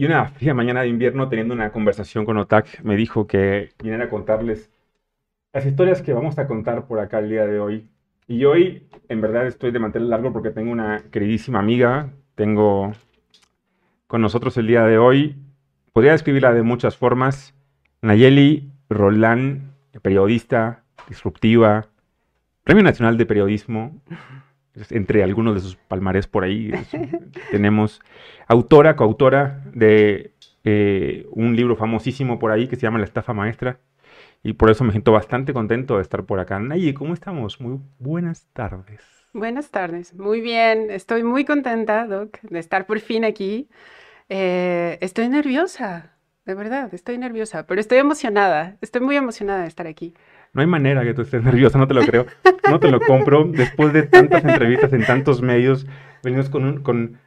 Y una fría mañana de invierno, teniendo una conversación con Otak, me dijo que viniera a contarles las historias que vamos a contar por acá el día de hoy. Y hoy, en verdad, estoy de mantener largo porque tengo una queridísima amiga, tengo con nosotros el día de hoy. Podría describirla de muchas formas. Nayeli Roland, periodista, disruptiva, Premio Nacional de Periodismo, entre algunos de sus palmares por ahí. tenemos autora, coautora de eh, un libro famosísimo por ahí que se llama La estafa maestra. Y por eso me siento bastante contento de estar por acá. Nayi, ¿cómo estamos? Muy buenas tardes. Buenas tardes. Muy bien. Estoy muy contenta, Doc, de estar por fin aquí. Eh, estoy nerviosa, de verdad, estoy nerviosa, pero estoy emocionada. Estoy muy emocionada de estar aquí. No hay manera que tú estés nerviosa, no te lo creo. No te lo compro. Después de tantas entrevistas en tantos medios, venimos con, con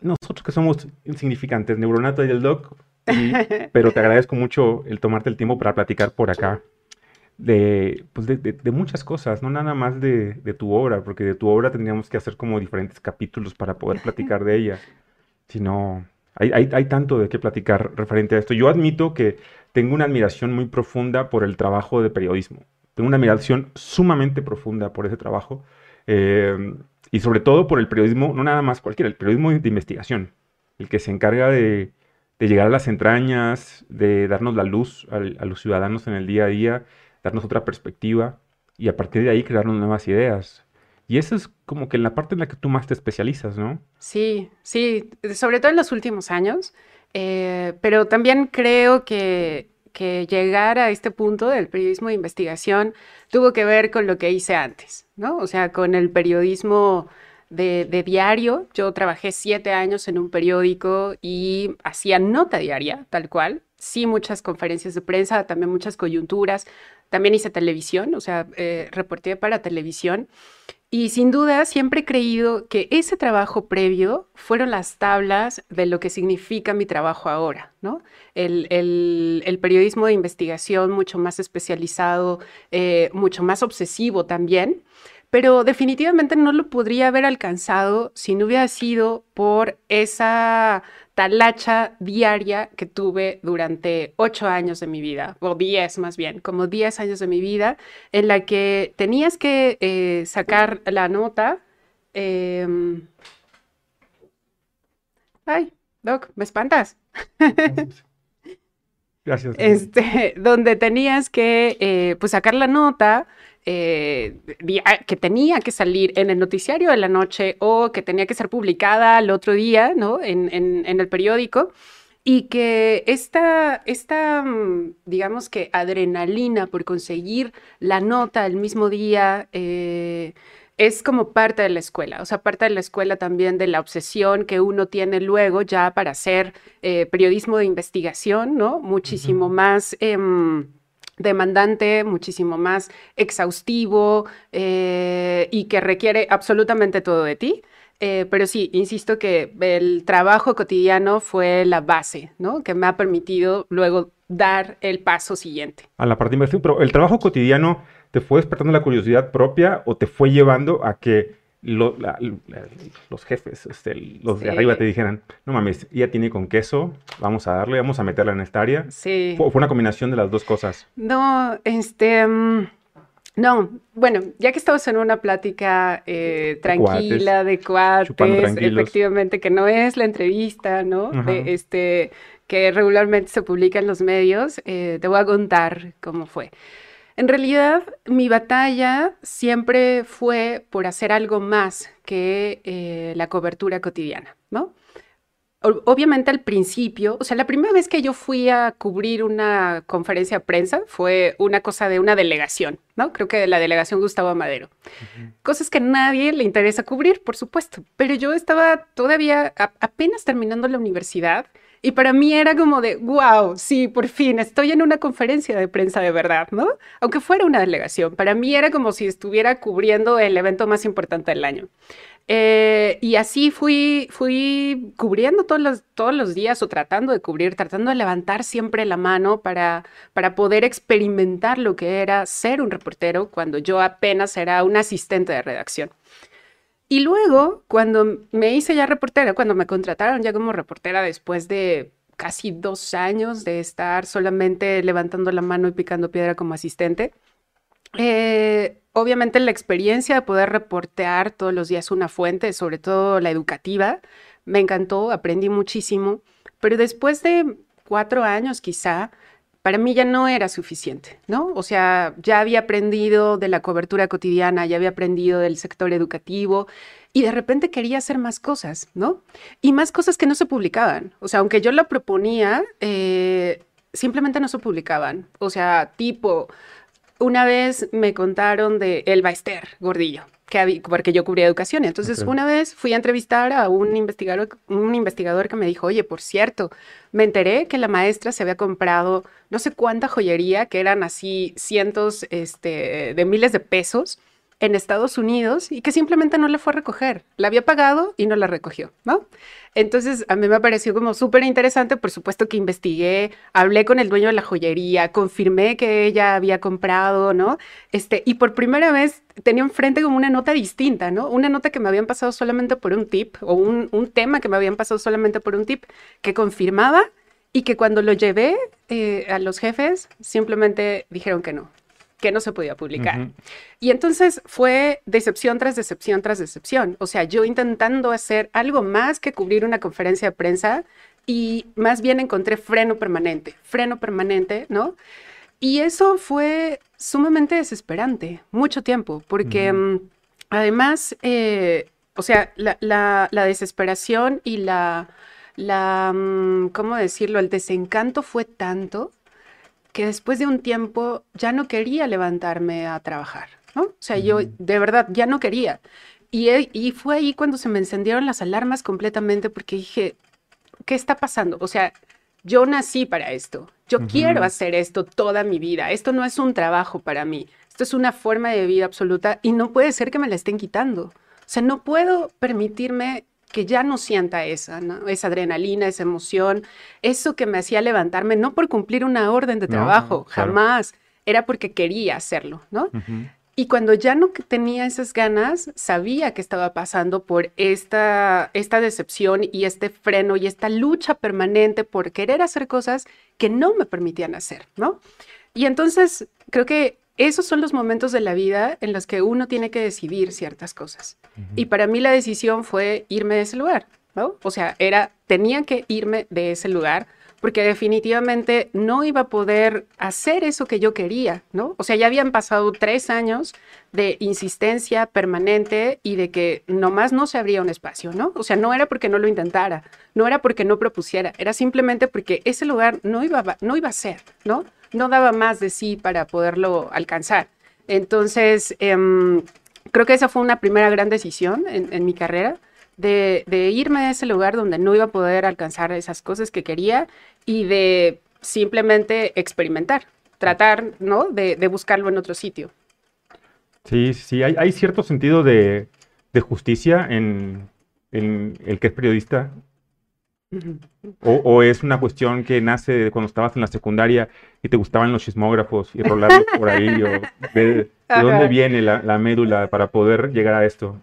nosotros que somos insignificantes, Neuronato y el Doc, pero te agradezco mucho el tomarte el tiempo para platicar por acá de, pues de, muchas cosas, no nada más de, tu obra, porque de tu obra tendríamos que hacer como diferentes capítulos para poder platicar de ella, sino hay, hay, hay tanto de qué platicar referente a esto. Yo admito que tengo una admiración muy profunda por el trabajo de periodismo. Tengo una admiración sumamente profunda por ese trabajo eh, y sobre todo por el periodismo, no nada más cualquiera, el periodismo de investigación, el que se encarga de, llegar a las entrañas, de darnos la luz a, los ciudadanos en el día a día, darnos otra perspectiva y a partir de ahí crearnos nuevas ideas. Y eso es como que en la parte en la que tú más te especializas, ¿no? Sí, sí, sobre todo en los últimos años. Eh, pero también creo que, llegar a este punto del periodismo de investigación tuvo que ver con lo que hice antes, ¿no? O sea, con el periodismo de, de, diario. Yo trabajé siete años en un periódico y hacía nota diaria, tal cual. Sí, muchas conferencias de prensa, también muchas coyunturas. También hice televisión, o sea, eh, reporté para televisión. Y sin duda siempre he creído que ese trabajo previo fueron las tablas de lo que significa mi trabajo ahora, ¿no? El, periodismo de investigación mucho más especializado, eh, mucho más obsesivo también, pero definitivamente no lo podría haber alcanzado si no hubiera sido por esa talacha diaria que tuve durante ocho años de mi vida, o diez más bien, como diez años de mi vida, en la que tenías que eh, sacar la nota. Em, ay, Doc, me espantas. Gracias. Este, donde tenías que eh, pues sacar la nota, eh, ah, que tenía que salir en el noticiario de la noche o que tenía que ser publicada al otro día, ¿no? En, el periódico. Y que esta, esta, mm, digamos que adrenalina por conseguir la nota el mismo día, eh, es como parte de la escuela, o sea, parte de la escuela también de la obsesión que uno tiene luego ya para hacer eh, periodismo de investigación, ¿no? Muchísimo más... Em, demandante, muchísimo más exhaustivo eh, y que requiere absolutamente todo de ti. Eh, pero sí, insisto que el trabajo cotidiano fue la base, ¿no? Que me ha permitido luego dar el paso siguiente. A la parte de inversión, pero el trabajo cotidiano te fue despertando la curiosidad propia o te fue llevando a que los jefes, este, los de arriba te dijeran, no mames, ella tiene con queso, vamos a darle, vamos a meterla en esta área. Sí. Fue, una combinación de las dos cosas. No, este... Mm, no, bueno, ya que estamos en una plática eh, tranquila, de cuates, efectivamente, que no es la entrevista, ¿no? De, este, que regularmente se publica en los medios, eh, te voy a contar cómo fue. En realidad, mi batalla siempre fue por hacer algo más que eh, la cobertura cotidiana, ¿no? Obviamente al principio, o sea, la primera vez que yo fui a cubrir una conferencia de prensa fue una cosa de una delegación, ¿no? Creo que de la delegación Gustavo Madero. Cosas que a nadie le interesa cubrir, por supuesto, pero yo estaba todavía apenas terminando la universidad y para mí era como de, wow, sí, por fin, estoy en una conferencia de prensa de verdad, ¿no? Aunque fuera una delegación, para mí era como si estuviera cubriendo el evento más importante del año. Eh, y así fui, fui cubriendo todos los, todos los días o tratando de cubrir, tratando de levantar siempre la mano para, para poder experimentar lo que era ser un reportero cuando yo apenas era un asistente de redacción. Y luego, cuando me hice ya reportera, cuando me contrataron ya como reportera después de casi dos años de estar solamente levantando la mano y picando piedra como asistente. Eh, obviamente la experiencia de poder reportear todos los días una fuente, sobre todo la educativa, me encantó, aprendí muchísimo, pero después de cuatro años quizá, para mí ya no era suficiente, ¿no? O sea, ya había aprendido de la cobertura cotidiana, ya había aprendido del sector educativo y de repente quería hacer más cosas, ¿no? Y más cosas que no se publicaban. O sea, aunque yo lo proponía, eh, simplemente no se publicaban. O sea, tipo, una vez me contaron de Elba Ester Gordillo, que porque yo cubría educación. Entonces, una vez fui a entrevistar a un investigador, un investigador que me dijo, oye, por cierto, me enteré que la maestra se había comprado no sé cuánta joyería, que eran así cientos este, de miles de pesos en Estados Unidos y que simplemente no la fue a recoger. La había pagado y no la recogió, ¿no? Entonces, a mí me pareció como súper interesante, por supuesto que investigué, hablé con el dueño de la joyería, confirmé que ella había comprado, ¿no? Este, y por primera vez tenía enfrente como una nota distinta, ¿no? Una nota que me habían pasado solamente por un tip o un, tema que me habían pasado solamente por un tip que confirmaba y que cuando lo llevé eh, a los jefes simplemente dijeron que no, que no se podía publicar. Y entonces fue decepción tras decepción tras decepción. O sea, yo intentando hacer algo más que cubrir una conferencia de prensa y más bien encontré freno permanente, freno permanente, ¿no? Y eso fue sumamente desesperante, mucho tiempo, porque mm, además, eh, o sea, la, desesperación y la, la, mm, ¿cómo decirlo? El desencanto fue tanto que después de un tiempo ya no quería levantarme a trabajar, ¿no? O sea, yo de verdad ya no quería. Y, y fue ahí cuando se me encendieron las alarmas completamente porque dije, ¿qué está pasando? O sea, yo nací para esto, yo quiero hacer esto toda mi vida, esto no es un trabajo para mí, esto es una forma de vida absoluta y no puede ser que me la estén quitando. O sea, no puedo permitirme que ya no sienta esa, esa adrenalina, esa emoción, eso que me hacía levantarme, no por cumplir una orden de trabajo, jamás, era porque quería hacerlo, ¿no? Y cuando ya no tenía esas ganas, sabía que estaba pasando por esta, esta decepción y este freno y esta lucha permanente por querer hacer cosas que no me permitían hacer, ¿no? Y entonces creo que esos son los momentos de la vida en los que uno tiene que decidir ciertas cosas. Y para mí la decisión fue irme de ese lugar, ¿no? O sea, era, tenía que irme de ese lugar porque definitivamente no iba a poder hacer eso que yo quería, ¿no? O sea, ya habían pasado tres años de insistencia permanente y de que nomás no se abría un espacio, ¿no? O sea, no era porque no lo intentara, no era porque no propusiera, era simplemente porque ese lugar no iba, no iba a ser, ¿no? no daba más de sí para poderlo alcanzar. Entonces, em, creo que esa fue una primera gran decisión en, mi carrera, de, irme a ese lugar donde no iba a poder alcanzar esas cosas que quería y de simplemente experimentar, tratar, ¿no? De, buscarlo en otro sitio. Sí, sí, hay, cierto sentido de, justicia en, en, el que es periodista o, es una cuestión que nace de cuando estabas en la secundaria y te gustaban los chismógrafos y rolarlos por ahí. de, dónde viene la, médula para poder llegar a esto?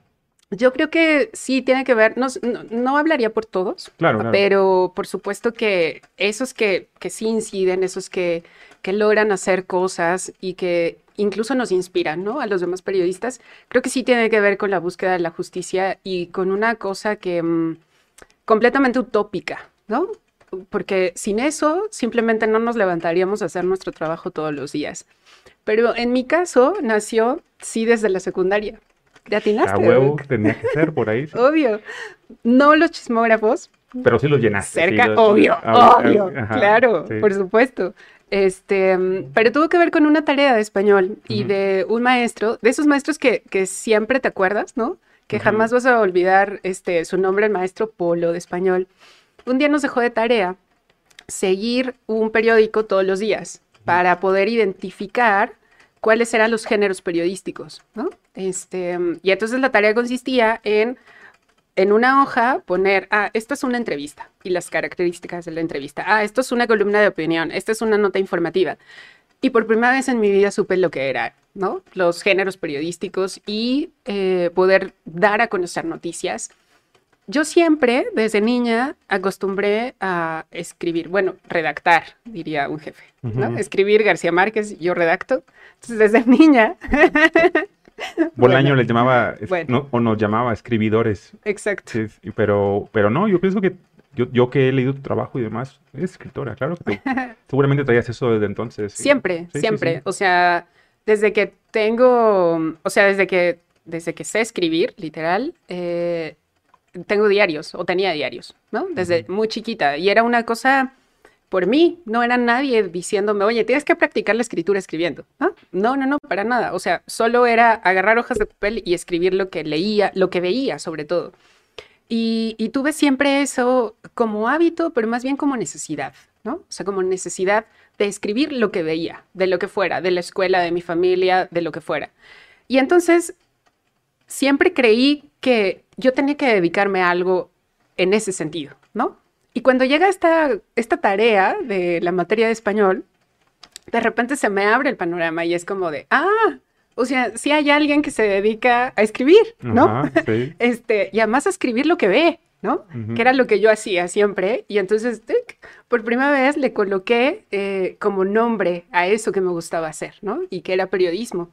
Yo creo que sí tiene que ver, no, no, hablaría por todos, claro, pero por supuesto que esos que, que sí inciden, esos que, que logran hacer cosas y que incluso nos inspiran, ¿no? A los demás periodistas, creo que sí tiene que ver con la búsqueda de la justicia y con una cosa que... Mm, completamente utópica, ¿no? Porque sin eso simplemente no nos levantaríamos a hacer nuestro trabajo todos los días. Pero en mi caso nació, sí, desde la secundaria. ¿Te atinaste? A huevo, tenía que ser por ahí. Obvio. No los chismógrafos. Pero sí los llenaste. Cerca, obvio, obvio. claro, por supuesto. Este, pero tuvo que ver con una tarea de español y de un maestro, de esos maestros que, que siempre te acuerdas, ¿no? que jamás vas a olvidar este, su nombre, el maestro Polo de español. Un día nos dejó de tarea seguir un periódico todos los días para poder identificar cuáles eran los géneros periodísticos, ¿no? Este, y entonces la tarea consistía en, en una hoja poner, ah, esto es una entrevista y las características de la entrevista. Ah, esto es una columna de opinión, esta es una nota informativa. Y por primera vez en mi vida supe lo que era, ¿no? Los géneros periodísticos y eh, poder dar a conocer noticias. Yo siempre, desde niña, acostumbré a escribir, bueno, redactar, diría un jefe, ¿no? Escribir García Márquez, yo redacto. Entonces, desde niña. Bolaño le llamaba, o nos llamaba escribidores. Exacto. pero, pero no, yo pienso que yo, que he leído tu trabajo y demás, eres escritora, claro que seguramente traías eso desde entonces. Siempre, siempre. o sea, desde que tengo, o sea, desde que, desde que sé escribir, literal, eh, tengo diarios o tenía diarios, ¿no? Desde muy chiquita. Y era una cosa por mí, no era nadie diciéndome, oye, tienes que practicar la escritura escribiendo. ¿no? No, no, no, para nada. O sea, solo era agarrar hojas de papel y escribir lo que leía, lo que veía sobre todo. Y, y, tuve siempre eso como hábito, pero más bien como necesidad, ¿no? O sea, como necesidad de escribir lo que veía, de lo que fuera, de la escuela, de mi familia, de lo que fuera. Y entonces, siempre creí que yo tenía que dedicarme a algo en ese sentido, ¿no? Y cuando llega esta, esta tarea de la materia de español, de repente se me abre el panorama y es como de, ah, o sea, sí hay alguien que se dedica a escribir, ¿no? este, y además a escribir lo que ve, ¿no? Que era lo que yo hacía siempre. Y entonces, por primera vez le coloqué eh, como nombre a eso que me gustaba hacer, ¿no? Y que era periodismo.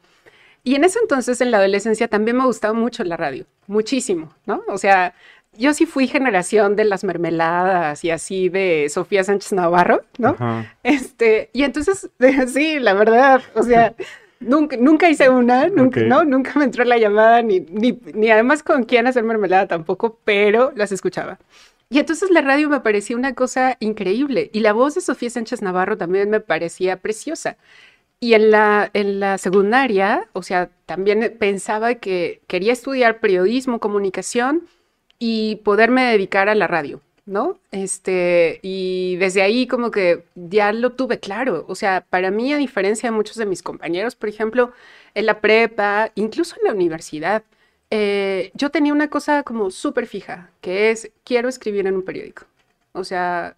Y en ese entonces, en la adolescencia, también me gustaba mucho la radio, muchísimo, ¿no? O sea, yo sí fui generación de las mermeladas y así de Sofía Sánchez Navarro, ¿no? Este, y entonces, sí, la verdad, o sea, nunca, nunca hice una, nunca, ¿no? Nunca me entró la llamada, ni, ni, ni además con quién hacer mermelada tampoco, pero las escuchaba. Y entonces la radio me parecía una cosa increíble y la voz de Sofía Sánchez Navarro también me parecía preciosa. Y en la, en la secundaria, o sea, también pensaba que quería estudiar periodismo, comunicación, y poderme dedicar a la radio, ¿no? Este, y desde ahí como que ya lo tuve claro. O sea, para mí, a diferencia de muchos de mis compañeros, por ejemplo, en la prepa, incluso en la universidad, eh, yo tenía una cosa como súper fija, que es, quiero escribir en un periódico. O sea,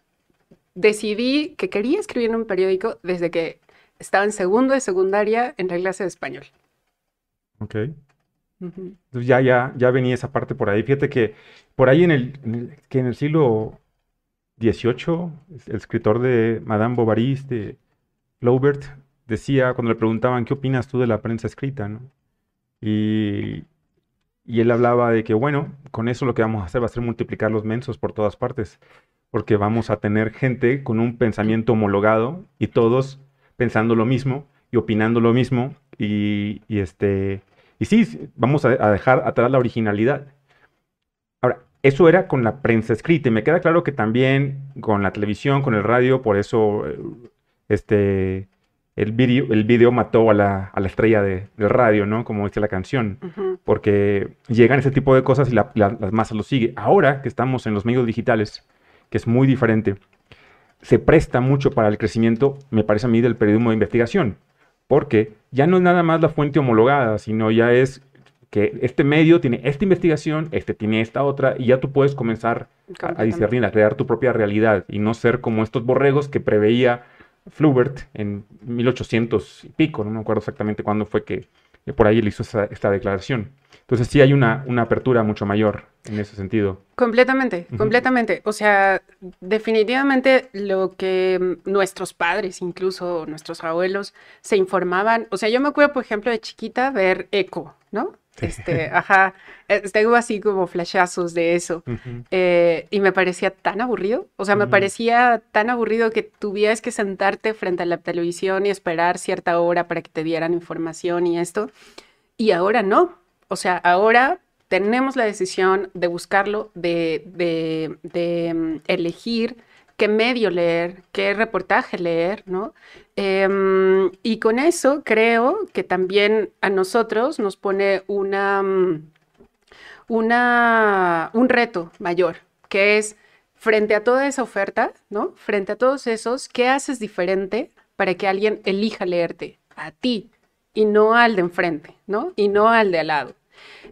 decidí que quería escribir en un periódico desde que estaba en segundo de secundaria en la clase de español. Ok. Entonces ya, ya, ya venía esa parte por ahí. Fíjate que por ahí en el, que en el siglo XVIII, el escritor de Madame Bovary, de Laubert, decía cuando le preguntaban, ¿qué opinas tú de la prensa escrita? Y, y él hablaba de que, bueno, con eso lo que vamos a hacer va a ser multiplicar los mensos por todas partes, porque vamos a tener gente con un pensamiento homologado y todos pensando lo mismo y opinando lo mismo y, y este y sí, vamos a, dejar atrás la originalidad. Ahora, eso era con la prensa escrita y me queda claro que también con la televisión, con el radio, por eso eh, este, el video, el video mató a la, a la estrella de, del radio, ¿no? Como dice la canción, porque llegan ese tipo de cosas y la, la, las masas lo sigue. Ahora que estamos en los medios digitales, que es muy diferente, se presta mucho para el crecimiento, me parece a mí, del periodismo de investigación porque ya no es nada más la fuente homologada, sino ya es que este medio tiene esta investigación, este tiene esta otra, y ya tú puedes comenzar a, discernir, a crear tu propia realidad y no ser como estos borregos que preveía Flubert en 1800 y pico, no me acuerdo exactamente cuándo fue que por ahí él hizo esta declaración. Entonces sí hay una, una apertura mucho mayor en ese sentido. Completamente, completamente. O sea, definitivamente lo que nuestros padres, incluso nuestros abuelos, se informaban. O sea, yo me acuerdo, por ejemplo, de chiquita ver Eco, ¿no? Este, ajá, eh, tengo así como flashazos de eso. Eh, y me parecía tan aburrido. O sea, me parecía tan aburrido que tuvieras que sentarte frente a la televisión y esperar cierta hora para que te dieran información y esto. Y ahora no. O sea, ahora tenemos la decisión de buscarlo, de, mm, elegir qué medio leer, qué reportaje leer, ¿no? Em, y con eso creo que también a nosotros nos pone mm, una, un reto mayor, que es frente a toda esa oferta, ¿no? Frente a todos esos, ¿qué haces diferente para que alguien elija leerte a ti? y no al de enfrente, ¿no? Y no al de al lado.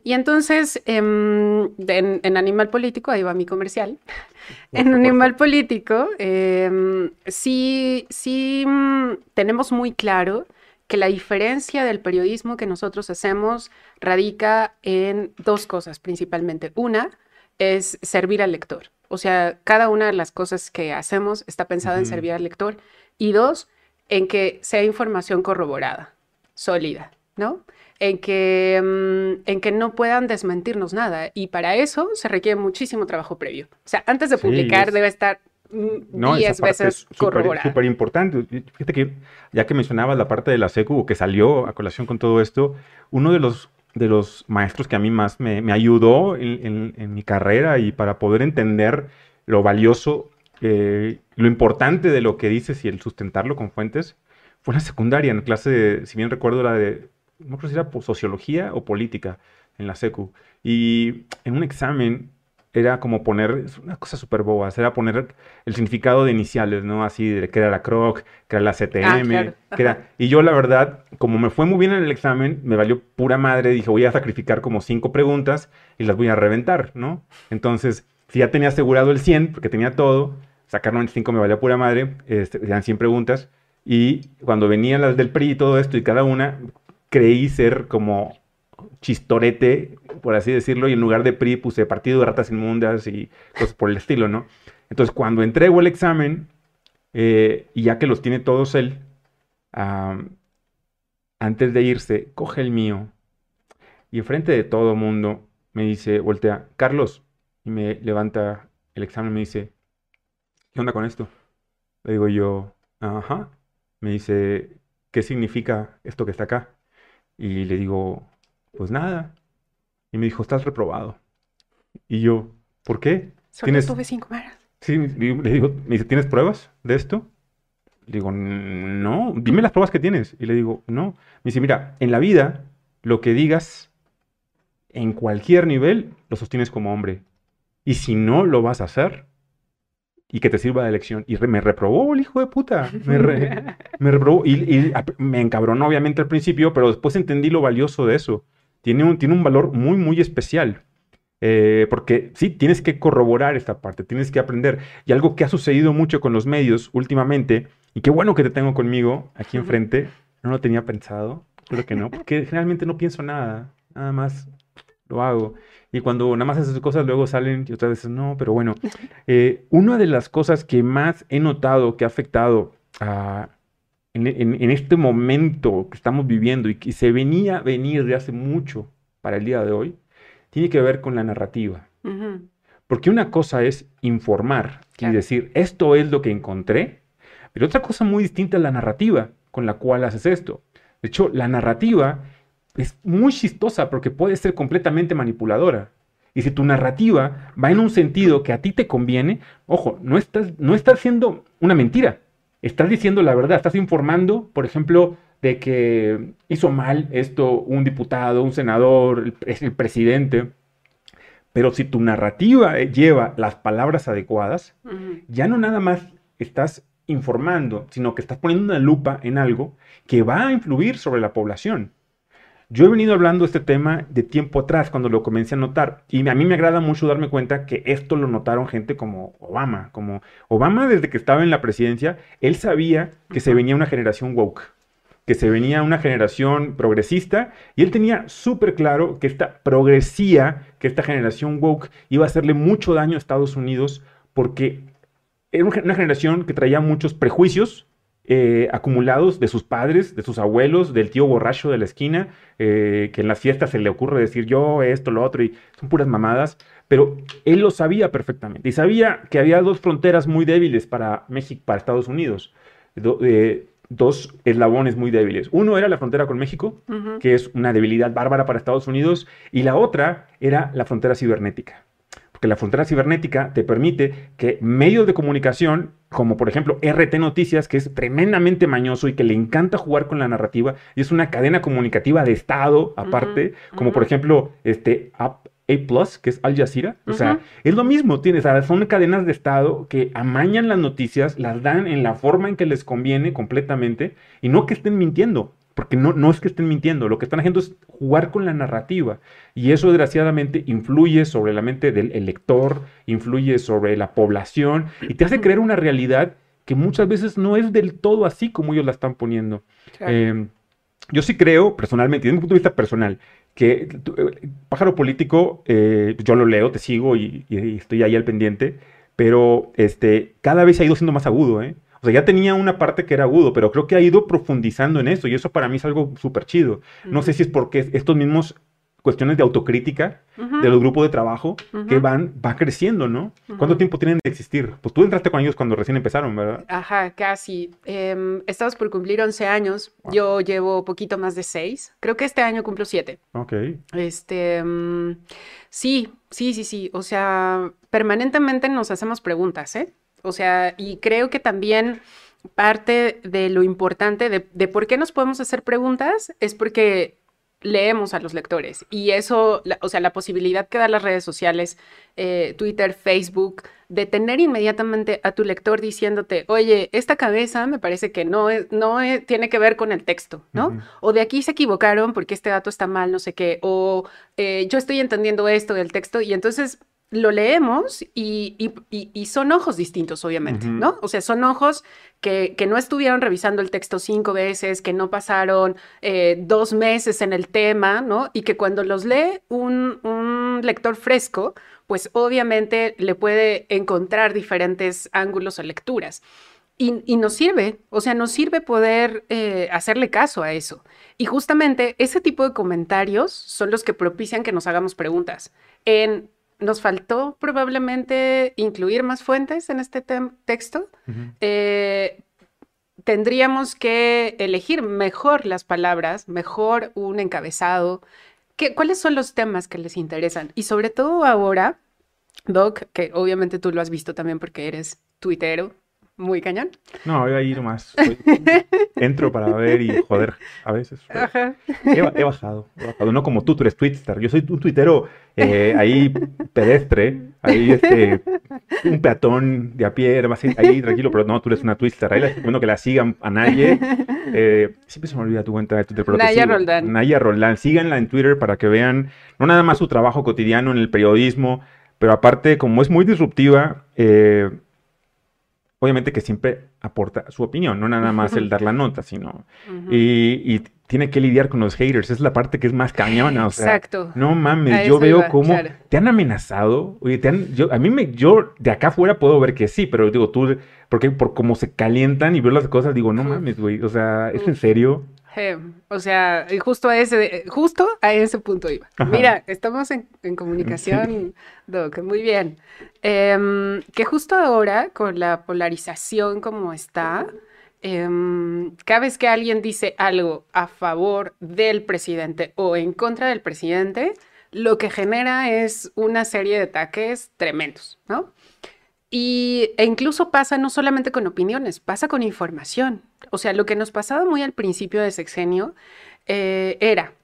Y entonces, em, en, Animal Político, ahí va mi comercial, en Animal Político, em, sí, sí mm, tenemos muy claro que la diferencia del periodismo que nosotros hacemos radica en dos cosas principalmente. Una, es servir al lector. O sea, cada una de las cosas que hacemos está pensada en servir al lector. Y dos, en que sea información corroborada, sólida, ¿no? En que, mm, en que no puedan desmentirnos nada. Y para eso se requiere muchísimo trabajo previo. O sea, antes de publicar debe estar 10 mm, veces corroborado. Súper importante. Fíjate que ya que mencionabas la parte de la SECU que salió a colación con todo esto, uno de los de los maestros que a mí más me, ayudó en, mi carrera y para poder entender lo valioso, eh, lo importante de lo que dices y el sustentarlo con fuentes, fue en la secundaria, en clase, de, si bien recuerdo, la de, no creo si era sociología o política en la SECU. Y en un examen era como poner, es una cosa súper boba, era poner el significado de iniciales, ¿no? Así, de que era la CROC, que era la CTM, ah, que era... Y yo, la verdad, como me fue muy bien en el examen, me valió pura madre, dije, voy a sacrificar como cinco preguntas y las voy a reventar, ¿no? Entonces, si ya tenía asegurado el 100, porque tenía todo, sacar 95 me valía pura madre, este, eran 100 preguntas, y cuando venían las del PRI y todo esto, y cada una, creí ser como chistorete, por así decirlo, y en lugar de PRI puse Partido de Ratas Inmundas y cosas por el estilo, ¿no? Entonces, cuando entrego el examen, eh, y ya que los tiene todos él, antes de irse, coge el mío y enfrente de todo mundo me dice, voltea, Carlos, y me levanta el examen y me dice, ¿qué onda con esto? Le digo yo, ajá. Me dice, ¿qué significa esto que está acá? Y le digo, pues nada. Y me dijo, estás reprobado. Y yo, ¿por qué? Solo ¿Tienes... tuve cinco horas. Sí, le digo, me dice, ¿tienes pruebas de esto? Le digo, no, dime las pruebas que tienes. Y le digo, no. Me dice, mira, en la vida, lo que digas en cualquier nivel, lo sostienes como hombre. Y si no lo vas a hacer, y que te sirva de lección. Y me reprobó el hijo de puta. Me, reprobó. Y, y, me encabronó, obviamente, al principio, pero después entendí lo valioso de eso tiene un, tiene un valor muy, muy especial. Eh, porque sí, tienes que corroborar esta parte, tienes que aprender. Y algo que ha sucedido mucho con los medios últimamente, y qué bueno que te tengo conmigo aquí enfrente, no lo tenía pensado, creo que no, porque generalmente no pienso nada, nada más lo hago. Y cuando nada más haces cosas, luego salen y otras veces no, pero bueno, eh, una de las cosas que más he notado que ha afectado a, en, este momento que estamos viviendo y que se venía a venir de hace mucho para el día de hoy, tiene que ver con la narrativa. Porque una cosa es informar y decir, esto es lo que encontré, pero otra cosa muy distinta es la narrativa con la cual haces esto. De hecho, la narrativa es muy chistosa porque puede ser completamente manipuladora. Y si tu narrativa va en un sentido que a ti te conviene, ojo, no estás, no estás haciendo una mentira, estás diciendo la verdad, estás informando, por ejemplo, de que hizo mal esto un diputado, un senador, el, el presidente. Pero si tu narrativa lleva las palabras adecuadas, ya no nada más estás informando, sino que estás poniendo una lupa en algo que va a influir sobre la población. Yo he venido hablando de este tema de tiempo atrás, cuando lo comencé a notar, y a mí me agrada mucho darme cuenta que esto lo notaron gente como Obama, como Obama desde que estaba en la presidencia, él sabía que se venía una generación woke, que se venía una generación progresista, y él tenía súper claro que esta progresía, que esta generación woke iba a hacerle mucho daño a Estados Unidos, porque era una generación que traía muchos prejuicios, eh, acumulados de sus padres, de sus abuelos, del tío borracho de la esquina, eh, que en las fiestas se le ocurre decir yo esto, lo otro, y son puras mamadas, pero él lo sabía perfectamente y sabía que había dos fronteras muy débiles para México, para Estados Unidos, eh, dos eslabones muy débiles. Uno era la frontera con México, que es una debilidad bárbara para Estados Unidos, y la otra era la frontera cibernética porque la frontera cibernética te permite que medios de comunicación, como por ejemplo RT Noticias, que es tremendamente mañoso y que le encanta jugar con la narrativa, y es una cadena comunicativa de Estado aparte, como por ejemplo este A, Plus, que es Al Jazeera. O sea, es lo mismo, tienes, son cadenas de Estado que amañan las noticias, las dan en la forma en que les conviene completamente, y no que estén mintiendo. Porque no, no es que estén mintiendo, lo que están haciendo es jugar con la narrativa. Y eso desgraciadamente influye sobre la mente del lector, influye sobre la población y te hace creer una realidad que muchas veces no es del todo así como ellos la están poniendo. Em, yo sí creo, personalmente, desde un punto de vista personal, que eh, Pájaro Político, eh, yo lo leo, te sigo y, estoy ahí al pendiente, pero este, cada vez ha ido siendo más agudo, ¿eh? O sea, ya tenía una parte que era agudo, pero creo que ha ido profundizando en eso y eso para mí es algo súper chido. No sé si es porque estos mismos cuestiones de autocrítica de los grupos de trabajo que van, va creciendo, ¿no? ¿Cuánto tiempo tienen de existir? Pues tú entraste con ellos cuando recién empezaron, ¿verdad? Ajá, casi. Eh, estamos por cumplir 11 años. Yo llevo poquito más de 6. Creo que este año cumplo 7. Ok. Este, mm, sí, sí, sí, sí. O sea, permanentemente nos hacemos preguntas, ¿eh? O sea, y creo que también parte de lo importante de, de por qué nos podemos hacer preguntas es porque leemos a los lectores. Y eso, o sea, la posibilidad que dan las redes sociales, eh, Twitter, Facebook, de tener inmediatamente a tu lector diciéndote, oye, esta cabeza me parece que no, es, no tiene que ver con el texto, ¿no? O de aquí se equivocaron porque este dato está mal, no sé qué, o eh, yo estoy entendiendo esto del texto y entonces lo leemos y, son ojos distintos, obviamente, ¿no? O sea, son ojos que, no estuvieron revisando el texto cinco veces, que no pasaron eh, dos meses en el tema, ¿no? Y que cuando los lee un, lector fresco, pues obviamente le puede encontrar diferentes ángulos o lecturas. Y, nos sirve, o sea, nos sirve poder eh, hacerle caso a eso. Y justamente ese tipo de comentarios son los que propician que nos hagamos preguntas. En nos faltó probablemente incluir más fuentes en este texto. Eh, tendríamos que elegir mejor las palabras, mejor un encabezado. ¿Qué, ¿Cuáles son los temas que les interesan? Y sobre todo ahora, Doc, que obviamente tú lo has visto también porque eres tuitero, muy cañón. No, voy a ir más. Entro para ver y joder, a veces. Ajá. He, bajado, he bajado. No como tú, tú eres Twitter. Yo soy un tuitero eh, ahí pedestre, ahí este, un peatón de a pie, ahí tranquilo, pero no, tú eres una Twitter. Ahí bueno que la sigan a nadie. Eh, siempre se me olvida tu cuenta de Twitter. Pero Naya Roldán. Naya Roldán. Síganla en Twitter para que vean no nada más su trabajo cotidiano en el periodismo, pero aparte, como es muy disruptiva, eh, obviamente que siempre aporta su opinión, no nada más el dar la nota, sino... y, tiene que lidiar con los haters, es la parte que es más cañona, o sea... Exacto. No mames, yo veo cómo te han amenazado, oye, te han, yo, a mí me, yo de acá afuera puedo ver que sí, pero digo, tú, porque por cómo se calientan y veo las cosas, digo, no mames, güey, o sea, ¿es en serio? O sea, justo a ese, justo a ese punto iba. Mira, estamos en, comunicación, Doc, muy bien. Em, que justo ahora, con la polarización como está, em, cada vez que alguien dice algo a favor del presidente o en contra del presidente, lo que genera es una serie de ataques tremendos, ¿no? Y, e incluso pasa no solamente con opiniones, pasa con información. O sea, lo que nos pasaba muy al principio de sexenio eh, era,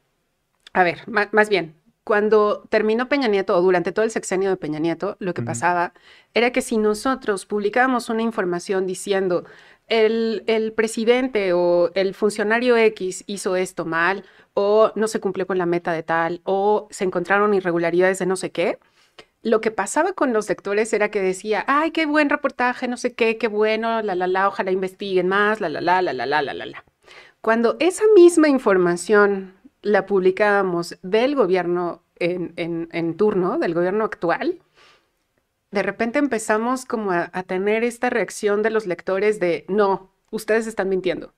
a ver, más bien, cuando terminó Peña Nieto o durante todo el sexenio de Peña Nieto, lo que pasaba era que si nosotros publicábamos una información diciendo el, el, presidente o el funcionario X hizo esto mal o no se cumplió con la meta de tal o se encontraron irregularidades de no sé qué, lo que pasaba con los lectores era que decía, ay, qué buen reportaje, no sé qué, qué bueno, la, la, la, ojalá investiguen más, la, la, la, la, la, la, la, la. Cuando esa misma información la publicábamos del gobierno en, en, turno, del gobierno actual, de repente empezamos como a, a tener esta reacción de los lectores de, no, ustedes están mintiendo.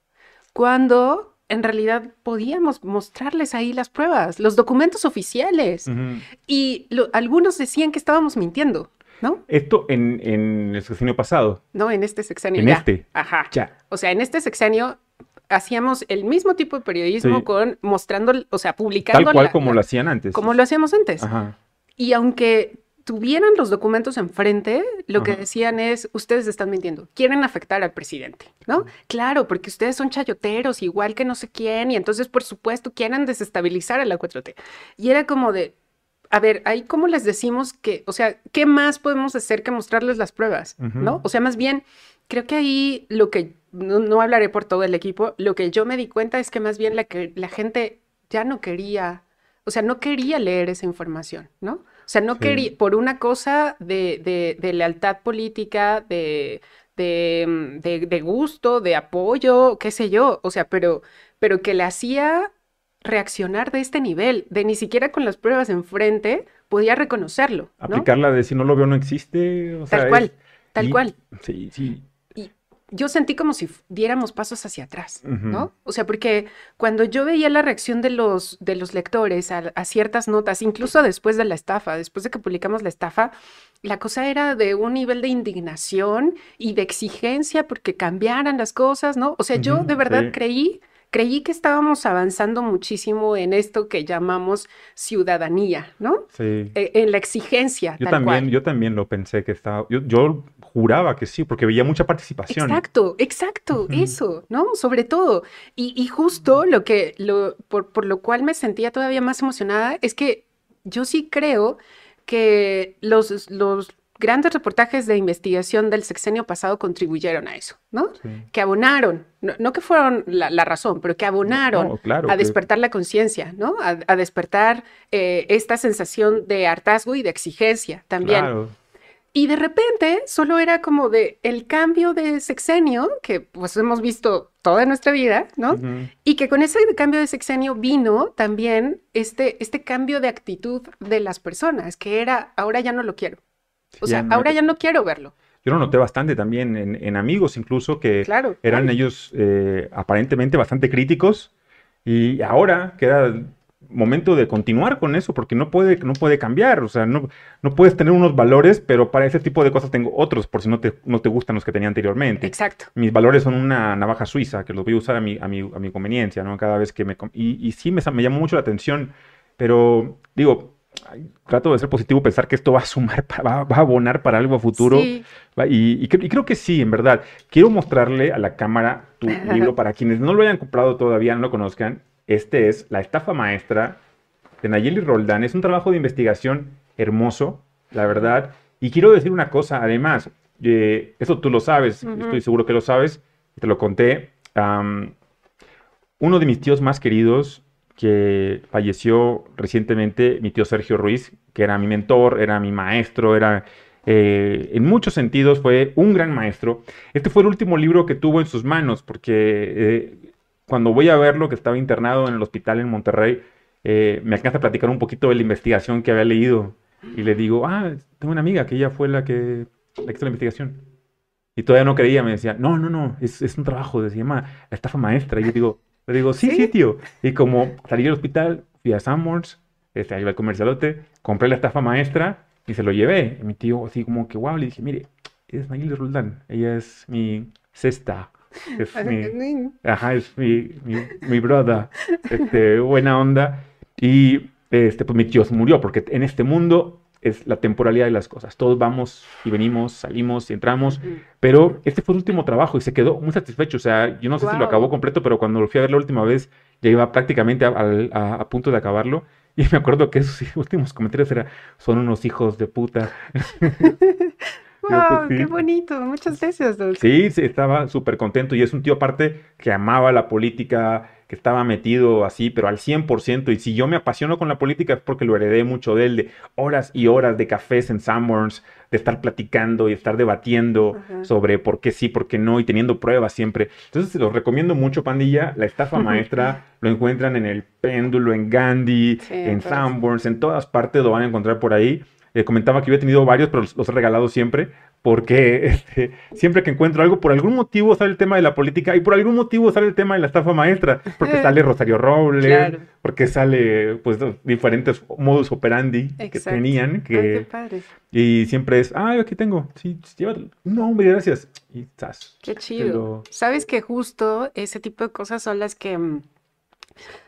Cuando en realidad podíamos mostrarles ahí las pruebas, los documentos oficiales. Y algunos decían que estábamos mintiendo, ¿no? Esto en, el sexenio pasado. No, en este sexenio. En este. Ajá. Ya. O sea, en este sexenio hacíamos el mismo tipo de periodismo con mostrando, o sea, publicando. Tal cual como lo hacían antes. Como lo hacíamos antes. Ajá. Y aunque tuvieran los documentos enfrente, lo que decían es, ustedes están mintiendo, quieren afectar al presidente, ¿no? Claro, porque ustedes son chayoteros, igual que no sé quién, y entonces, por supuesto, quieren desestabilizar a la 4T. Y era como de, a ver, ahí cómo les decimos que, o sea, ¿qué más podemos hacer que mostrarles las pruebas, ¿no? O sea, más bien, creo que ahí lo que, no, hablaré por todo el equipo, lo que yo me di cuenta es que más bien la, que, la gente ya no quería, o sea, no quería leer esa información, ¿no? O sea, no quería, por una cosa de, lealtad política, mm, de, de, gusto, de apoyo, qué sé yo, o sea, pero, pero que le hacía reaccionar de este nivel, de ni siquiera con las pruebas enfrente podía reconocerlo. Aplicarla de si no lo veo no existe. tal cual, tal cual. Sí, sí. Yo sentí como si diéramos pasos hacia atrás, ¿no? O sea, porque cuando yo veía la reacción de los, de los lectores a, ciertas notas, incluso después de la estafa, después de que publicamos la estafa, la cosa era de un nivel de indignación y de exigencia porque cambiaran las cosas, ¿no? O sea, yo de verdad creí creí que estábamos avanzando muchísimo en esto que llamamos ciudadanía, ¿no? Sí. E, en la exigencia. Yo también, yo también lo pensé que estaba, yo, juraba que sí, porque veía mucha participación. Exacto, exacto, eso, ¿no? Sobre todo. Y, justo lo que, lo, por, por lo cual me sentía todavía más emocionada es que yo sí creo que los, los grandes reportajes de investigación del sexenio pasado contribuyeron a eso, ¿no? Que abonaron, no, que fueron la, razón, pero que abonaron a despertar la conciencia, ¿no? A, despertar eh, esta sensación de hartazgo y de exigencia también. Y de repente solo era como de el cambio de sexenio, que pues hemos visto toda nuestra vida, ¿no? Y que con ese cambio de sexenio vino también este, este cambio de actitud de las personas, que era, ahora ya no lo quiero. O sea, ahora ya no quiero verlo. Yo lo noté bastante también en, amigos, incluso que eran ellos eh, aparentemente bastante críticos. Y ahora queda momento de continuar con eso, porque no puede, no puede cambiar. O sea, no, no puedes tener unos valores, pero para ese tipo de cosas tengo otros, por si no te, no te gustan los que tenía anteriormente. Exacto. Mis valores son una navaja suiza, que los voy a usar a mi, a mi, a mi conveniencia, ¿no? Cada vez que me... Y, y sí me, me llamó mucho la atención, pero digo, trato de ser positivo, pensar que esto va a sumar, va, a abonar para algo a futuro. Y, creo que sí, en verdad. Quiero mostrarle a la cámara tu libro para quienes no lo hayan comprado todavía, no lo conozcan. Este es La estafa maestra de Nayeli Roldán. Es un trabajo de investigación hermoso, la verdad. Y quiero decir una cosa, además, eh, eso tú lo sabes, estoy seguro que lo sabes, te lo conté. uno de mis tíos más queridos que falleció recientemente mi tío Sergio Ruiz, que era mi mentor, era mi maestro, era eh, en muchos sentidos fue un gran maestro. Este fue el último libro que tuvo en sus manos, porque eh, cuando voy a verlo, que estaba internado en el hospital en Monterrey, eh, me alcanza a platicar un poquito de la investigación que había leído. Y le digo, ah, tengo una amiga que ella fue la que, la hizo la investigación. Y todavía no creía, me decía, no, no, no, es, un trabajo, se llama la estafa maestra. Y yo digo, le digo, sí, sí, tío. Y como salí del hospital, fui a Sanborns, este, ahí va el comercialote, compré la estafa maestra y se lo llevé. Y mi tío, así como que, wow, le dije, mire, es Nayeli Roldán, ella es mi cesta. Es mi, ajá, es mi, mi, mi brother, este, buena onda. Y este, pues mi tío se murió, porque en este mundo es la temporalidad de las cosas. Todos vamos y venimos, salimos y entramos, pero este fue el último trabajo y se quedó muy satisfecho. O sea, yo no sé si lo acabó completo, pero cuando lo fui a ver la última vez, ya iba prácticamente a, punto de acabarlo. Y me acuerdo que esos últimos comentarios eran, son unos hijos de puta. ¡Wow! ¡Qué bonito! Muchas gracias, Sí, sí, estaba súper contento y es un tío aparte que amaba la política, que estaba metido así, pero al 100%. Y si yo me apasiono con la política es porque lo heredé mucho de él, de horas y horas de cafés en Sanborns, de estar platicando y estar debatiendo sobre por qué sí, por qué no, y teniendo pruebas siempre. Entonces, los recomiendo mucho, pandilla. La estafa maestra lo encuentran en el péndulo, en Gandhi, en Sanborns, en todas partes lo van a encontrar por ahí. Eh, comentaba que había tenido varios, pero los, he regalado siempre, porque este, siempre que encuentro algo, por algún motivo sale el tema de la política y por algún motivo sale el tema de la estafa maestra, porque sale Rosario Robles, porque sale pues diferentes modus operandi que tenían, que y siempre es, ah, aquí tengo, sí, llévatelo. No, hombre, gracias. Y estás. Qué chido. Sabes que justo ese tipo de cosas son las que mm,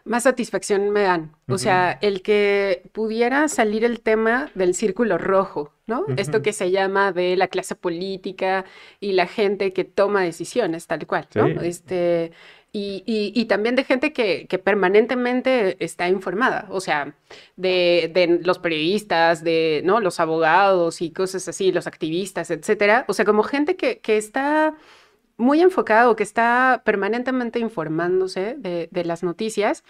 más satisfacción me dan. O sea, el que pudiera salir el tema del círculo rojo, ¿no? Esto que se llama de la clase política y la gente que toma decisiones, tal cual, ¿no? Este, y, también de gente que, permanentemente está informada, o sea, de, los periodistas, de ¿no? los abogados y cosas así, los activistas, etcétera. O sea, como gente que, que está muy enfocado, que está permanentemente informándose de, las noticias,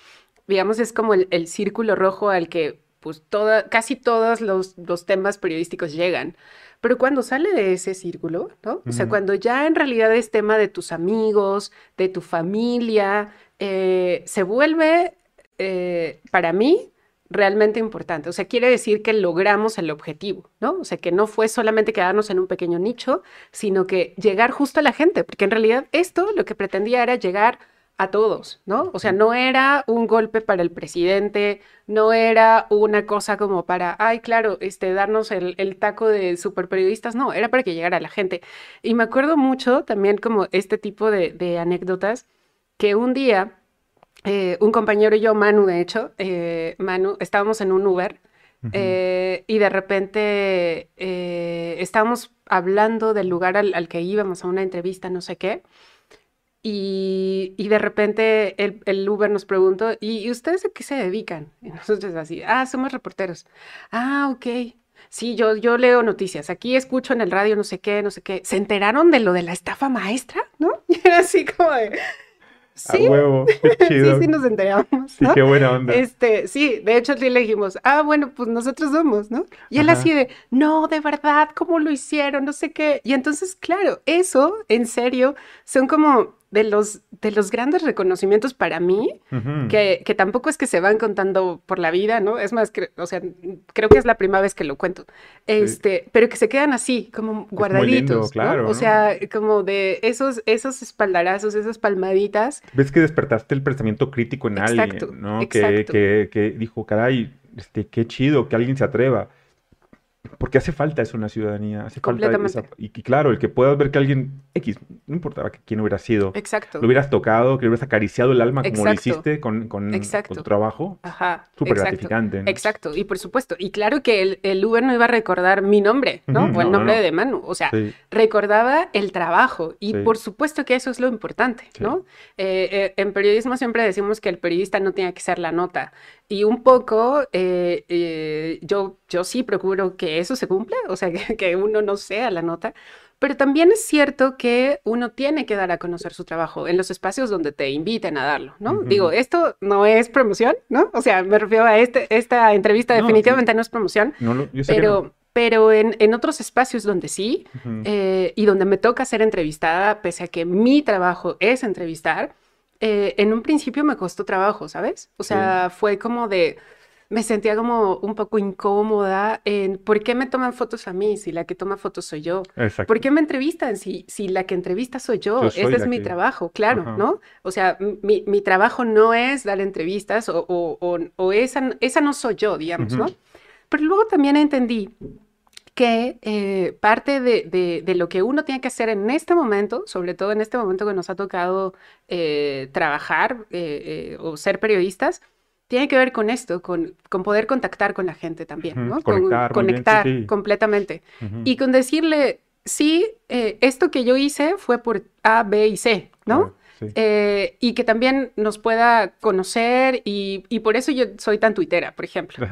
digamos, es como el, círculo rojo al que pues toda, casi todos los, temas periodísticos llegan. Pero cuando sale de ese círculo, ¿no? O sea, cuando ya en realidad es tema de tus amigos, de tu familia, eh, se vuelve eh, para mí, realmente importante. O sea, quiere decir que logramos el objetivo, ¿no? O sea, que no fue solamente quedarnos en un pequeño nicho, sino que llegar justo a la gente, porque en realidad esto lo que pretendía era llegar a todos, ¿no? O sea, no era un golpe para el presidente, no era una cosa como para, ay, claro, este, darnos el, taco de super periodistas, no, era para que llegara a la gente. Y me acuerdo mucho también como este tipo de, anécdotas, que un día, eh, un compañero y yo, Manu, de hecho, eh, Manu, estábamos en un Uber eh, y de repente estábamos hablando del lugar al, al que íbamos a una entrevista, no sé qué. Y, de repente el, Uber nos preguntó, ¿y, ustedes a qué se dedican? Y nosotros así, ah, somos reporteros. Ah, ok. Sí, yo, yo leo noticias. Aquí escucho en el radio no sé qué, no sé qué. ¿Se enteraron de lo de la estafa maestra? ¿No? Y era así como de... Sí, huevo, chido. sí, sí nos enteramos. Sí, qué buena onda. Este, sí, de hecho sí le dijimos, ah, bueno, pues nosotros somos, ¿no? Y él así de, no, de verdad, ¿cómo lo hicieron? No sé qué. Y entonces, claro, eso, en serio, son como de los, de los grandes reconocimientos para mí, que, que, tampoco es que se van contando por la vida, ¿no? Es más, que, o sea, creo que es la primera vez que lo cuento, este, pero que se quedan así, como guardaditos, claro, O sea, como de esos, esos espaldarazos, esas palmaditas. Ves que despertaste el pensamiento crítico en alguien, ¿no? Que, que, que, dijo, caray, este, qué chido que alguien se atreva. Porque hace falta eso en la ciudadanía. Hace Falta y, claro, el que puedas ver que alguien X, no importaba quién hubiera sido. Exacto. Lo hubieras tocado, que le hubieras acariciado el alma como lo hiciste con, con, tu trabajo. Ajá. Súper gratificante. Exacto. Y por supuesto. Y claro que el, el, Uber no iba a recordar mi nombre, ¿no? o el nombre de Manu. O sea, recordaba el trabajo. Y por supuesto que eso es lo importante, ¿no? Eh, eh, en periodismo siempre decimos que el periodista no tiene que ser la nota. Y un poco, eh, eh, yo, yo sí procuro que eso se cumpla, o sea, que, uno no sea la nota, pero también es cierto que uno tiene que dar a conocer su trabajo en los espacios donde te inviten a darlo, ¿no? Digo, esto no es promoción, ¿no? O sea, me refiero a este, esta entrevista definitivamente no es promoción, pero, pero en, en, otros espacios donde sí, eh, y donde me toca ser entrevistada, pese a que mi trabajo es entrevistar, eh, en un principio me costó trabajo, ¿sabes? O sea, fue como de, me sentía como un poco incómoda en por qué me toman fotos a mí si la que toma fotos soy yo. Exacto. ¿Por qué me entrevistan si, si la que entrevista soy yo? Ese es mi trabajo, claro, ¿no? O sea, mi, mi, trabajo no es dar entrevistas o, o, o, esa, esa no soy yo, digamos, ¿no? Pero luego también entendí que eh, parte de, lo que uno tiene que hacer en este momento, sobre todo en este momento que nos ha tocado eh, trabajar eh, o ser periodistas, tiene que ver con esto, con, con poder contactar con la gente también, ¿no? Conectar, con, conectar completamente. Y con decirle, sí, esto que yo hice fue por A, B y C, ¿no? Eh, y que también nos pueda conocer y, por eso yo soy tan tuitera, por ejemplo.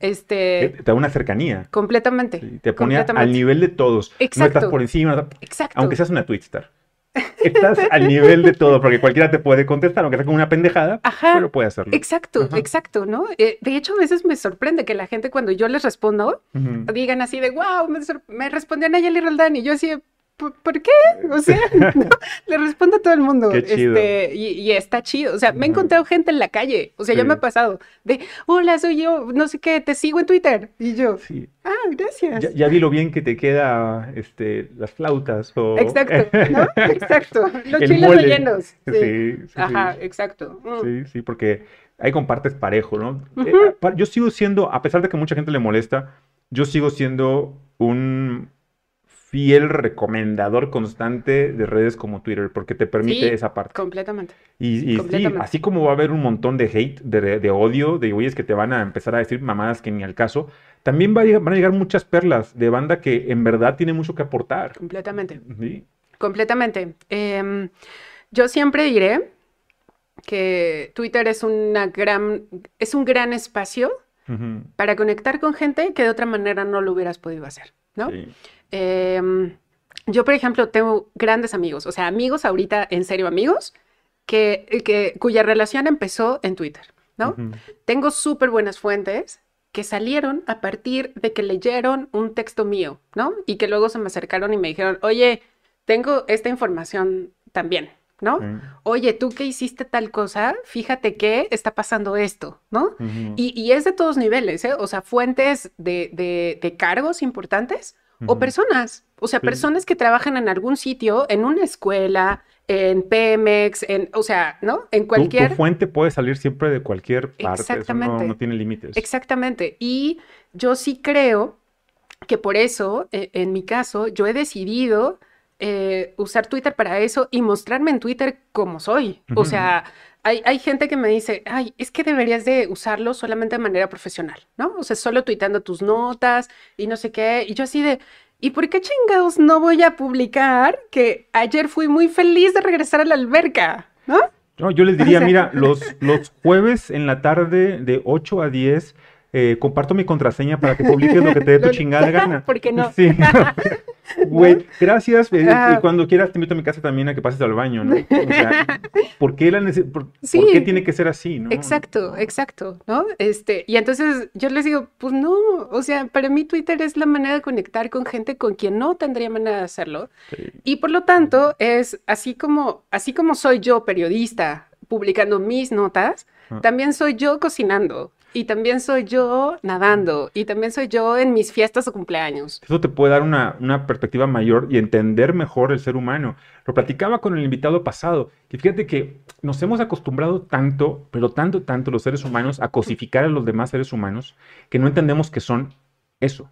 este, te, da una cercanía. Completamente. te pone al nivel de todos. Exacto. No estás por encima. Exacto. Aunque seas una twitstar. Estás al nivel de todo, porque cualquiera te puede contestar, aunque sea como una pendejada, pero puede hacerlo. Exacto, exacto, ¿no? Eh, de hecho, a veces me sorprende que la gente cuando yo les respondo, digan así de, wow, me, me respondió Nayeli Roldán, y yo así, ¿por qué? O sea, le respondo a todo el mundo. Qué chido. Este, y, está chido. O sea, me he encontrado gente en la calle. O sea, ya me ha pasado. De, hola, soy yo, no sé qué, te sigo en Twitter. Y yo, sí. ah, gracias. Ya, vi lo bien que te queda este, las flautas. O... Exacto, ¿no? Exacto. Los chiles rellenos. Sí, sí, sí Ajá, exacto. Mm. Sí, sí, porque ahí compartes parejo, ¿no? Eh, yo sigo siendo, a pesar de que mucha gente le molesta, yo sigo siendo un fiel recomendador constante de redes como Twitter, porque te permite esa parte. Completamente. Y, sí, así como va a haber un montón de hate, de, odio, de güeyes que te van a empezar a decir mamadas que ni al caso, también van a llegar muchas perlas de banda que en verdad tiene mucho que aportar. Completamente. Completamente. Em, yo siempre diré que Twitter es, una gran, es un gran espacio para conectar con gente que de otra manera no lo hubieras podido hacer, ¿no? Sí. Em, yo, por ejemplo, tengo grandes amigos, o sea, amigos ahorita, en serio, amigos, que, que cuya relación empezó en Twitter, ¿no? Tengo súper buenas fuentes que salieron a partir de que leyeron un texto mío, ¿no? Y que luego se me acercaron y me dijeron, oye, tengo esta información también, ¿no? Oye, tú que hiciste tal cosa, fíjate que está pasando esto, ¿no? y, es de todos niveles, ¿eh? O sea, fuentes de, cargos importantes o personas, o sea, personas que trabajan en algún sitio, en una escuela, en Pemex, en, o sea, ¿no? En cualquier... Tu, fuente puede salir siempre de cualquier parte, Exactamente. no, tiene límites. Exactamente, y yo sí creo que por eso, e, en mi caso, yo he decidido eh, usar Twitter para eso y mostrarme en Twitter como soy. O sea, hay, hay, gente que me dice, ay, es que deberías de usarlo solamente de manera profesional, ¿no? O sea, solo tuitando tus notas y no sé qué. Y yo así de, ¿y por qué chingados no voy a publicar que ayer fui muy feliz de regresar a la alberca, ¿no? No, yo les diría, mira, los, los jueves en la tarde de 8 a 10 eh, comparto mi contraseña para que publiques lo que te dé tu chingada gana. ¿Por qué no? Sí. Güey, gracias. Eh, y cuando quieras te invito a mi casa también a que pases al baño, ¿no? O sea, ¿por qué, la por, qué tiene que ser así, no? Exacto, exacto, ¿no? Este, y entonces yo les digo, pues no, o sea, para mí Twitter es la manera de conectar con gente con quien no tendría manera de hacerlo. Y por lo tanto, es así como, así como soy yo periodista publicando mis notas, ah. también soy yo cocinando. Y también soy yo nadando. Y también soy yo en mis fiestas o cumpleaños. Eso te puede dar una, perspectiva mayor y entender mejor el ser humano. Lo platicaba con el invitado pasado. Que fíjate que nos hemos acostumbrado tanto, pero tanto, tanto los seres humanos a cosificar a los demás seres humanos que no entendemos que son eso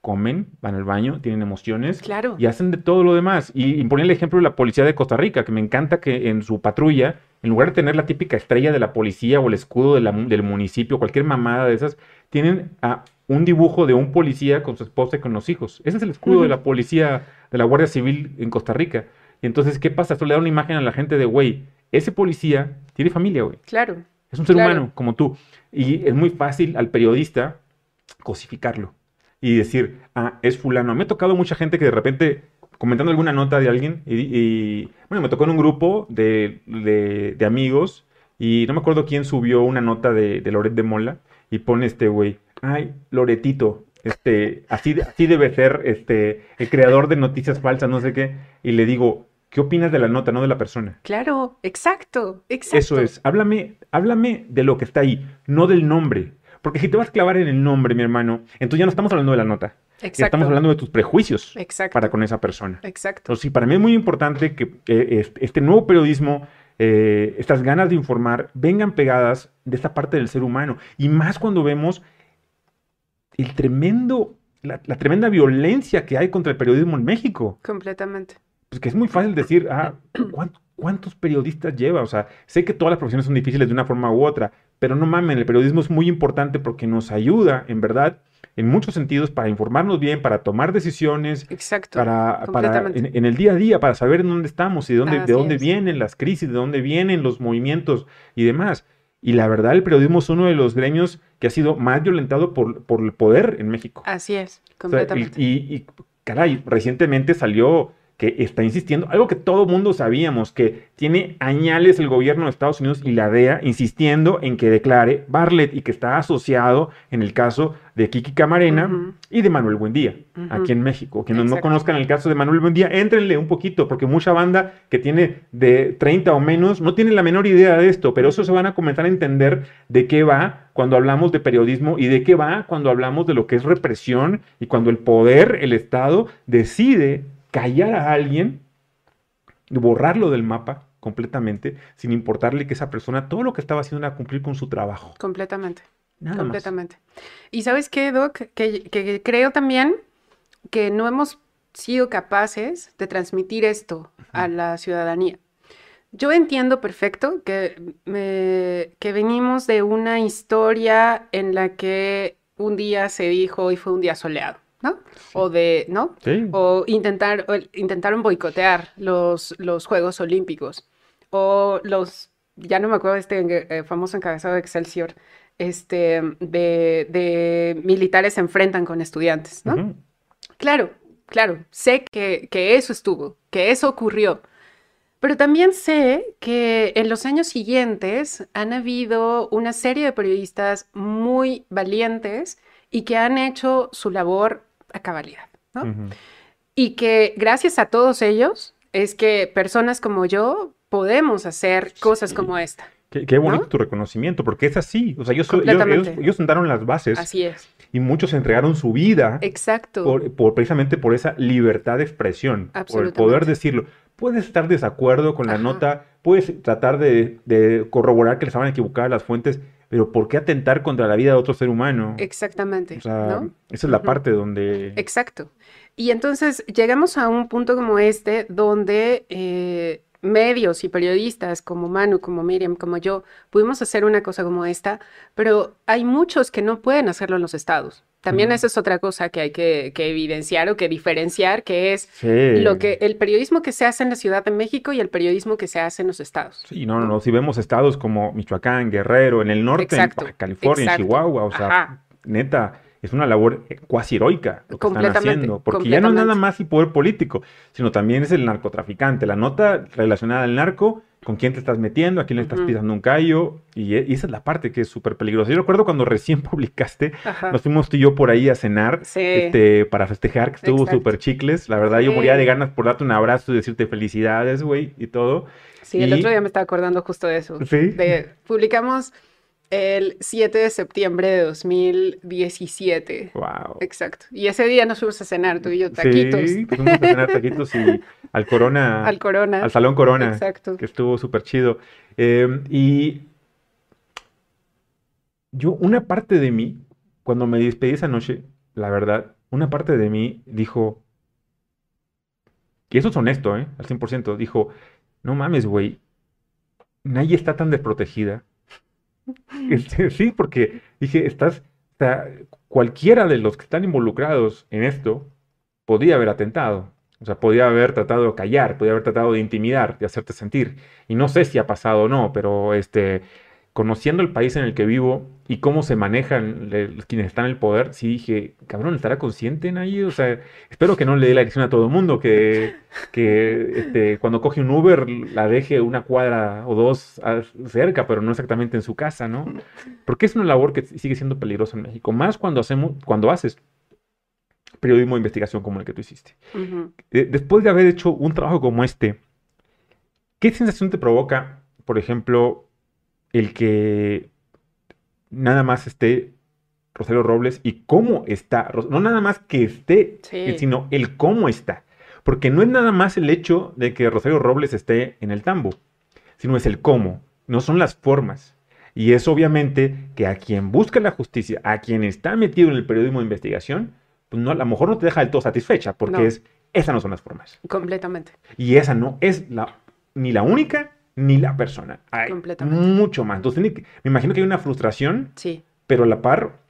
comen, van al baño, tienen emociones claro. y hacen de todo lo demás. Y, y ponía el ejemplo de la policía de Costa Rica, que me encanta que en su patrulla en lugar de tener la típica estrella de la policía o el escudo del municipio, cualquier mamada de esas, tienen a un dibujo de un policía con su esposa y con los hijos. Ese es el escudo de la policía, de la Guardia Civil en Costa Rica. Y entonces, ¿qué pasa? Esto le da una imagen a la gente de, güey, ese policía tiene familia, güey. Claro. Es un ser humano como tú. Y es muy fácil al periodista cosificarlo y decir, ah, es fulano. Me ha tocado mucha gente que de repente comentando alguna nota de alguien y, bueno, me tocó en un grupo de, de, amigos y no me acuerdo quién subió una nota de, de Loret de Mola y pone este güey, ay, Loretito, este, así, así debe ser este, el creador de noticias falsas, no sé qué, y le digo, ¿qué opinas de la nota, no de la persona? Claro, exacto, exacto. Eso es, háblame, háblame de lo que está ahí, no del nombre. Porque si te vas a clavar en el nombre, mi hermano, entonces ya no estamos hablando de la nota. Estamos hablando de tus prejuicios para con esa persona. Exacto. Entonces, sí, para mí es muy importante que eh, este nuevo periodismo, eh, estas ganas de informar, vengan pegadas de esta parte del ser humano. Y más cuando vemos el tremendo, la, tremenda violencia que hay contra el periodismo en México. Completamente. Pues que es muy fácil decir, ah, ¿cuántos periodistas lleva? O sea, sé que todas las profesiones son difíciles de una forma u otra, pero no mamen, el periodismo es muy importante porque nos ayuda, en verdad, en muchos sentidos para informarnos bien, para tomar decisiones, Exacto, para, en, el día a día, para saber dónde estamos y de dónde, de dónde vienen las crisis, de dónde vienen los movimientos y demás. Y la verdad, el periodismo es uno de los gremios que ha sido más violentado por, por el poder en México. Así es, completamente. y, y, caray, recientemente salió que está insistiendo, algo que todo mundo sabíamos, que tiene añales el gobierno de Estados Unidos y la DEA insistiendo en que declare Bartlett y que está asociado en el caso de Kiki Camarena y de Manuel Buendía, aquí en México. Quienes no conozcan el caso de Manuel Buendía, éntrenle un poquito, porque mucha banda que tiene de 30 o menos no tiene la menor idea de esto, pero eso se van a comenzar a entender de qué va cuando hablamos de periodismo y de qué va cuando hablamos de lo que es represión y cuando el poder, el Estado, decide callar a alguien, borrarlo del mapa completamente, sin importarle que esa persona todo lo que estaba haciendo era cumplir con su trabajo. Completamente. completamente. Y sabes qué, Doc, que, creo también que no hemos sido capaces de transmitir esto a la ciudadanía. Yo entiendo perfecto que, que venimos de una historia en la que un día se dijo y fue un día soleado. ¿No? O de, ¿no? O intentar, intentaron boicotear los, los Juegos Olímpicos. O los, ya no me acuerdo este eh, famoso encabezado de Excelsior, este, de, de, militares se enfrentan con estudiantes, ¿no? Claro, claro, sé que, que eso estuvo, que eso ocurrió. Pero también sé que en los años siguientes han habido una serie de periodistas muy valientes y que han hecho su labor a cabalidad, ¿no? Y que gracias a todos ellos es que personas como yo podemos hacer cosas como esta. Qué, bonito tu reconocimiento, porque es así. O sea, ellos, ellos, sentaron las bases. Así es. Y muchos entregaron su vida. Exacto. Por, precisamente por esa libertad de expresión. Por el poder decirlo. Puedes estar desacuerdo con la nota, puedes tratar de, corroborar que les estaban equivocadas las fuentes, pero ¿por qué atentar contra la vida de otro ser humano? Exactamente. O sea, esa es la parte donde... Exacto. Y entonces llegamos a un punto como este donde eh, medios y periodistas como Manu, como Miriam, como yo, pudimos hacer una cosa como esta, pero hay muchos que no pueden hacerlo en los estados. También esa es otra cosa que hay que, evidenciar o que diferenciar, que es lo que el periodismo que se hace en la Ciudad de México y el periodismo que se hace en los estados. Sí, no, no, no. Si vemos estados como Michoacán, Guerrero, en el norte, en California, en Chihuahua, o sea, neta, es una labor cuasi heroica lo que están haciendo, porque ya no es nada más y poder político, sino también es el narcotraficante, la nota relacionada al narco, con quién te estás metiendo, a quién le estás pisando un callo, y, esa es la parte que es súper peligrosa. Yo recuerdo cuando recién publicaste, nos fuimos tú y yo por ahí a cenar este, para festejar, que estuvo súper chicles, la verdad yo moría de ganas por darte un abrazo y decirte felicidades, güey, y todo. Sí, el otro día me estaba acordando justo de eso. Sí. publicamos el 7 de septiembre de 2017. Wow. Exacto. Y ese día nos fuimos a cenar, tú y yo, taquitos. Sí, fuimos a cenar taquitos y al Corona. al Corona. Al Salón Corona. Exacto. Que estuvo súper chido. Em, y yo, una parte de mí, cuando me despedí esa noche, la verdad, una parte de mí dijo, y eso es honesto, ¿eh? Al 100%, dijo, no mames, güey, nadie está tan desprotegida este, sí, porque dije, estás, cualquiera de los que están involucrados en esto podía haber atentado. O sea, podía haber tratado de callar, podía haber tratado de intimidar, de hacerte sentir. Y no sé si ha pasado o no, pero este, conociendo el país en el que vivo y cómo se manejan quienes están en el poder, sí dije, cabrón, ¿estará consciente en ahí? O sea, espero que no le dé la dirección a todo el mundo, que, que este, cuando coge un Uber la deje una cuadra o dos cerca, pero no exactamente en su casa, ¿no? Porque es una labor que sigue siendo peligrosa en México, más cuando, hacemos, cuando haces periodismo de investigación como el que tú hiciste. Después de haber hecho un trabajo como este, ¿qué sensación te provoca, por ejemplo, el que nada más esté Rosario Robles y cómo está, no nada más que esté, sino el cómo está. Porque no es nada más el hecho de que Rosario Robles esté en el tambo, sino es el cómo, no son las formas. Y es obviamente que a quien busca la justicia, a quien está metido en el periodismo de investigación, pues no, a lo mejor no te deja del todo satisfecha, porque es, esas no son las formas. Completamente. Y esa no es la, ni la única ni la persona. Hay mucho más. Entonces, me imagino que hay una frustración, sí. pero a la par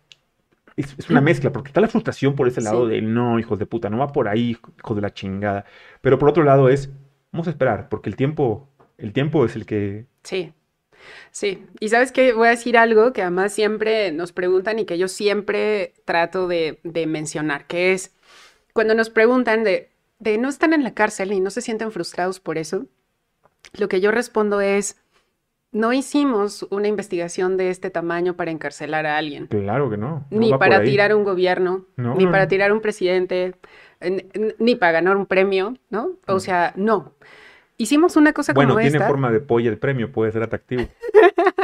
es, una mezcla, porque está la frustración por ese lado de no, hijos de puta, no va por ahí, hijos de la chingada. Pero por otro lado es, vamos a esperar, porque el tiempo, el tiempo es el que... Sí. Sí, y sabes que voy a decir algo que además siempre nos preguntan y que yo siempre trato de, mencionar, que es cuando nos preguntan de, de no están en la cárcel y no se sienten frustrados por eso, lo que yo respondo es, no hicimos una investigación de este tamaño para encarcelar a alguien. Claro que no. ni para tirar un gobierno, ni para tirar un presidente, ni para ganar un premio, ¿no? O mm. sea, no. Hicimos una cosa como esta. Bueno, tiene forma de polla el premio, puede ser atractivo.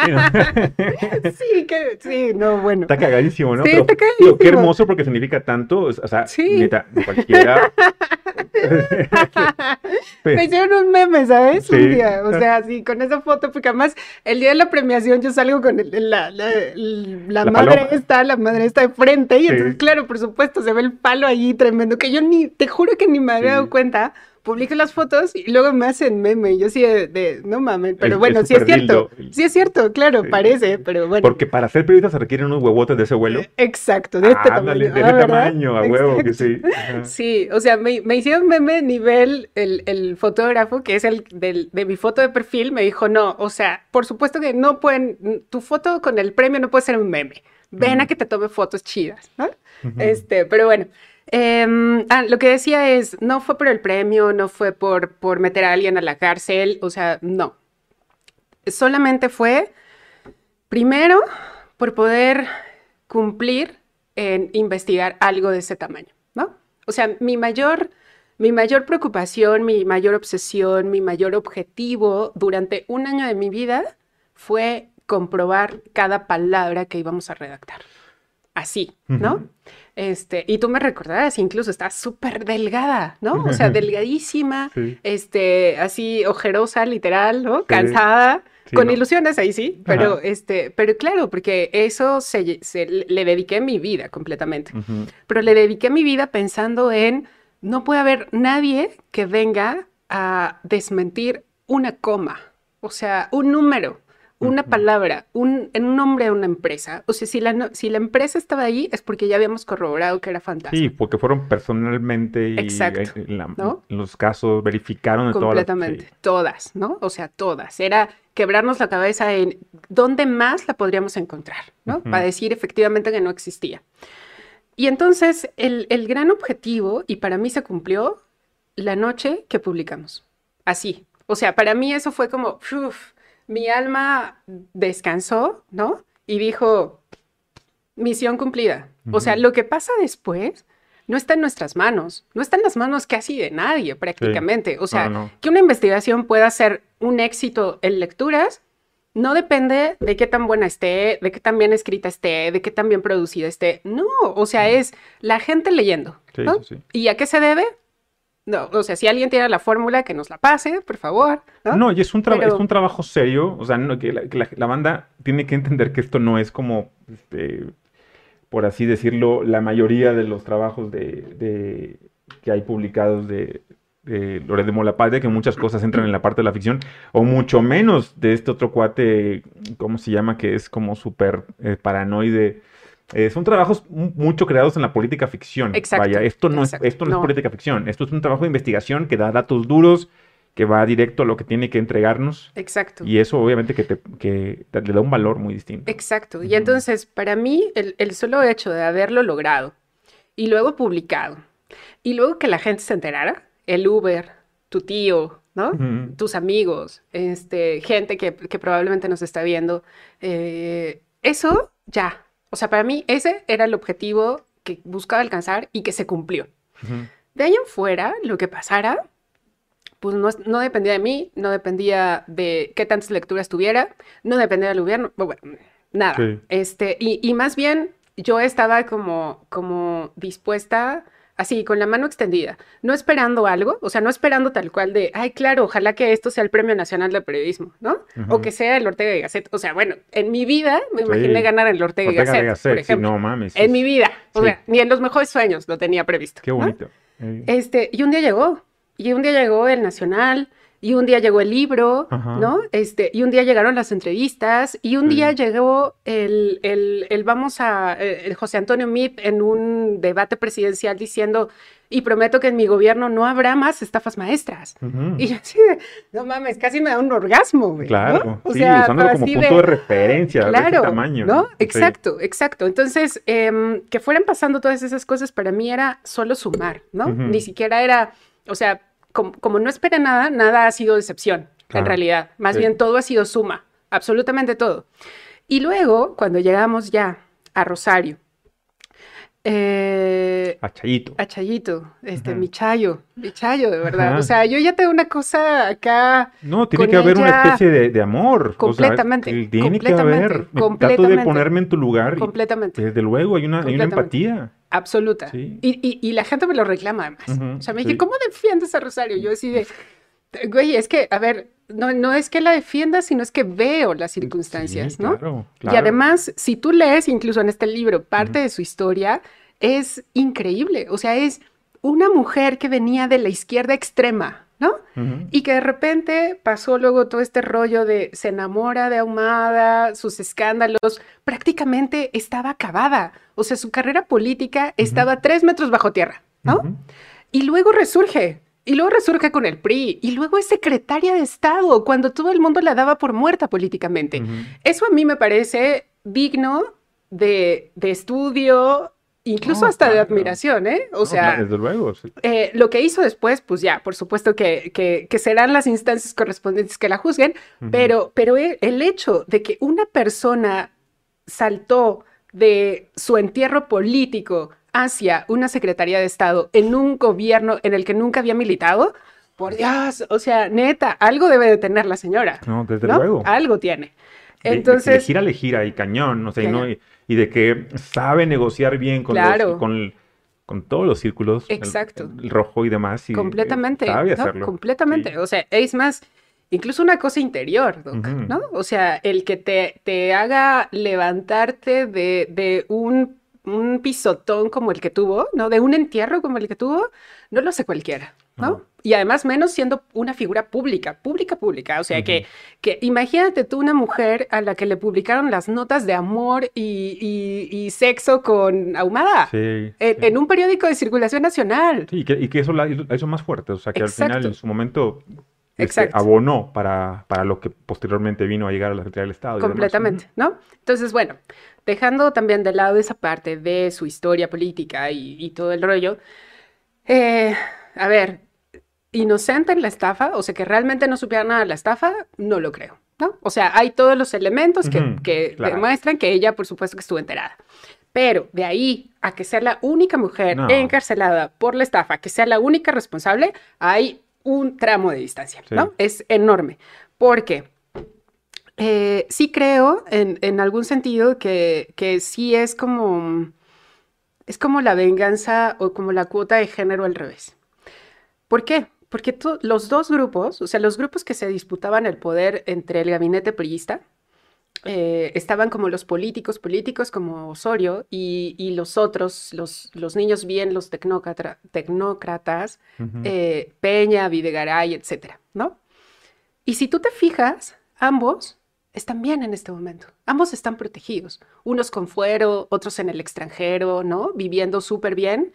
sí, que, sí, no, bueno. Está cagadísimo, ¿no? Sí, está cagadísimo. qué hermoso porque significa tanto, o sea, sí. neta, cualquiera Me hicieron un meme, ¿sabes? Un día, o sea, sí, con esa foto, porque además el día de la premiación yo salgo con la, la, madre esta, la madre está de frente, y entonces, claro, por supuesto, se ve el palo allí tremendo, que yo ni, te juro que ni me había dado cuenta publico las fotos y luego me hacen meme. Y yo sí de, no mames, pero bueno, sí es cierto. Sí es cierto, claro, parece, pero bueno. Porque para ser periodista se requieren unos huevotes de ese vuelo. Exacto, de este tamaño. De este tamaño, a huevo, que sí. Sí, o sea, me, me, hicieron meme nivel el, el fotógrafo, que es el del, de mi foto de perfil, me dijo, no, o sea, por supuesto que no pueden, tu foto con el premio no puede ser un meme. Ven a que te tome fotos chidas, ¿no? Este, pero bueno. Em, ah, lo que decía es, no fue por el premio, no fue por, por meter a alguien a la cárcel, o sea, no. Solamente fue, primero, por poder cumplir en investigar algo de ese tamaño, ¿no? O sea, mi mayor Mi mayor preocupación, mi mayor obsesión, mi mayor objetivo durante un año de mi vida fue comprobar cada palabra que íbamos a redactar. Así, ¿no? Este, y tú me recordarás, incluso está súper delgada, ¿no? O sea, delgadísima, este, así ojerosa, literal, ¿no? Cansada, con ilusiones ahí sí, pero este, pero claro, porque eso se, le dediqué mi vida completamente. Pero le dediqué mi vida pensando en no puede haber nadie que venga a desmentir una coma, o sea, un número, una palabra, un, un nombre de una empresa. O sea, si la, si la empresa estaba ahí es porque ya habíamos corroborado que era fantasma. Sí, porque fueron personalmente y en, los casos verificaron completamente todas, todas, ¿no? O sea, todas. Era quebrarnos la cabeza en dónde más la podríamos encontrar, ¿no? Para decir efectivamente que no existía. Y entonces el, el gran objetivo, y para mí se cumplió, la noche que publicamos. Así. O sea, para mí eso fue como, mi alma descansó, ¿no? Y dijo, misión cumplida. O sea, lo que pasa después no está en nuestras manos, no está en las manos casi de nadie prácticamente. O sea, que una investigación pueda ser un éxito en lecturas no depende de qué tan buena esté, de qué tan bien escrita esté, de qué tan bien producida esté. No, o sea, es la gente leyendo. ¿Y a qué se debe? No, o sea, si alguien tiene la fórmula, que nos la pase, por favor. No, y es un, es un trabajo serio. O sea, que, la, banda tiene que entender que esto no es como, este, por así decirlo, la mayoría de los trabajos de que hay publicados de, de Loret de que muchas cosas entran en la parte de la ficción, o mucho menos de este otro cuate, ¿cómo se llama? Que es como súper eh, paranoide. Eh, son trabajos mucho creados en la política ficción. Exacto. Vaya, esto no, es, esto no, es política ficción, esto es un trabajo de investigación que da datos duros, que va directo a lo que tiene que entregarnos. Exacto. Y eso obviamente que, te, que le da un valor muy distinto. Exacto. Y entonces, para mí, el, el solo hecho de haberlo logrado y luego publicado y luego que la gente se enterara, el Uber, tu tío, ¿no? Tus amigos, este, gente que, probablemente nos está viendo. Eh, eso ya. O sea, para mí ese era el objetivo que buscaba alcanzar y que se cumplió. De ahí en fuera, lo que pasara, pues no, dependía de mí, no dependía de qué tantas lecturas tuviera, no dependía del gobierno, bueno, nada. Este, y, y, más bien yo estaba como, como dispuesta así, con la mano extendida, no esperando algo, o sea, no esperando tal cual de, ay, claro, ojalá que esto sea el Premio Nacional de Periodismo, ¿no? O que sea el Ortega y Gasset. O sea, bueno, en mi vida me imaginé ganar el Ortega, y Gasset, por ejemplo. no mames. En mi vida, o sea, ni en los mejores sueños lo tenía previsto. Qué bonito. Este, y un día llegó, y un día llegó el Nacional, y un día llegó el libro, ¿no? Este, y un día llegaron las entrevistas, y un día llegó el, el, el vamos a, el José Antonio Mit en un debate presidencial diciendo, y prometo que en mi gobierno no habrá más estafas maestras. Y yo así no mames, casi me da un orgasmo, güey. Claro, sí, usándolo como punto de, referencia claro, de ese tamaño. ¿no? Exacto, exacto. Entonces, em, que fueran pasando todas esas cosas para mí era solo sumar, ¿no? Ni siquiera era, o sea, como, no espera nada, nada ha sido decepción, en realidad. Más bien todo ha sido suma, absolutamente todo. Y luego, cuando llegamos ya a Rosario, eh, a Chayito. A Chayito, este, mi chayo, mi chayo, de verdad. O sea, yo ya tengo una cosa acá. No, tiene que haber una especie de, amor. Completamente. tiene que haber. trato de ponerme en tu lugar. Completamente. desde luego, hay una, hay una empatía. Absoluta. Y, y, y, la gente me lo reclama además. o sea, me dije, ¿cómo defiendes a Rosario? Yo decía, güey, es que, a ver, no, no es que la defienda, sino es que veo las circunstancias, ¿no? Claro, Y además, si tú lees incluso en este libro parte de su historia, es increíble. O sea, es una mujer que venía de la izquierda extrema, ¿no? Y que de repente pasó luego todo este rollo de se enamora de Ahumada, sus escándalos, prácticamente estaba acabada. O sea, su carrera política estaba tres metros bajo tierra, ¿no? Y luego resurge, y luego resurge con el PRI, y luego es secretaria de Estado, cuando todo el mundo la daba por muerta políticamente. Eso a mí me parece digno de, de estudio, incluso hasta de admiración, ¿eh? O sea, desde luego, sí. Eh, lo que hizo después, pues ya, por supuesto que, que, serán las instancias correspondientes que la juzguen, pero, pero el hecho de que una persona saltó de su entierro político hacia una Secretaría de Estado en un gobierno en el que nunca había militado, por Dios, o sea, neta, algo debe de tener la señora. No, desde luego. Algo tiene. Entonces. le gira, le gira y cañón, no sé, y, de que sabe negociar bien con, con, con, todos los círculos. Exacto. El, rojo y demás. Y, completamente. Sabe hacerlo. Completamente. O sea, es más, incluso una cosa interior, ¿no? O sea, el que te, te haga levantarte de, de un, un, pisotón como el que tuvo, ¿no? De un entierro como el que tuvo, no lo hace cualquiera, ¿no? Y además menos siendo una figura pública, pública, pública. O sea, que, que imagínate tú una mujer a la que le publicaron las notas de amor y, y, sexo con ahumada sí, en, un periódico de circulación nacional. Sí, y que, y que eso la, hizo más fuerte. O sea, que al final en su momento este, abonó para, para, lo que posteriormente vino a llegar a la Secretaría del Estado. Completamente, ¿no? Entonces, bueno, dejando también de lado esa parte de su historia política y, todo el rollo, eh, a ver, inocente en la estafa, o sea, que realmente no supiera nada de la estafa, no lo creo, ¿no? O sea, hay todos los elementos que, demuestran que ella, por supuesto, que estuvo enterada. Pero de ahí a que sea la única mujer encarcelada por la estafa, que sea la única responsable, hay un tramo de distancia, ¿no? Es enorme. Porque eh, sí creo, en, algún sentido, que, que, sí es como, es como la venganza o como la cuota de género al revés. ¿Por qué? Porque los dos grupos, o sea, los grupos que se disputaban el poder entre el gabinete priista, eh, estaban como los políticos, políticos como Osorio y, los otros, los, los, niños bien, los tecnócratas, eh, Peña, Videgaray, etcétera, ¿no? Y si tú te fijas, ambos están bien en este momento. Ambos están protegidos, unos con fuero, otros en el extranjero, ¿no? Viviendo súper bien.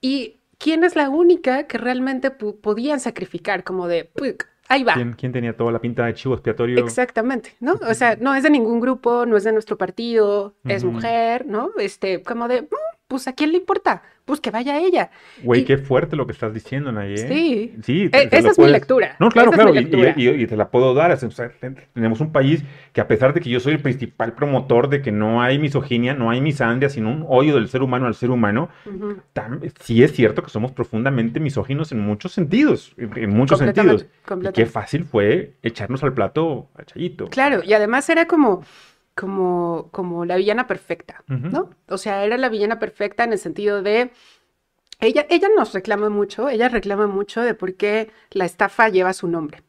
¿Y quién es la única que realmente podían sacrificar como de, Ahí va. ¿Quién, tenía toda la pinta de chivo expiatorio? Exactamente, ¿no? O sea, no es de ningún grupo, no es de nuestro partido, es mujer, ¿no? Este, como de, mm, pues a quién le importa, pues que vaya ella. Güey, qué fuerte lo que estás diciendo, Naye. Sí. Sí. E, esa es mi lectura. No, claro, claro, y, te la puedo dar. tenemos un país que a pesar de que yo soy el principal promotor de que no hay misoginia, no hay misandria, sino un odio del ser humano al ser humano, sí es cierto que somos profundamente misóginos en muchos sentidos, en, muchos sentidos. Y qué fácil fue echarnos al plato a Chayito. Claro, y además era como como, como la villana perfecta, ¿no? O sea, era la villana perfecta en el sentido de... Ella, ella nos reclama mucho, ella reclama mucho de por qué la estafa lleva su nombre.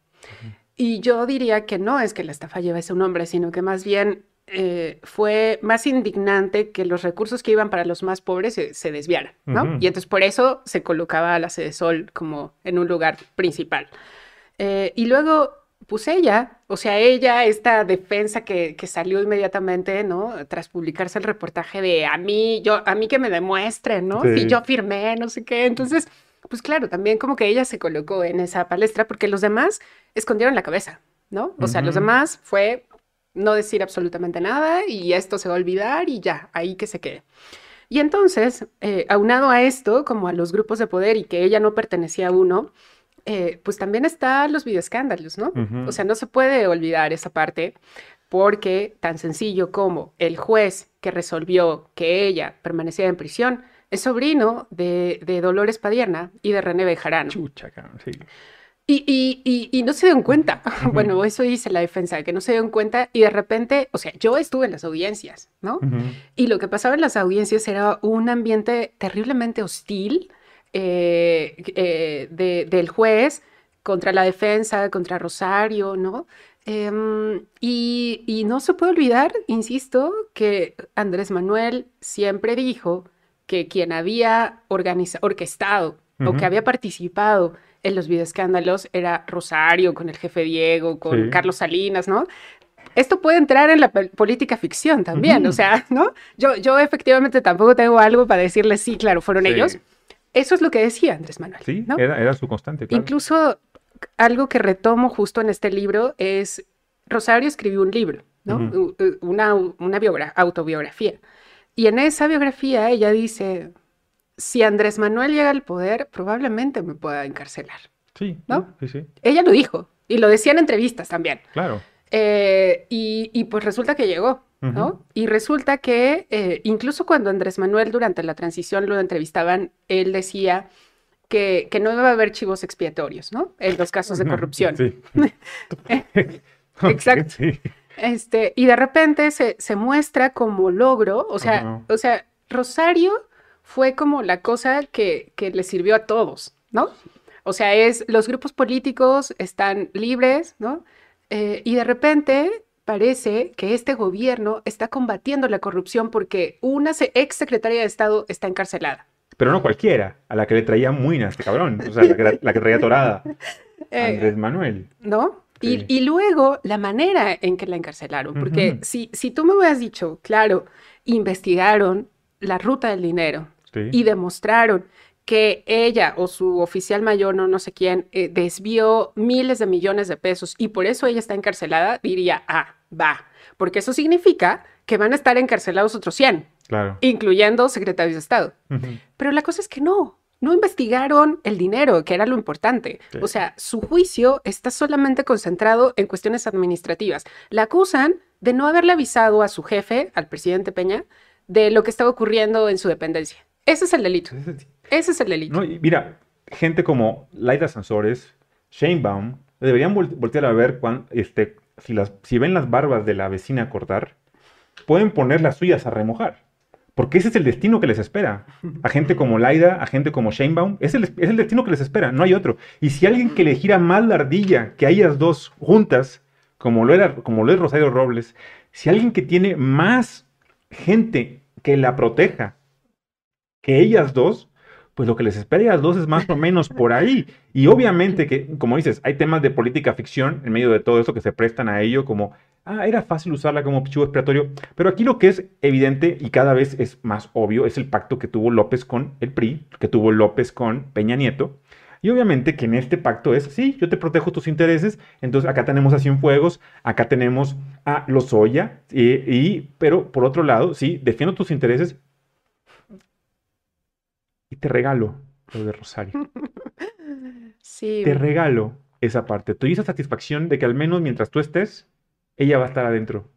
Y yo diría que no es que la estafa lleve su nombre, sino que más bien eh, fue más indignante que los recursos que iban para los más pobres se, desviaran, ¿no? Y entonces por eso se colocaba a la sede Sol como en un lugar principal. Eh, y luego pues ella, o sea, ella, esta defensa que, salió inmediatamente, ¿no? Tras publicarse el reportaje de a mí, yo, a mí que me demuestren, ¿no? Si yo firmé, no sé qué. Entonces, pues claro, también como que ella se colocó en esa palestra porque los demás escondieron la cabeza, ¿no? O sea, los demás fue no decir absolutamente nada y esto se va a olvidar y ya, ahí que se quede. Y entonces, eh, aunado a esto, como a los grupos de poder y que ella no pertenecía a uno, eh, pues también están los videoescándalos, ¿no? O sea, no se puede olvidar esa parte porque tan sencillo como el juez que resolvió que ella permanecía en prisión es sobrino de, Dolores Padierna y de René Bejarano. Chucha, sí. Y, no se dieron cuenta. Bueno, eso dice la defensa, que no se dieron cuenta y de repente, o sea, yo estuve en las audiencias, ¿no? Y lo que pasaba en las audiencias era un ambiente terriblemente hostil eh, eh, del juez contra la defensa, contra Rosario, ¿no? Em, y, no se puede olvidar, insisto, que Andrés Manuel siempre dijo que quien había orquestado o que había participado en los videoescándalos era Rosario, con el jefe Diego, con Carlos Salinas, ¿no? Esto puede entrar en la política ficción también, o sea, ¿no? Yo, yo efectivamente tampoco tengo algo para decirles, sí, claro, fueron ellos, eso es lo que decía Andrés Manuel. Sí, era, su constante. Incluso algo que retomo justo en este libro es, Rosario escribió un libro, ¿no? Una, una autobiografía. Y en esa biografía ella dice, si Andrés Manuel llega al poder, probablemente me pueda encarcelar. Sí, ¿no? Sí, sí. Ella lo dijo y lo decía en entrevistas también. Claro. Eh, y, y, pues resulta que llegó, ¿no? Y resulta que eh, incluso cuando Andrés Manuel durante la transición lo entrevistaban, él decía que, no iba a haber chivos expiatorios, ¿no? En los casos de corrupción. Sí. Exacto. Este, y de repente se, muestra como logro, o sea, o sea, Rosario fue como la cosa que, que le sirvió a todos, ¿no? O sea, es los grupos políticos están libres, ¿no? Eh, y de repente parece que este gobierno está combatiendo la corrupción porque una ex secretaria de Estado está encarcelada. Pero no cualquiera, a la que le traía muina este cabrón, o sea, la que, traía torada. Eh, Andrés Manuel. ¿No? Y, luego la manera en que la encarcelaron, porque si, si tú me hubieras dicho, claro, investigaron la ruta del dinero y demostraron que ella o su oficial mayor, no, no sé quién, eh, desvió miles de millones de pesos y por eso ella está encarcelada, diría, ah, va, porque eso significa que van a estar encarcelados otros 100, claro. incluyendo secretarios de Estado. Pero la cosa es que no, no investigaron el dinero, que era lo importante. O sea, su juicio está solamente concentrado en cuestiones administrativas. La acusan de no haberle avisado a su jefe, al presidente Peña, de lo que estaba ocurriendo en su dependencia. Ese es el delito. Ese es el delito. mira, gente como Laida Sansores, Shane Baum, deberían voltear a ver este, si, ven las barbas de la vecina cortar, pueden poner las suyas a remojar. Porque ese es el destino que les espera. A gente como Laida, a gente como Baum, es el, es el destino que les espera, no hay otro. Y si alguien que le gira más la ardilla que a ellas dos juntas, como lo, era, como lo es Rosario Robles, si alguien que tiene más gente que la proteja que ellas dos, pues lo que les espera a ellas dos es más o menos por ahí. Y obviamente que, como dices, hay temas de política ficción en medio de todo eso que se prestan a ello, como, ah, era fácil usarla como chivo expiatorio. Pero aquí lo que es evidente y cada vez es más obvio es el pacto que tuvo López con el PRI, que tuvo López con Peña Nieto. Y obviamente que en este pacto es, sí, yo te protejo tus intereses, entonces acá tenemos a Cienfuegos, acá tenemos a Lozoya, y, y, pero por otro lado, sí, defiendo tus intereses, y te regalo lo de Rosario. Sí. Te regalo esa parte. Te esa satisfacción de que al menos mientras tú estés, ella va a estar adentro.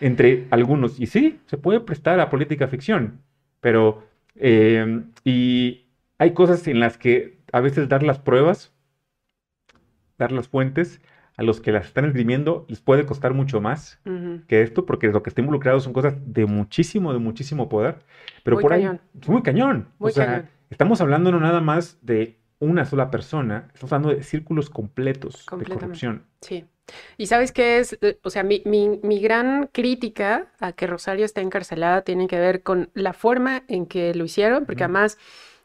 Entre algunos. Y sí, se puede prestar a política ficción. Pero, eh, y hay cosas en las que a veces dar las pruebas, dar las fuentes, a los que las están esgrimiendo les puede costar mucho más que esto, porque lo que está involucrado son cosas de muchísimo, de muchísimo poder. Pero por ahí es muy cañón. o sea, estamos hablando no nada más de una sola persona, estamos hablando de círculos completos de corrupción. Sí. Y sabes qué es, eh, o sea, mi, gran crítica a que Rosario esté encarcelada tiene que ver con la forma en que lo hicieron, porque además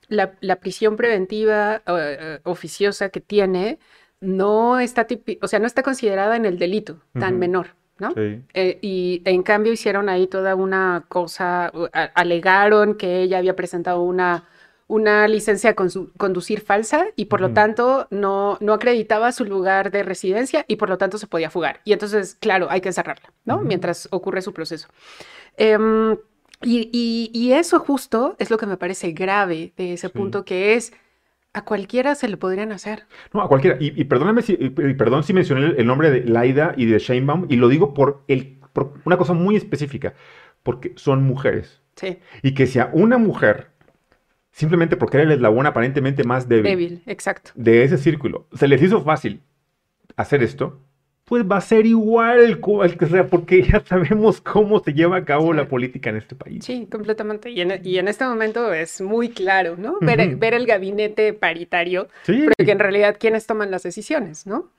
la, prisión preventiva eh, eh, oficiosa que tiene no está, o sea, no está considerada en el delito tan menor. ¿no? Eh, y en cambio hicieron ahí toda una cosa, alegaron que ella había presentado una, una licencia de conducir falsa y por lo tanto no, no acreditaba su lugar de residencia y por lo tanto se podía fugar. Y entonces, claro, hay que encerrarla, ¿no? Mientras ocurre su proceso. Em, y, y, eso justo es lo que me parece grave de ese punto, que es a cualquiera se le podrían hacer. No, a cualquiera. Y, perdóname si, perdón si mencioné el, nombre de Laida y de Sheinbaum, y lo digo por, el, una cosa muy específica, porque son mujeres. Sí. Y que si a una mujer, simplemente porque era el eslabón aparentemente más débil, débil exacto. de ese círculo, se les hizo fácil hacer esto, pues va a ser igual el, que sea, porque ya sabemos cómo se lleva a cabo la política en este país. Sí, completamente. Y en, y en este momento es muy claro, ¿no? ver, ver, el gabinete paritario, porque en realidad quienes toman las decisiones, ¿no?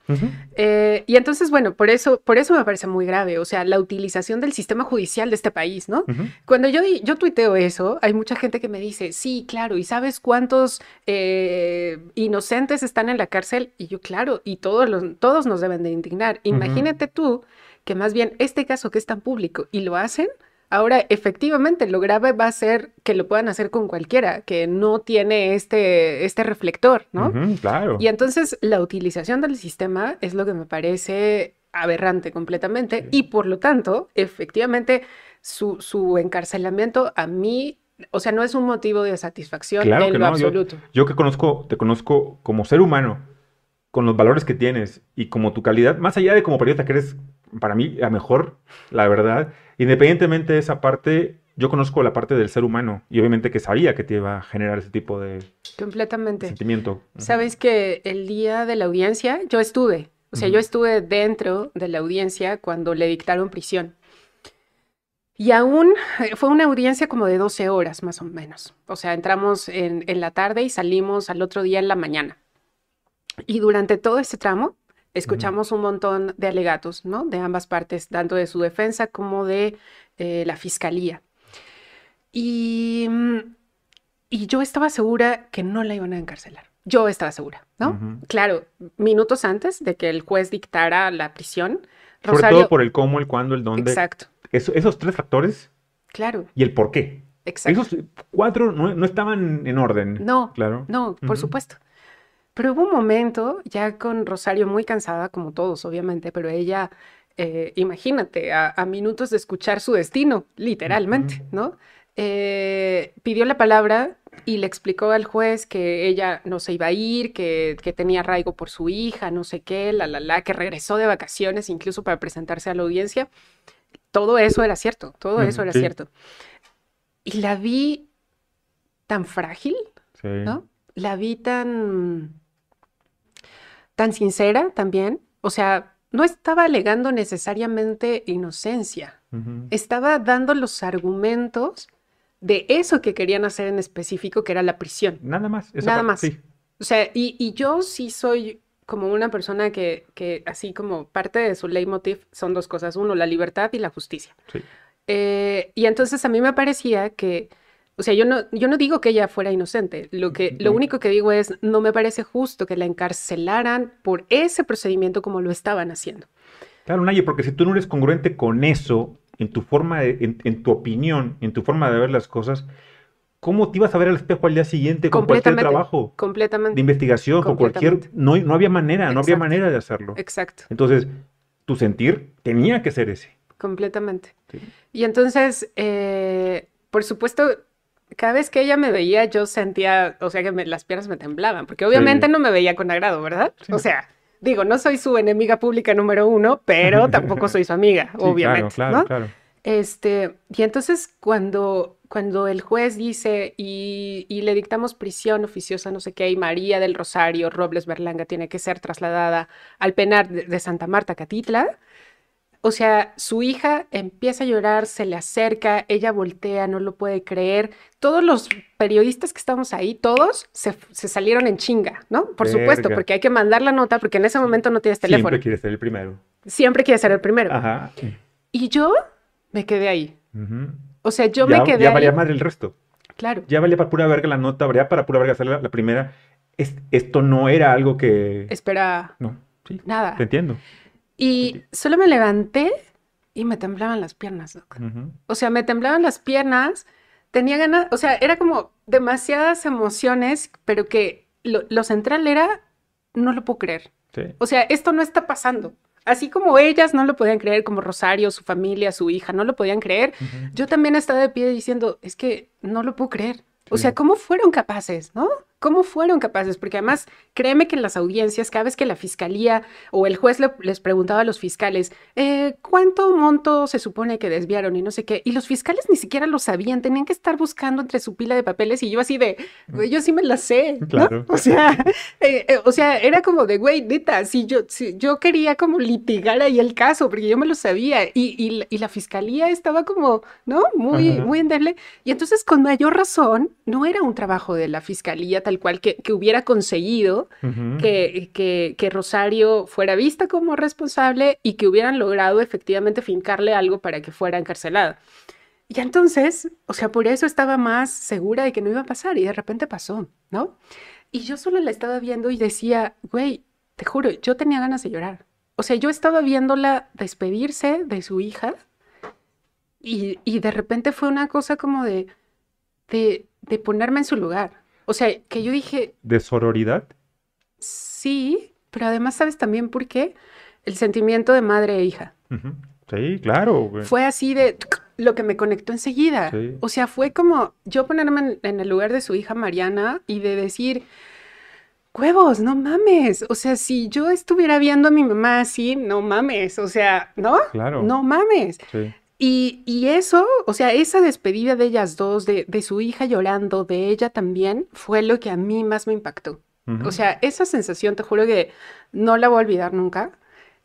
Eh, y entonces, bueno, por eso, por eso me parece muy grave, o sea, la utilización del sistema judicial de este país, ¿no? Cuando yo, yo tuiteo eso, hay mucha gente que me dice, sí, claro, ¿y sabes cuántos eh, inocentes están en la cárcel? Y yo, claro, y todos, los, todos nos deben de indignar. Imagínate tú que más bien este caso que es tan público y lo hacen, ahora efectivamente lo grave va a ser que lo puedan hacer con cualquiera, que no tiene este, este reflector, ¿no? claro. Y entonces la utilización del sistema es lo que me parece aberrante completamente y por lo tanto, efectivamente, su, encarcelamiento a mí o sea, no es un motivo de satisfacción en lo absoluto. yo, que conozco, te conozco como ser humano, con los valores que tienes y como tu calidad, más allá de como periodista que eres para mí, la mejor, la verdad. Independientemente de esa parte, yo conozco la parte del ser humano y obviamente que sabía que te iba a generar ese tipo de Completamente. sentimiento. Sabes que el día de la audiencia yo estuve, o sea, yo estuve dentro de la audiencia cuando le dictaron prisión. Y aún eh, fue una audiencia como de 12 horas más o menos. O sea, entramos en, en la tarde y salimos al otro día en la mañana. Y durante todo ese tramo escuchamos un montón de alegatos, ¿no? De ambas partes, tanto de su defensa como de eh, la fiscalía. Y, mm, y yo estaba segura que no la iban a encarcelar. Yo estaba segura, ¿no? Claro, minutos antes de que el juez dictara la prisión. Sobre todo por el cómo, el cuándo, el dónde. Exacto. esos tres factores. Claro. Y el por qué. Exacto. Esos cuatro no, estaban en orden. No. Claro. No, por supuesto. Pero hubo un momento, ya con Rosario muy cansada, como todos, obviamente, pero ella, eh, imagínate, a, minutos de escuchar su destino, literalmente, ¿no? Eh, pidió la palabra y le explicó al juez que ella no se iba a ir, que, tenía arraigo por su hija, no sé qué, la, la, la, que regresó de vacaciones incluso para presentarse a la audiencia. Todo eso era cierto, todo eso era cierto. Y la vi tan frágil, ¿no? La vi tan tan sincera también. O sea, no estaba alegando necesariamente inocencia, estaba dando los argumentos de eso que querían hacer en específico, que era la prisión. Nada más. Nada más. O sea, y, yo sí soy como una persona que, que, así como parte de su leitmotiv son dos cosas. Uno, la libertad y la justicia. Eh, y entonces a mí me parecía que o sea, yo no, yo no digo que ella fuera inocente. Lo, que, lo único que digo es, no me parece justo que la encarcelaran por ese procedimiento como lo estaban haciendo. Claro, Naye, porque si tú no eres congruente con eso, en tu forma, en, tu opinión, en tu forma de ver las cosas, ¿cómo te ibas a ver al espejo al día siguiente con cualquier trabajo? Completamente. De investigación, con cualquier... No, no había manera, no había manera de hacerlo. Exacto. Entonces, tu sentir tenía que ser ese. Completamente. Y entonces, eh, por supuesto, cada vez que ella me veía, yo sentía, o sea, que las piernas me temblaban, porque obviamente no me veía con agrado, ¿verdad? O sea, digo, no soy su enemiga pública número uno, pero tampoco soy su amiga, obviamente. Claro, claro, claro. Este, y entonces cuando, cuando el juez dice y, le dictamos prisión oficiosa, no sé qué, y María del Rosario Robles Berlanga tiene que ser trasladada al penar de, de Santa Marta, Catitla, o sea, su hija empieza a llorar, se le acerca, ella voltea, no lo puede creer. Todos los periodistas que estamos ahí, todos se, salieron en chinga, ¿no? Por supuesto, porque hay que mandar la nota porque en ese momento no tienes teléfono. Siempre quiere ser el primero. Siempre quiere ser el primero. Ajá. Y yo me quedé ahí. O sea, yo me quedé ya valía más el resto. Claro. Ya valía para pura verga la nota, valía para pura verga hacer la, primera. esto no era algo que... Espera. No, sí. Nada. Te entiendo. Y solo me levanté y me temblaban las piernas, O sea, me temblaban las piernas, tenía ganas, o sea, era como demasiadas emociones, pero que lo, central era, no lo puedo creer. O sea, esto no está pasando. Así como ellas no lo podían creer, como Rosario, su familia, su hija, no lo podían creer, yo también estaba de pie diciendo, es que no lo puedo creer. O sea, ¿cómo fueron capaces, no? ¿Cómo fueron capaces? Porque además, créeme que en las audiencias, cada vez que la fiscalía o el juez les preguntaba a los fiscales, eh, ¿cuánto monto se supone que desviaron y no sé qué? Y los fiscales ni siquiera lo sabían, tenían que estar buscando entre su pila de papeles y yo así de, yo sí me la sé, Claro. O sea, eh, eh, o sea, era como de, güey, neta, si yo, si yo quería como litigar ahí el caso, porque yo me lo sabía y, y, la fiscalía estaba como, ¿no? Muy, muy endeble. Y entonces, con mayor razón, no era un trabajo de la fiscalía tal cual que, hubiera conseguido que, que, Rosario fuera vista como responsable y que hubieran logrado efectivamente fincarle algo para que fuera encarcelada. Y entonces, o sea, por eso estaba más segura de que no iba a pasar y de repente pasó, ¿no? Y yo solo la estaba viendo y decía, güey, te juro, yo tenía ganas de llorar. O sea, yo estaba viéndola despedirse de su hija y, y de repente fue una cosa como de, de, de ponerme en su lugar. O sea, que yo dije... ¿De sororidad? Sí, pero además sabes también por qué. El sentimiento de madre e hija. Sí, claro. Fue así de lo que me conectó enseguida. O sea, fue como yo ponerme en, el lugar de su hija Mariana y de decir, huevos, no mames. O sea, si yo estuviera viendo a mi mamá así, no mames. O sea, ¿no? Claro. No mames. Sí. Y, y, eso, o sea, esa despedida de ellas dos, de, de, su hija llorando, de ella también, fue lo que a mí más me impactó. O sea, esa sensación, te juro que no la voy a olvidar nunca.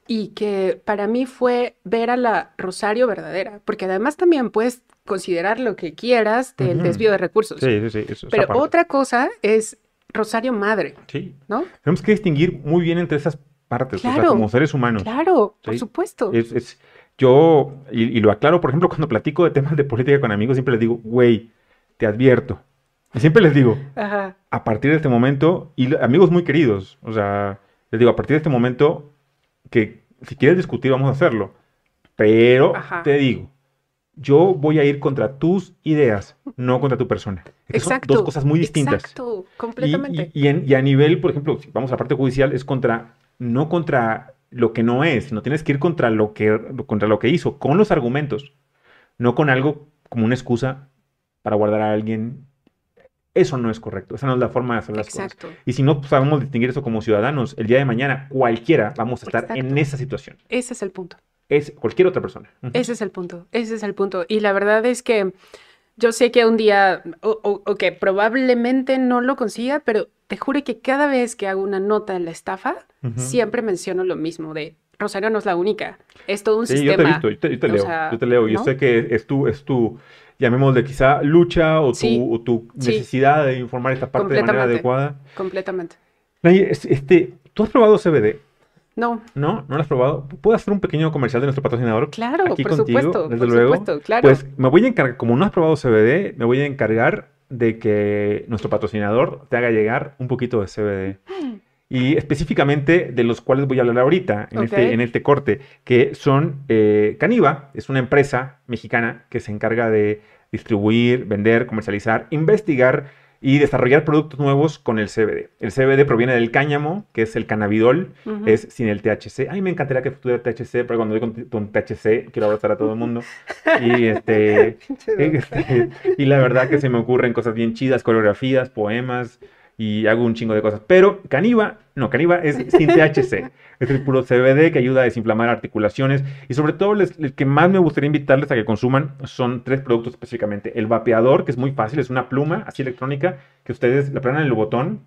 Y que para mí fue ver a la Rosario verdadera, porque además también puedes considerar lo que quieras del desvío de recursos. Sí, sí, sí. Pero otra cosa es Rosario Madre. Sí. ¿No? Tenemos que distinguir muy bien entre esas partes, o sea, como seres humanos. Claro, por supuesto. es, yo, y, lo aclaro, por ejemplo, cuando platico de temas de política con amigos, siempre les digo, güey, te advierto. Y siempre les digo, a partir de este momento, y amigos muy queridos, o sea, les digo, a partir de este momento, que si quieres discutir, vamos a hacerlo. Pero te digo, yo voy a ir contra tus ideas, no contra tu persona. Exacto. Son dos cosas muy distintas. Exacto, completamente. Y, y, a nivel, por ejemplo, si vamos a la parte judicial, es contra, no contra lo que no es, no tienes que ir contra lo que, contra lo que hizo, con los argumentos, no con algo como una excusa para guardar a alguien. Eso no es correcto, esa no es la forma de hacer las Exacto. cosas. Y si no sabemos distinguir eso como ciudadanos, el día de mañana cualquiera vamos a estar en esa situación. Ese es el punto. Es cualquier otra persona. Ese es el punto, ese es el punto. Y la verdad es que yo sé que un día, o que probablemente no lo consiga, pero te juro que cada vez que hago una nota en la estafa, siempre menciono lo mismo de Rosario no es la única, es todo un sí, sistema. Yo te, visto, yo te, leo, yo te leo, yo sé que es tu, es tu, llamémosle quizá lucha o tu, o tu necesidad de informar esta parte de manera adecuada. Completamente. Este, ¿Tú has probado CBD? No. ¿No? ¿No lo has probado? ¿Puedo hacer un pequeño comercial de nuestro patrocinador? Claro, por supuesto. Desde luego. claro. Pues me voy a encargar, como no has probado CBD, me voy a encargar de que nuestro patrocinador te haga llegar un poquito de CBD. Y específicamente de los cuales voy a hablar ahorita en, este, en este corte, que son eh, Caniva, es una empresa mexicana que se encarga de distribuir, vender, comercializar, investigar y desarrollar productos nuevos con el CBD. El CBD proviene del cáñamo, que es el cannabidol, es sin el THC. Ay, me encantaría que tuviera THC, pero cuando doy con, THC quiero abrazar a todo el mundo. Y, este, este, y la verdad que se me ocurren cosas bien chidas, coreografías, poemas, y hago un chingo de cosas. Pero Caniva, no, Caniva es sin THC. es el puro CBD que ayuda a desinflamar articulaciones. Y sobre todo, el que más me gustaría invitarles a que consuman son tres productos específicamente. El vapeador, que es muy fácil, es una pluma así electrónica que ustedes le apretan el botón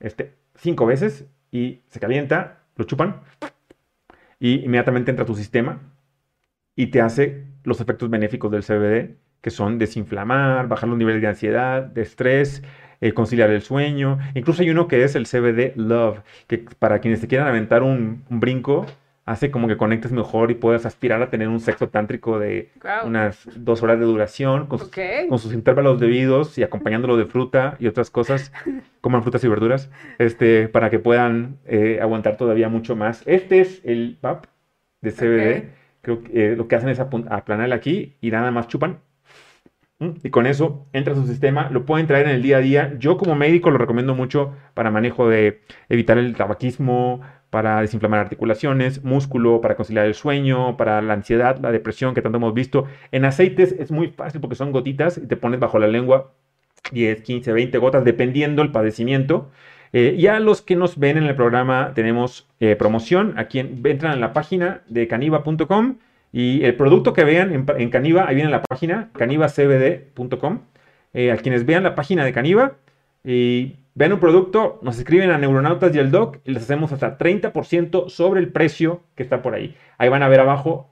este, cinco veces y se calienta, lo chupan y inmediatamente entra a tu sistema y te hace los efectos benéficos del CBD, que son desinflamar, bajar los niveles de ansiedad, de estrés, eh, conciliar el sueño. Incluso hay uno que es el CBD Love, que para quienes te quieran aventar un, brinco, hace como que conectes mejor y puedas aspirar a tener un sexo tántrico de unas dos horas de duración, con, sus, intervalos debidos y acompañándolo de fruta y otras cosas, coman frutas y verduras, este, para que puedan eh, aguantar todavía mucho más. Este es el PAP de CBD. Creo que eh, lo que hacen es aplanar aquí y nada más chupan y con eso entra a su sistema, lo pueden traer en el día a día. Yo como médico lo recomiendo mucho para manejo de evitar el tabaquismo, para desinflamar articulaciones, músculo, para conciliar el sueño, para la ansiedad, la depresión que tanto hemos visto. En aceites es muy fácil porque son gotitas y te pones bajo la lengua 10, 15, 20 gotas, dependiendo el padecimiento. Eh, y a los que nos ven en el programa tenemos eh, promoción. Aquí entran en la página de caniva.com y el producto que vean en, en Caniva, ahí viene la página, canivacbd.com. Eh, a quienes vean la página de Caniva y vean un producto, nos escriben a Neuronautas y el Doc y les hacemos hasta 30% sobre el precio que está por ahí. Ahí van a ver abajo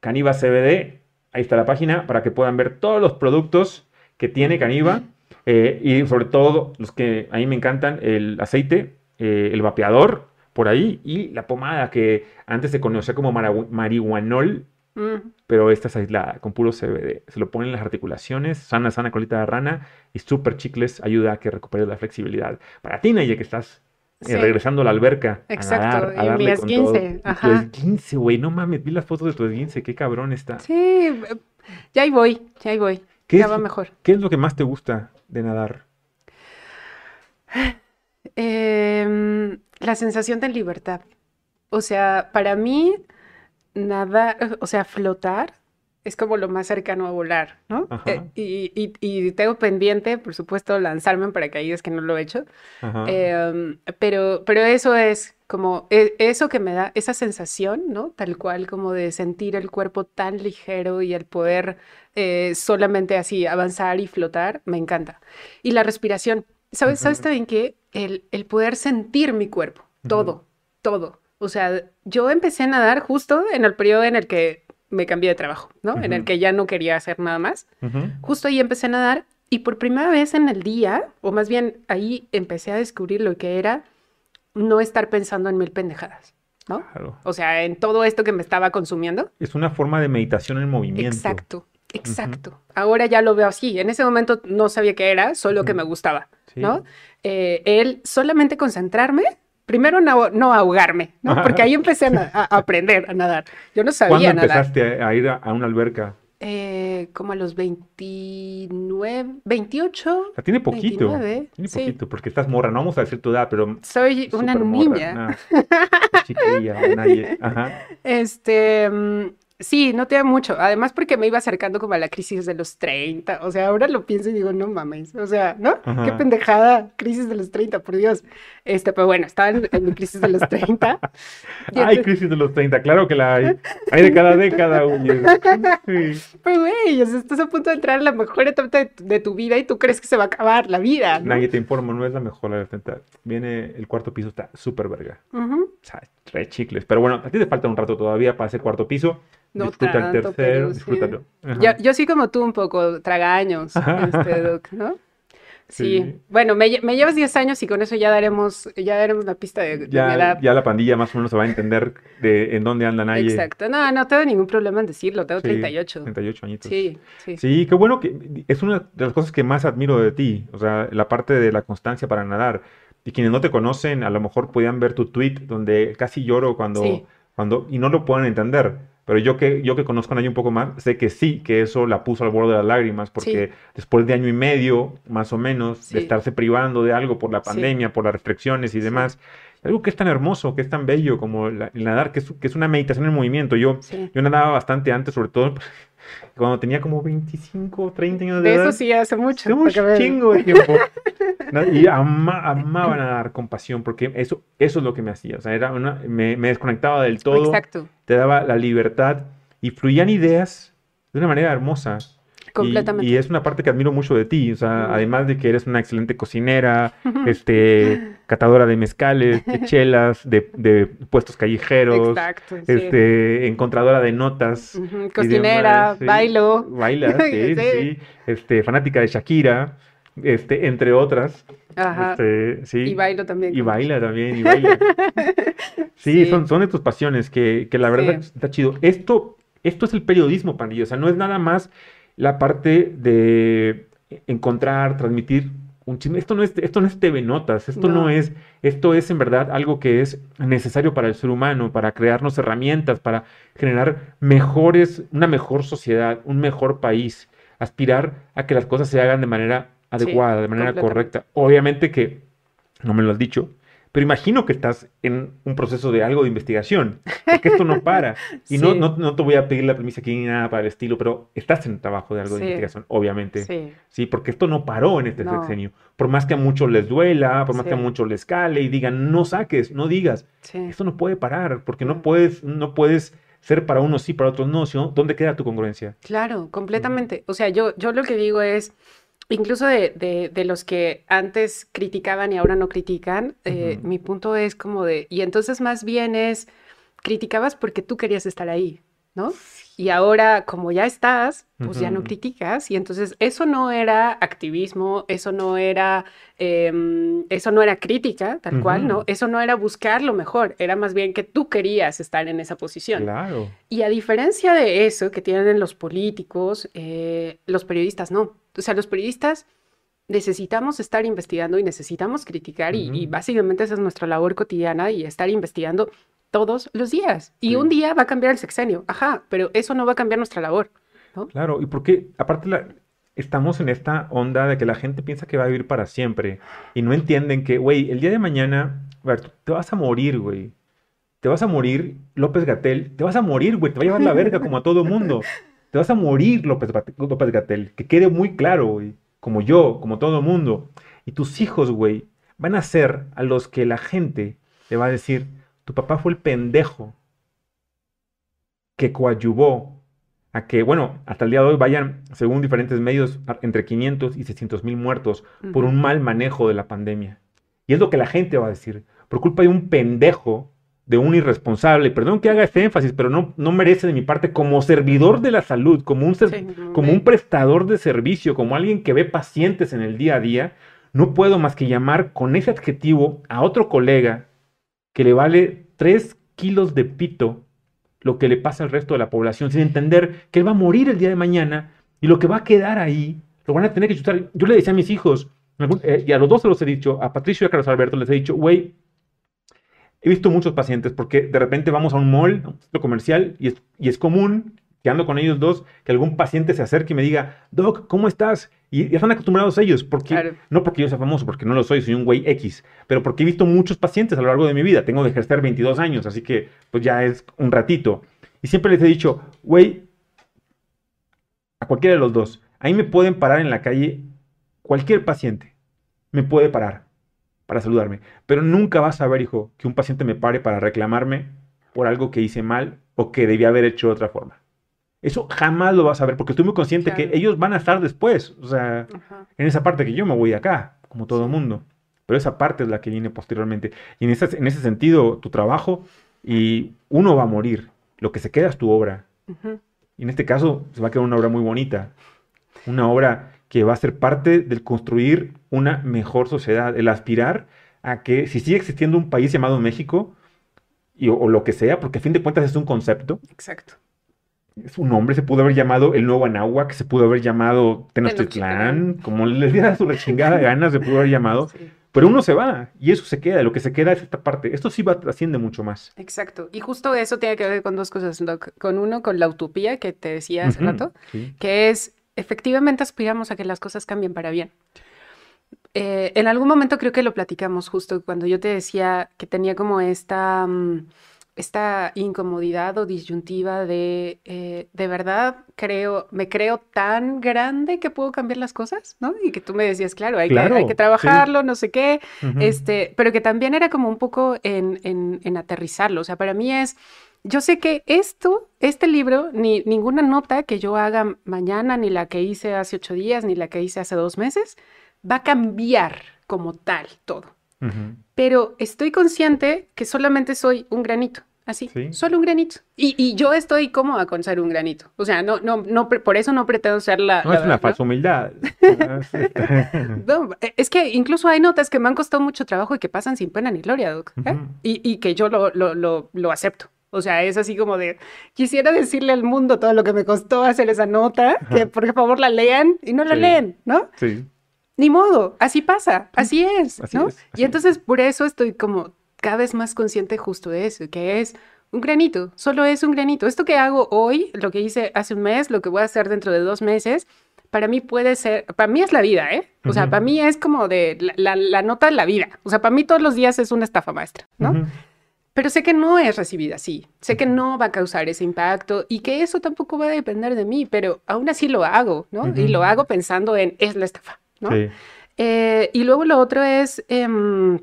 Caniva CBD, ahí está la página para que puedan ver todos los productos que tiene Caniva eh, y sobre todo los que a mí me encantan, el aceite, eh, el vapeador por ahí y la pomada que antes se conocía como marihuanol pero esta es aislada, con puro CBD. Se lo ponen en las articulaciones, sana, sana colita de rana y súper chicles ayuda a que recupere la flexibilidad. Para ti, Naye, que estás eh, regresando a la alberca. Exacto, a, darle con 15. Ajá. Tu 15, güey, no mames, vi las fotos de tu 15, qué cabrón está. Sí, ya ahí voy, ya ahí voy. ya va mejor. ¿Qué es lo que más te gusta de nadar? Em, la sensación de libertad. O sea, para mí nada, o sea, flotar es como lo más cercano a volar, ¿no? Eh, y, tengo pendiente, por supuesto, lanzarme en paracaídas, que no lo he hecho. Em, pero, pero eso es como e, eso que me da esa sensación, ¿no? Tal cual como de sentir el cuerpo tan ligero y el poder eh, solamente así avanzar y flotar, me encanta. Y la respiración, ¿sabes, ¿sabes también que el, el, poder sentir mi cuerpo, todo, todo. O sea, yo empecé a nadar justo en el periodo en el que me cambié de trabajo, ¿no? En el que ya no quería hacer nada más. Justo ahí empecé a nadar y por primera vez en el día, o más bien ahí empecé a descubrir lo que era no estar pensando en mil pendejadas, ¿no? O sea, en todo esto que me estaba consumiendo. Es una forma de meditación en movimiento. Exacto, exacto. Ahora ya lo veo así. En ese momento no sabía qué era, solo que me gustaba, ¿no? Eh, el solamente concentrarme primero no, ahogarme, ¿no? Porque ahí empecé a, aprender a nadar. Yo no sabía ¿Cuándo empezaste a ir a, una alberca? Eh, como a los 29, 28. O tiene poquito. tiene poquito, porque estás morra. No vamos a decir tu edad, pero. Soy una niña. chiquilla, nadie. Ajá. Este. Sí, no tiene mucho. Además, porque me iba acercando como a la crisis de los 30. O sea, ahora lo pienso y digo, no mames. O sea, ¿no? Qué pendejada. Crisis de los 30, por Dios. Este, pero bueno, estaba en, mi crisis de los 30. hay crisis de los 30, claro que la hay. Hay de cada década, güey. Sí. Pues, güey, estás a punto de entrar en la mejor etapa de, tu vida y tú crees que se va a acabar la vida. Nadie te informa, no es la mejor la Viene el cuarto piso, está súper verga. O sea, re chicles. Pero bueno, a ti te falta un rato todavía para ese cuarto piso. No Disfruta el tercero, disfrútalo. Yo, yo, sí como tú un poco, tragaños, este, Doc, ¿no? Sí. Bueno, me, me, llevas 10 años y con eso ya daremos, ya daremos la pista de, ya, edad. Ya la pandilla más o menos se va a entender de en dónde andan ahí. Exacto. No, no tengo ningún problema en decirlo, tengo 38. 38 añitos. Sí, sí. Sí, qué bueno que es una de las cosas que más admiro de ti, o sea, la parte de la constancia para nadar. Y quienes no te conocen, a lo mejor podían ver tu tweet donde casi lloro cuando, cuando y no lo pueden entender. Pero yo que, yo que conozco a Nayi un poco más, sé que sí, que eso la puso al borde de las lágrimas, porque después de año y medio, más o menos, de estarse privando de algo por la pandemia, por las restricciones y demás, algo que es tan hermoso, que es tan bello como el nadar, que es, que es una meditación en movimiento. Yo, yo nadaba bastante antes, sobre todo cuando tenía como 25, 30 años de, edad. Eso sí, hace mucho. Hace mucho chingo de tiempo. y amaba nadar con pasión, porque eso, eso es lo que me hacía. O sea, era una, me, me desconectaba del todo. Exacto. Te daba la libertad y fluían ideas de una manera hermosa. Completamente. Y, es una parte que admiro mucho de ti, o sea, además de que eres una excelente cocinera, este, catadora de mezcales, de chelas, de, puestos callejeros, este, encontradora de notas. Cocinera, bailo. Baila, sí, sí, este, fanática de Shakira, este, entre otras. Ajá. Este, sí. Y bailo también. Y baila también, y baila. sí, Son, son de tus pasiones, que, que la verdad está chido. Esto, esto es el periodismo, pandillo, o sea, no es nada más la parte de encontrar, transmitir un chisme. Esto no es, esto no es TV Notas, esto no. es, esto es en verdad algo que es necesario para el ser humano, para crearnos herramientas, para generar mejores, una mejor sociedad, un mejor país, aspirar a que las cosas se hagan de manera adecuada, de manera correcta. Obviamente que, no me lo has dicho, pero imagino que estás en un proceso de algo de investigación, porque esto no para. Y no, no, te voy a pedir la premisa aquí ni nada para el estilo, pero estás en trabajo de algo de investigación, obviamente. Sí. sí. porque esto no paró en este sexenio. Por más que a muchos les duela, por más que a muchos les cale y digan, no saques, no digas. Esto no puede parar, porque no puedes, no puedes ser para unos sí, para otros no. ¿Dónde queda tu congruencia? Claro, completamente. O sea, yo, yo lo que digo es incluso de, de, los que antes criticaban y ahora no critican, eh, mi punto es como de, y entonces más bien es, criticabas porque tú querías estar ahí, ¿no? Y ahora, como ya estás, pues ya no criticas. Y entonces eso no era activismo, eso no era, em, eso no era crítica, tal cual, ¿no? Eso no era buscar lo mejor, era más bien que tú querías estar en esa posición. Claro. Y a diferencia de eso que tienen los políticos, eh, los periodistas no. O sea, los periodistas necesitamos estar investigando y necesitamos criticar y, y, básicamente esa es nuestra labor cotidiana y estar investigando todos los días. Y un día va a cambiar el sexenio, ajá, pero eso no va a cambiar nuestra labor. ¿no? Claro, y porque aparte la, estamos en esta onda de que la gente piensa que va a vivir para siempre y no entienden que, güey, el día de mañana, a ver, te vas a morir, güey. Te vas a morir, López Gatel, te vas a morir, güey, te va a llevar la verga como a todo mundo. Te vas a morir, López, López Gatel. Que quede muy claro, güey. Como yo, como todo el mundo. Y tus hijos, güey, van a ser a los que la gente le va a decir, tu papá fue el pendejo que coadyuvó a que, bueno, hasta el día de hoy vayan, según diferentes medios, entre 500 y 600 mil muertos por un mal manejo de la pandemia. Y es lo que la gente va a decir. Por culpa de un pendejo, de un irresponsable, perdón que haga este énfasis, pero no, no merece de mi parte como servidor de la salud, como un, como un prestador de servicio, como alguien que ve pacientes en el día a día, no puedo más que llamar con ese adjetivo a otro colega que le vale 3 kilos de pito lo que le pasa al resto de la población, sin entender que él va a morir el día de mañana y lo que va a quedar ahí lo van a tener que chutar. Yo le decía a mis hijos, eh, y a los dos se los he dicho, a Patricio y a Carlos Alberto les he dicho, güey, he visto muchos pacientes porque de repente vamos a un mall, a un centro comercial, y es, y es común que ando con ellos dos, que algún paciente se acerque y me diga, Doc, ¿cómo estás? Y ya están acostumbrados ellos, porque, no porque yo sea famoso, porque no lo soy, soy un güey X, pero porque he visto muchos pacientes a lo largo de mi vida. Tengo de ejercer 22 años, así que pues ya es un ratito. Y siempre les he dicho, güey, a cualquiera de los dos, ahí me pueden parar en la calle, cualquier paciente me puede parar para saludarme, pero nunca vas a ver, hijo, que un paciente me pare para reclamarme por algo que hice mal o que debía haber hecho de otra forma. Eso jamás lo vas a ver, porque estoy muy consciente que ellos van a estar después, o sea, en esa parte que yo me voy acá, como todo el mundo. Pero esa parte es la que viene posteriormente. Y en ese, en ese sentido, tu trabajo, y uno va a morir, lo que se queda es tu obra. Y en este caso, se va a quedar una obra muy bonita, una obra que va a ser parte del construir una mejor sociedad, el aspirar a que si sigue existiendo un país llamado México, y, o, lo que sea, porque a fin de cuentas es un concepto. Exacto su nombre se pudo haber llamado el nuevo Anáhuac, se pudo haber llamado Tenochtitlán, como les diera su chingada ganas se pudo haber llamado. Pero uno se va y eso se queda, lo que se queda es esta parte. Esto sí va trasciende mucho más. Exacto. Y justo eso tiene que ver con dos cosas, Con uno, con la utopía que te decía hace rato, que es efectivamente aspiramos a que las cosas cambien para bien. Eh, en algún momento creo que lo platicamos justo cuando yo te decía que tenía como esta... Mm, esta incomodidad o disyuntiva de, eh, de verdad, creo, me creo tan grande que puedo cambiar las cosas, ¿no? Y que tú me decías, claro, hay, que, hay que, trabajarlo, no sé qué, este, pero que también era como un poco en, en, aterrizarlo. O sea, para mí es, yo sé que esto, este libro, ni ninguna nota que yo haga mañana, ni la que hice hace ocho días, ni la que hice hace dos meses, va a cambiar como tal todo. Pero estoy consciente que solamente soy un granito. Así, solo un granito. Y, yo estoy cómoda con ser un granito. O sea, no, no, no, por eso no pretendo ser la. No es una falsa humildad. es que incluso hay notas que me han costado mucho trabajo y que pasan sin pena ni gloria, Doc. ¿eh? y, que yo lo, lo, lo, acepto. O sea, es así como de, quisiera decirle al mundo todo lo que me costó hacer esa nota, que por favor la lean y no la leen, ¿no? Sí. Ni modo, así pasa, así es, ¿no? y entonces por eso estoy como cada vez más consciente justo de eso, que es un granito, solo es un granito. Esto que hago hoy, lo que hice hace un mes, lo que voy a hacer dentro de dos meses, para mí puede ser, para mí es la vida, ¿eh? O sea, para mí es como de la, nota de la vida. O sea, para mí todos los días es una estafa maestra, ¿no? Pero sé que no es recibida así, sé que no va a causar ese impacto y que eso tampoco va a depender de mí, pero aún así lo hago, ¿no? Y lo hago pensando en, es la estafa, ¿no? Eh, y luego lo otro es... Em,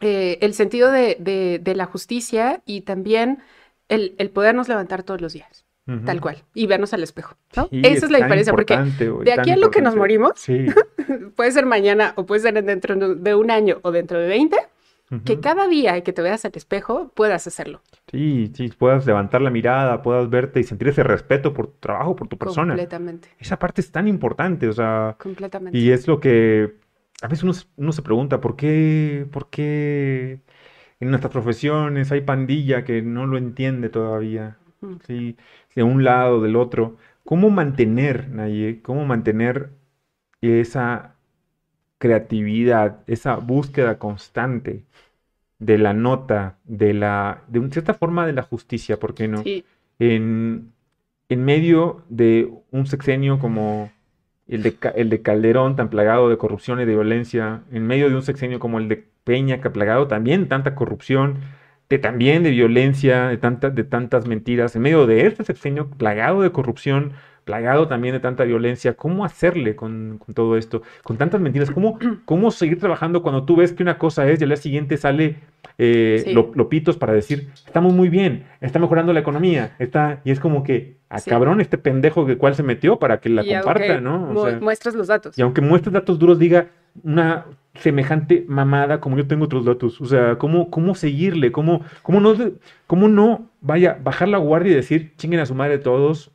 eh, el sentido de, la justicia y también el, podernos levantar todos los días. Tal cual, y vernos al espejo, ¿no? Esa es la diferencia, porque de aquí a lo que nos morimos, puede ser mañana o puede ser dentro de un año o dentro de 20, que cada día que te veas al espejo puedas hacerlo. Sí, sí, puedas levantar la mirada, puedas verte y sentir ese respeto por tu trabajo, por tu persona. Completamente. Esa parte es tan importante, o sea. Completamente. Y es lo que a veces uno, se pregunta por qué, por qué en nuestras profesiones hay pandilla que no lo entiende todavía, ¿sí? de un lado, del otro. ¿Cómo mantener, Naye, cómo mantener esa creatividad, esa búsqueda constante de la nota, de la, de cierta forma de la justicia, ¿por qué no? En, en medio de un sexenio como el de, el de Calderón tan plagado de corrupción y de violencia, en medio de un sexenio como el de Peña, que ha plagado también tanta corrupción, de también de violencia, de, de tantas mentiras, en medio de este sexenio plagado de corrupción, plagado también de tanta violencia, ¿cómo hacerle con, todo esto? Con tantas mentiras, ¿cómo, ¿cómo seguir trabajando cuando tú ves que una cosa es y al día siguiente sale eh, lopitos para decir, estamos muy bien, está mejorando la economía, está, y es como que, a ah, cabrón, este pendejo que cual se metió para que la comparta, ¿no? muestras los datos. Y aunque muestres datos duros, diga una semejante mamada como yo tengo otros datos. O sea, ¿cómo, cómo seguirle? ¿Cómo, cómo, no, ¿Cómo no vaya, bajar la guardia y decir, chinguen a su madre todos?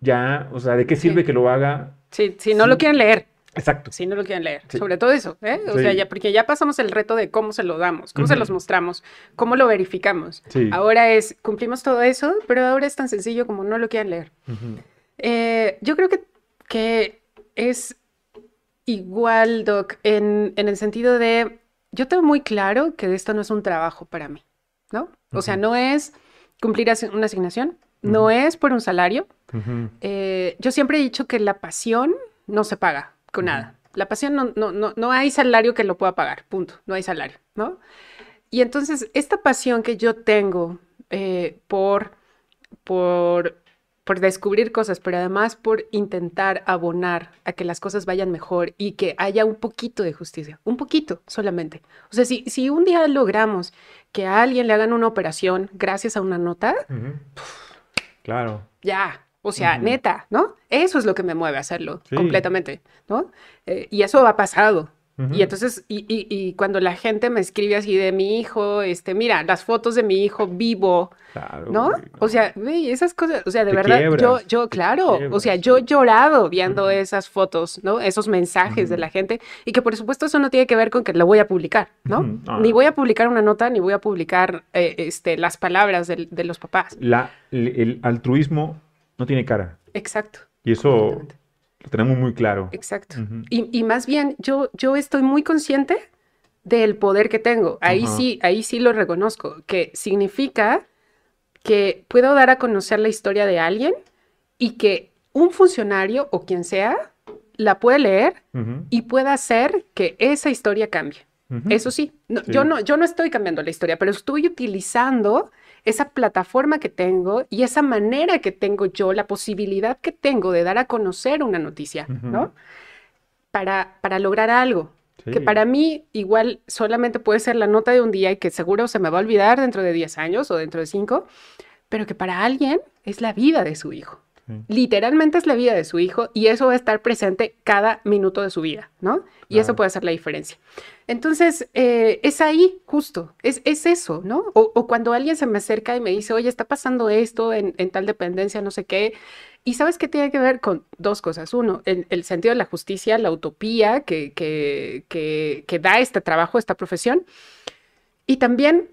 Ya, o sea, ¿de qué sirve que lo haga? Sí, si no lo quieren leer. Exacto. Si no lo quieren leer. Sobre todo eso, ¿eh? O sea, ya, porque ya pasamos el reto de cómo se lo damos, cómo se los mostramos, cómo lo verificamos. Ahora es, cumplimos todo eso, pero ahora es tan sencillo como no lo quieren leer. Eh, yo creo que, que es igual, Doc, en, en, el sentido de, yo tengo muy claro que esto no es un trabajo para mí, ¿no? O sea, no es cumplir una asignación, no es por un salario. Eh, yo siempre he dicho que la pasión no se paga con nada. La pasión no, no, no, no hay salario que lo pueda pagar, punto, no hay salario, ¿no? Y entonces, esta pasión que yo tengo eh, por, por, por descubrir cosas, pero además por intentar abonar a que las cosas vayan mejor y que haya un poquito de justicia, un poquito solamente. O sea, si, si un día logramos que a alguien le hagan una operación gracias a una nota, claro. Ya, o sea, neta, ¿no? Eso es lo que me mueve a hacerlo completamente, ¿no? Eh, y eso ha pasado. Y entonces, y, y, cuando la gente me escribe así de mi hijo, este, mira, las fotos de mi hijo vivo, ¿no? O sea, esas cosas, o sea, de verdad, yo, yo, claro, o sea, yo he llorado viendo esas fotos, ¿no? Esos mensajes de la gente, y que por supuesto eso no tiene que ver con que lo voy a publicar, ¿no? Ni voy a publicar una nota, ni voy a publicar eh, este, las palabras de, de los papás. La, el altruismo no tiene cara. Exacto. Y eso lo tenemos muy claro. Exacto. y, más bien, yo, yo estoy muy consciente del poder que tengo. Ahí sí, ahí sí lo reconozco, que significa que puedo dar a conocer la historia de alguien y que un funcionario o quien sea la puede leer y pueda hacer que esa historia cambie. Eso sí, Yo, no, yo no estoy cambiando la historia, pero estoy utilizando esa plataforma que tengo y esa manera que tengo yo, la posibilidad que tengo de dar a conocer una noticia, ¿no? Para, para lograr algo. Que para mí igual solamente puede ser la nota de un día y que seguro se me va a olvidar dentro de 10 años o dentro de 5, pero que para alguien es la vida de su hijo. Literalmente es la vida de su hijo y eso va a estar presente cada minuto de su vida, ¿no? Y eso puede hacer la diferencia. Entonces, eh, es ahí justo, es, es eso, ¿no? O, cuando alguien se me acerca y me dice, oye, está pasando esto en, tal dependencia, no sé qué. Y sabes que tiene que ver con dos cosas. Uno, el, el sentido de la justicia, la utopía que, que, que, da este trabajo, esta profesión. Y también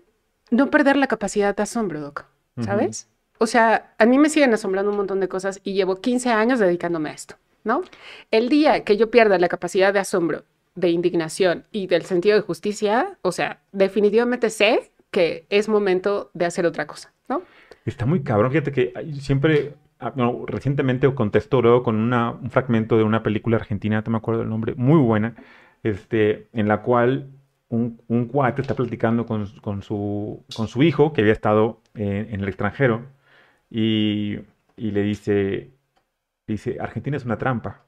no perder la capacidad de asombro, Doc, ¿sabes? O sea, a mí me siguen asombrando un montón de cosas y llevo 15 años dedicándome a esto, ¿no? El día que yo pierda la capacidad de asombro, de indignación y del sentido de justicia, o sea, definitivamente sé que es momento de hacer otra cosa, ¿no? Está muy cabrón, fíjate que siempre, ah, recientemente contesto luego con una, un fragmento de una película argentina, no me acuerdo el nombre, muy buena, este, en la cual un, un cuate está platicando con, con, su, con su hijo que había estado en el extranjero y, le dice, dice, Argentina es una trampa.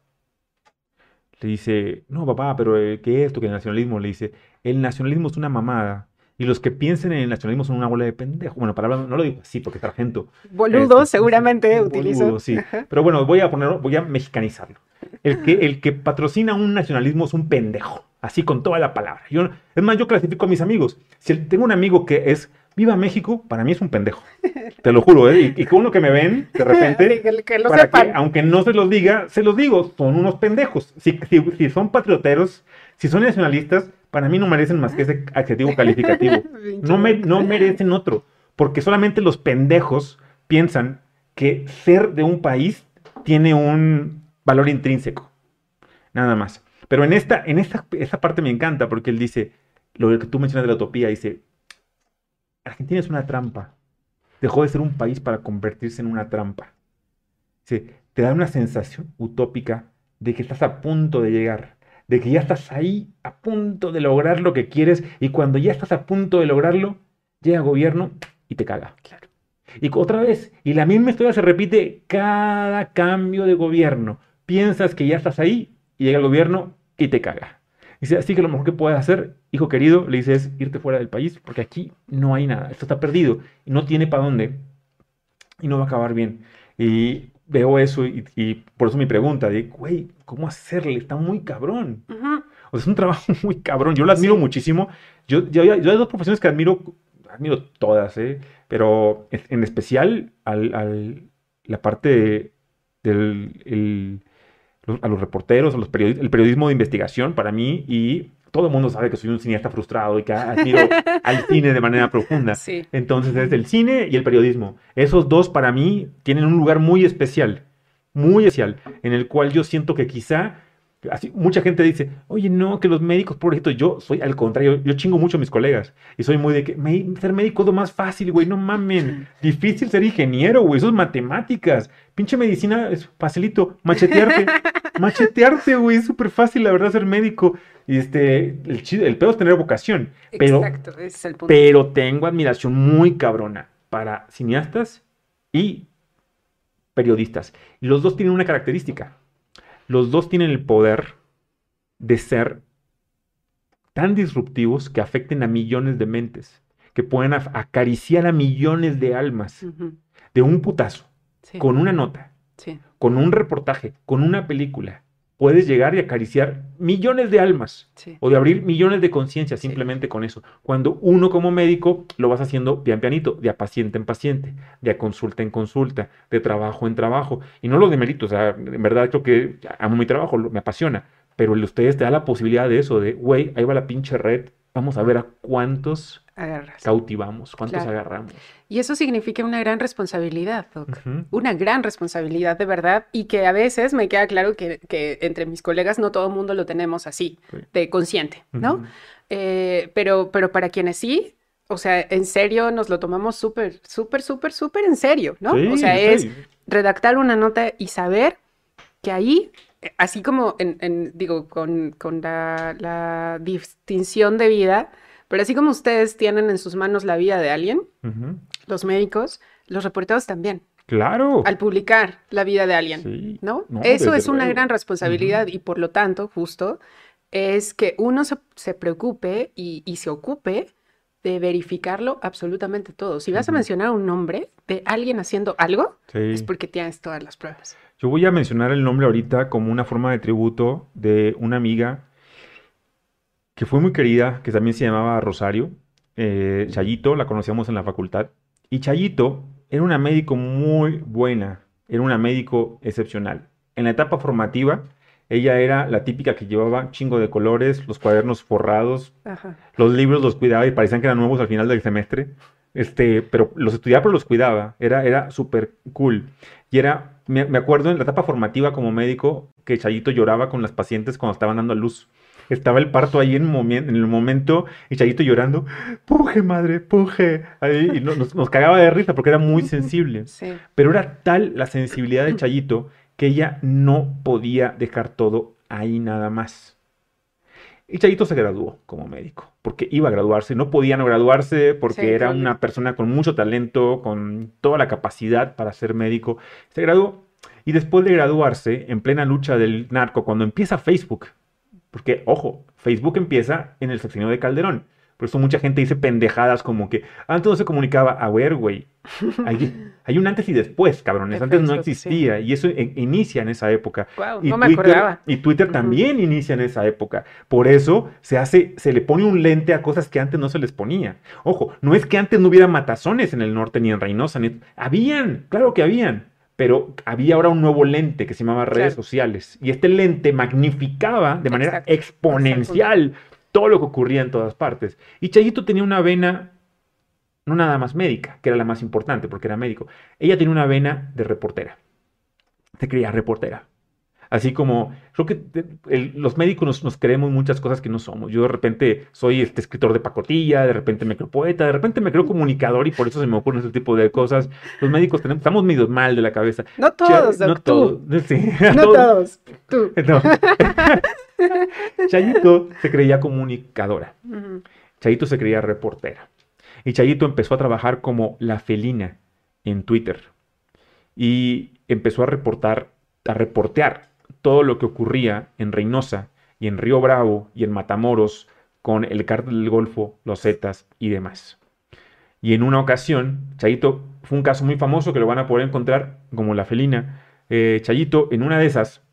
Le dice, no, papá, pero eh, ¿qué es esto que el nacionalismo? Le dice, el nacionalismo es una mamada. Y los que piensen en el nacionalismo son una bola de pendejo. Bueno, para hablar, no lo digo así porque es argento. Boludo, este, seguramente utilizo. sí. Pero bueno, voy a ponerlo, voy a mexicanizarlo. El que, el que patrocina un nacionalismo es un pendejo. Así con toda la palabra. Yo, es más, yo clasifico a mis amigos. Si tengo un amigo que es Viva México, para mí es un pendejo. Te lo juro, ¿eh? Y, con lo que me ven, de repente, que, lo para que, aunque no se los diga, se los digo, son unos pendejos. Si, si, son patrioteros, si son nacionalistas, para mí no merecen más que ese adjetivo calificativo. No, me, no merecen otro. Porque solamente los pendejos piensan que ser de un país tiene un valor intrínseco. Nada más. Pero en esta, en esta, esta parte me encanta porque él dice, lo que tú mencionas de la utopía, dice, Argentina es una trampa. Dejó de ser un país para convertirse en una trampa. te da una sensación utópica de que estás a punto de llegar, de que ya estás ahí a punto de lograr lo que quieres y cuando ya estás a punto de lograrlo, llega el gobierno y te caga. Claro. Y otra vez, y la misma historia se repite cada cambio de gobierno. Piensas que ya estás ahí y llega el gobierno y te caga. Dice, así que lo mejor que puedes hacer, hijo querido, le dices, irte fuera del país, porque aquí no hay nada, esto está perdido y no tiene para dónde y no va a acabar bien. Y veo eso y, por eso mi pregunta de, güey, ¿cómo hacerle? Está muy cabrón. O sea, es un trabajo muy cabrón. Yo lo admiro muchísimo. Yo, yo, hay dos profesiones que admiro, admiro todas, ¿eh? pero en especial al, la parte del a los reporteros, a los el periodismo de investigación para mí y todo el mundo sabe que soy un cineasta frustrado y que admiro al cine de manera profunda. Entonces es el cine y el periodismo. Esos dos para mí tienen un lugar muy especial, muy especial, en el cual yo siento que quizá Así, mucha gente dice, oye, no, que los médicos, ejemplo, yo soy al contrario, yo chingo mucho a mis colegas y soy muy de que ser médico es lo más fácil, güey, no mamen. Difícil ser ingeniero, güey, eso es matemáticas. Pinche medicina es facilito, machetearte, machetearte, güey, es súper fácil, la verdad, ser médico. Y este, el, el pedo es tener vocación. Pero, Exacto, ese es el punto. Pero tengo admiración muy cabrona para cineastas y periodistas. Y los dos tienen una característica los dos tienen el poder de ser tan disruptivos que afecten a millones de mentes, que pueden acariciar a millones de almas de un putazo, con una nota, con un reportaje, con una película, puedes llegar y acariciar millones de almas o de abrir millones de conciencias simplemente con eso. Cuando uno como médico lo vas haciendo pian pianito, de a paciente en paciente, de a consulta en consulta, de trabajo en trabajo. Y no lo demerito, o sea, en verdad creo que amo mi trabajo, me apasiona, pero ustedes te da la posibilidad de eso, de, güey, ahí va la pinche red, vamos a ver a cuántos cautivamos, cuántos agarramos. Y eso significa una gran responsabilidad, Doc. Una gran responsabilidad de verdad y que a veces me queda claro que, entre mis colegas no todo el mundo lo tenemos así, de consciente, ¿no? Eh, pero, pero para quienes sí, o sea, en serio nos lo tomamos súper, súper, súper, súper en serio, ¿no? o sea, es redactar una nota y saber que ahí así como en, digo, con, la, la, distinción de vida, pero así como ustedes tienen en sus manos la vida de alguien, los médicos, los reporteros también. Claro. Al publicar la vida de alguien, ¿no? Eso es una gran responsabilidad y por lo tanto, justo, es que uno se, preocupe y, se ocupe de verificarlo absolutamente todo. Si vas a mencionar un nombre de alguien haciendo algo, es porque tienes todas las pruebas. Yo voy a mencionar el nombre ahorita como una forma de tributo de una amiga que fue muy querida, que también se llamaba Rosario, eh, Chayito, la conocíamos en la facultad. Y Chayito era una médico muy buena, era una médico excepcional. En la etapa formativa, ella era la típica que llevaba chingo de colores, los cuadernos forrados, los libros los cuidaba y parecían que eran nuevos al final del semestre. Este, pero los estudiaba, pero los cuidaba. Era, era súper cool. Y era, me, me, acuerdo en la etapa formativa como médico, que Chayito lloraba con las pacientes cuando estaban dando a luz estaba el parto ahí en, en el momento y Chayito llorando, puje madre, puje. Ahí, y nos, nos, cagaba de risa porque era muy sensible. Pero era tal la sensibilidad de Chayito que ella no podía dejar todo ahí nada más. Y Chayito se graduó como médico, porque iba a graduarse, no podía no graduarse porque era una persona con mucho talento, con toda la capacidad para ser médico. Se graduó y después de graduarse, en plena lucha del narco, cuando empieza Facebook, porque, ojo, Facebook empieza en el sexenio de Calderón. Por eso mucha gente dice pendejadas como que antes no se comunicaba. A ver, güey. Hay, un antes y después, cabrones. Antes no existía. Y eso inicia en esa época. y no me Twitter, acordaba. Y Twitter también inicia en esa época. Por eso se hace, se le pone un lente a cosas que antes no se les ponía. Ojo, no es que antes no hubiera matazones en el norte ni en Reynosa. Ni... Habían, claro que habían pero había ahora un nuevo lente que se llamaba redes sociales. Y este lente magnificaba de manera exponencial todo lo que ocurría en todas partes. Y Chayito tenía una vena, no nada más médica, que era la más importante porque era médico. Ella tenía una vena de reportera. Se creía reportera. Así como, creo que los médicos nos, creemos muchas cosas que no somos. Yo de repente soy este escritor de pacotilla, de repente me creo poeta, de repente me creo comunicador y por eso se me ocurren ese tipo de cosas. Los médicos tenemos, estamos medio mal de la cabeza. No todos, No todos. Sí, no todos. Tú. Chayito se creía comunicadora. Chayito se creía reportera. Y Chayito empezó a trabajar como la felina en Twitter y empezó a reportar, a reportear todo lo que ocurría en Reynosa y en Río Bravo y en Matamoros con el cártel del Golfo, los Zetas y demás. Y en una ocasión, Chayito fue un caso muy famoso que lo van a poder encontrar como la felina. Eh, Chayito, en una de esas,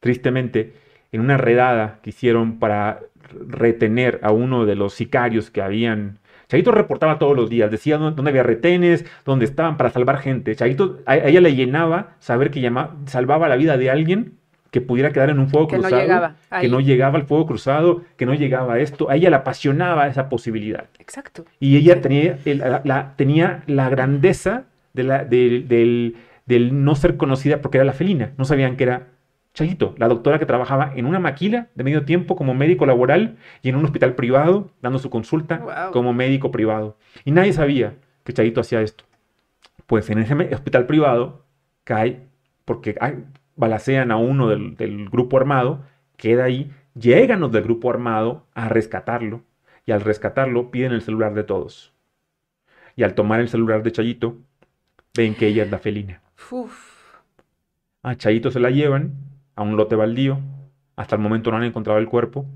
tristemente, en una redada que hicieron para retener a uno de los sicarios que habían Chayito reportaba todos los días, decía dónde había retenes, dónde estaban para salvar gente. Chayito, a, ella le llenaba saber que salvaba la vida de alguien que pudiera quedar en un fuego cruzado, no llegaba que no llegaba al fuego cruzado, que no llegaba a esto. A ella le apasionaba esa posibilidad. Exacto. Y ella tenía, la, tenía la grandeza de la, del, del no ser conocida porque era la felina. No sabían que era Chayito, la doctora que trabajaba en una maquila de medio tiempo como médico laboral y en un hospital privado dando su consulta como médico privado. Y nadie sabía que Chayito hacía esto. Pues en ese hospital privado cae porque balacean a uno del, del grupo armado, queda ahí, llegan los del grupo armado a rescatarlo y al rescatarlo piden el celular de todos. Y al tomar el celular de Chayito, ven que ella es la felina. A Chayito se la llevan a un lote baldío. Hasta el momento no han encontrado el cuerpo.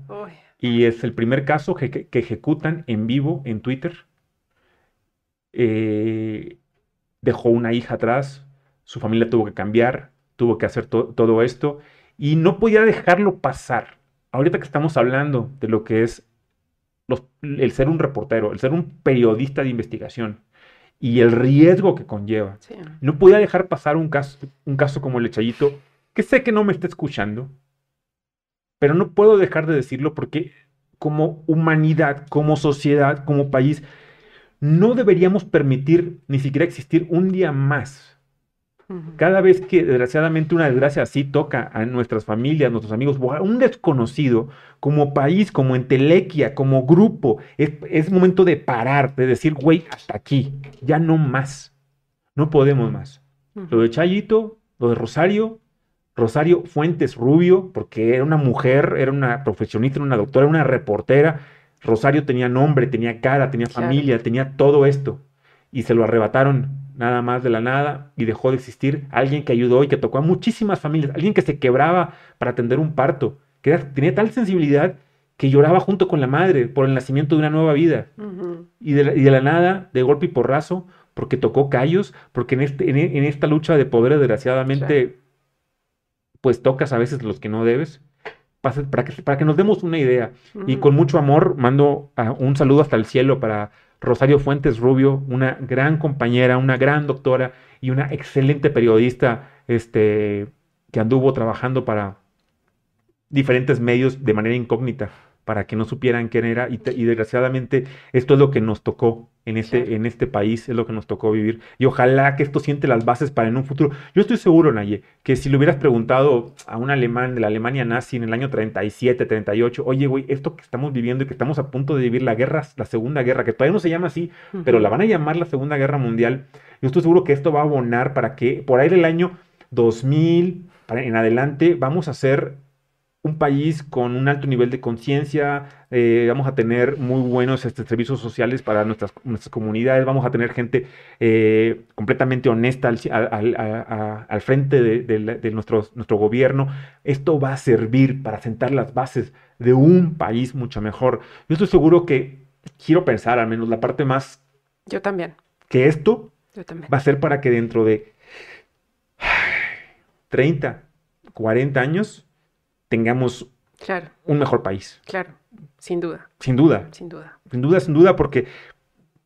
Y es el primer caso que, ejecutan en vivo en Twitter. Eh, dejó una hija atrás, su familia tuvo que cambiar, tuvo que hacer todo esto y no podía dejarlo pasar. Ahorita que estamos hablando de lo que es el ser un reportero, el ser un periodista de investigación y el riesgo que conlleva, no podía dejar pasar un caso, un caso como el de Chayito que sé que no me está escuchando, pero no puedo dejar de decirlo porque como humanidad, como sociedad, como país, no deberíamos permitir ni siquiera existir un día más. Cada vez que desgraciadamente una desgracia así toca a nuestras familias, a nuestros amigos, o a un desconocido, como país, como entelequia, como grupo, es, momento de parar, de decir, güey, hasta aquí, ya no más, no podemos más. Lo de Chayito, lo de Rosario, Rosario Fuentes Rubio, porque era una mujer, era una profesionista, era una doctora, era una reportera. Rosario tenía nombre, tenía cara, tenía familia, tenía todo esto. Y se lo arrebataron nada más de la nada y dejó de existir alguien que ayudó y que tocó a muchísimas familias, alguien que se quebraba para atender un parto, que tenía tal sensibilidad que lloraba junto con la madre por el nacimiento de una nueva vida. y, de la, nada, de golpe y porrazo, porque tocó callos, porque en, este, en, esta lucha de poder, desgraciadamente, pues tocas a veces los que no debes, para que, para que nos demos una idea. Y con mucho amor mando un saludo hasta el cielo para Rosario Fuentes Rubio, una gran compañera, una gran doctora y una excelente periodista este, que anduvo trabajando para diferentes medios de manera incógnita para que no supieran quién era y, desgraciadamente esto es lo que nos tocó en este, en este país, es lo que nos tocó vivir y ojalá que esto siente las bases para en un futuro. Yo estoy seguro, Naye, que si le hubieras preguntado a un alemán de la Alemania nazi en el año 37, 38, oye, güey, esto que estamos viviendo y que estamos a punto de vivir la guerra, la Segunda Guerra, que todavía no se llama así, pero la van a llamar la Segunda Guerra Mundial, yo estoy seguro que esto va a abonar para que por ahí del año 2000 en adelante vamos a hacer un país con un alto nivel de conciencia, eh, vamos a tener muy buenos este, servicios sociales para nuestras, nuestras, comunidades, vamos a tener gente eh, completamente honesta al, frente de, nuestro, nuestro gobierno. Esto va a servir para sentar las bases de un país mucho mejor. Yo estoy seguro que, quiero pensar al menos la parte más... Yo también. Que esto va a ser para que dentro de 30, 40 años tengamos un mejor país. Claro, sin duda. Sin duda. Sin duda. Sin duda, sin duda, porque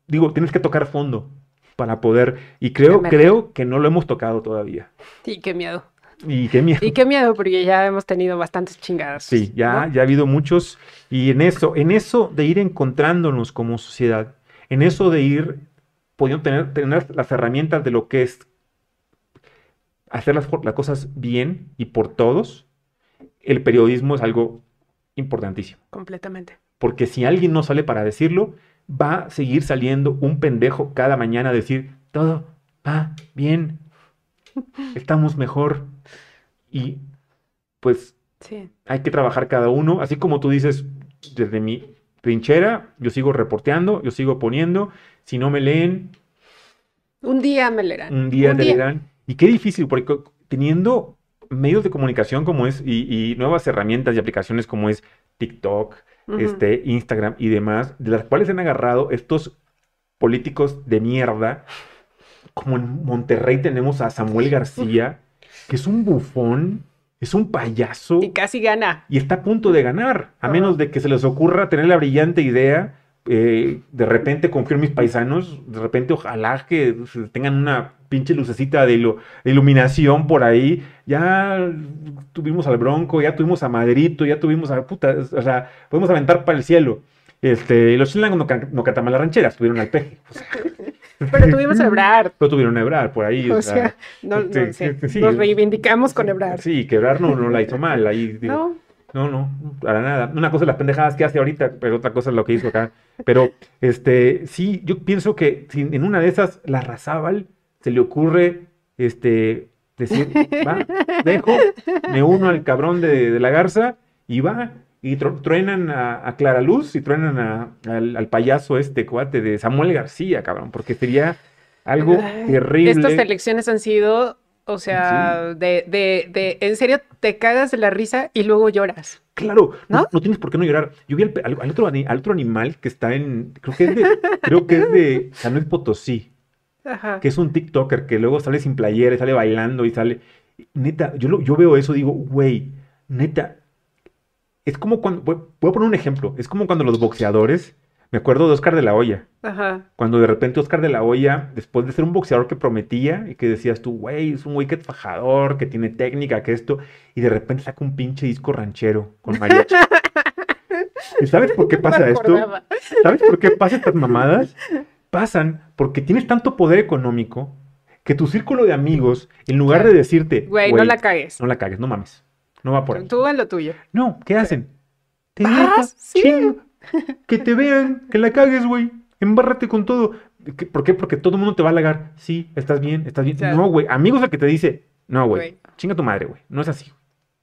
digo, tienes que tocar fondo para poder, y creo, creo que no lo hemos tocado todavía. Y qué miedo. Y qué miedo. Y qué miedo, porque ya hemos tenido bastantes chingadas. Sí, ya, ya ha habido muchos. Y en eso, en eso de ir encontrándonos como sociedad, en eso de ir pudiendo tener, tener las herramientas de lo que es hacer las, las cosas bien y por todos, el periodismo es algo importantísimo. Completamente. Porque si alguien no sale para decirlo, va a seguir saliendo un pendejo cada mañana a decir, todo va bien, estamos mejor. Y pues hay que trabajar cada uno, así como tú dices, desde mi trinchera, yo sigo reporteando, yo sigo poniendo, si no me leen, Un día me leerán. Un día te leerán. Y qué difícil, porque teniendo medios de comunicación como es y, nuevas herramientas y aplicaciones como es TikTok, este, Instagram y demás, de las cuales se han agarrado estos políticos de mierda, como en Monterrey tenemos a Samuel García, que es un bufón, es un payaso. Y casi gana. Y está a punto de ganar, a menos de que se les ocurra tener la brillante idea. Eh, de repente confío en mis paisanos, de repente ojalá que tengan una pinche lucecita de, iluminación por ahí. Ya tuvimos al Bronco, ya tuvimos a Madrito, ya tuvimos a puta, o sea, podemos aventar para el cielo. Este, los chilangos no, no cantaban las rancheras, tuvieron al peje. Pero tuvimos a Ebrar. Pero tuvieron a Ebrar por ahí. O, sea, no, nos reivindicamos con Ebrar. Sí, que Ebrar no, no la hizo mal. Ahí, no. No, no, para nada. Una cosa es las pendejadas que hace ahorita, pero otra cosa es lo que hizo acá. Pero, este, sí, yo pienso que en una de esas, la Razábal se le ocurre, este, decir, va, dejo, me uno al cabrón de, la garza y va, y truenan a, Clara Luz y truenan al, payaso este cuate de Samuel García, cabrón, porque sería algo terrible. Estas elecciones han sido, o sea, de, de, de, en serio, te cagas de la risa y luego lloras. Claro, ¿no? No, tienes por qué no llorar. Yo vi al, otro, al otro animal que está en, creo que es de, creo que es de San Luis Potosí que es un TikToker que luego sale sin playera y sale bailando y sale. Neta, yo, yo veo eso, digo, güey, neta. Es como cuando. Voy, a poner un ejemplo. Es como cuando los boxeadores. Me acuerdo de Oscar de la Hoya. Cuando de repente Oscar de la Hoya, después de ser un boxeador que prometía y que decías tú, güey, es un güey que es fajador, que tiene técnica, que esto, y de repente saca un pinche disco ranchero con mariachi. ¿Y sabes por qué pasa esto? ¿Sabes por qué pasa estas mamadas? Pasan porque tienes tanto poder económico que tu círculo de amigos, en lugar de decirte, güey, no la cagues. No la cagues, no mames. No va por ahí. Tú en lo tuyo. No, ¿qué hacen? Te sí. Que te vean, que la cagues, güey. Embárrate con todo. ¿Por qué? Porque todo el mundo te va a halagar. Sí, estás bien, estás bien. No, güey. Amigos al que te dice, no, güey. Chinga tu madre, güey. No es así.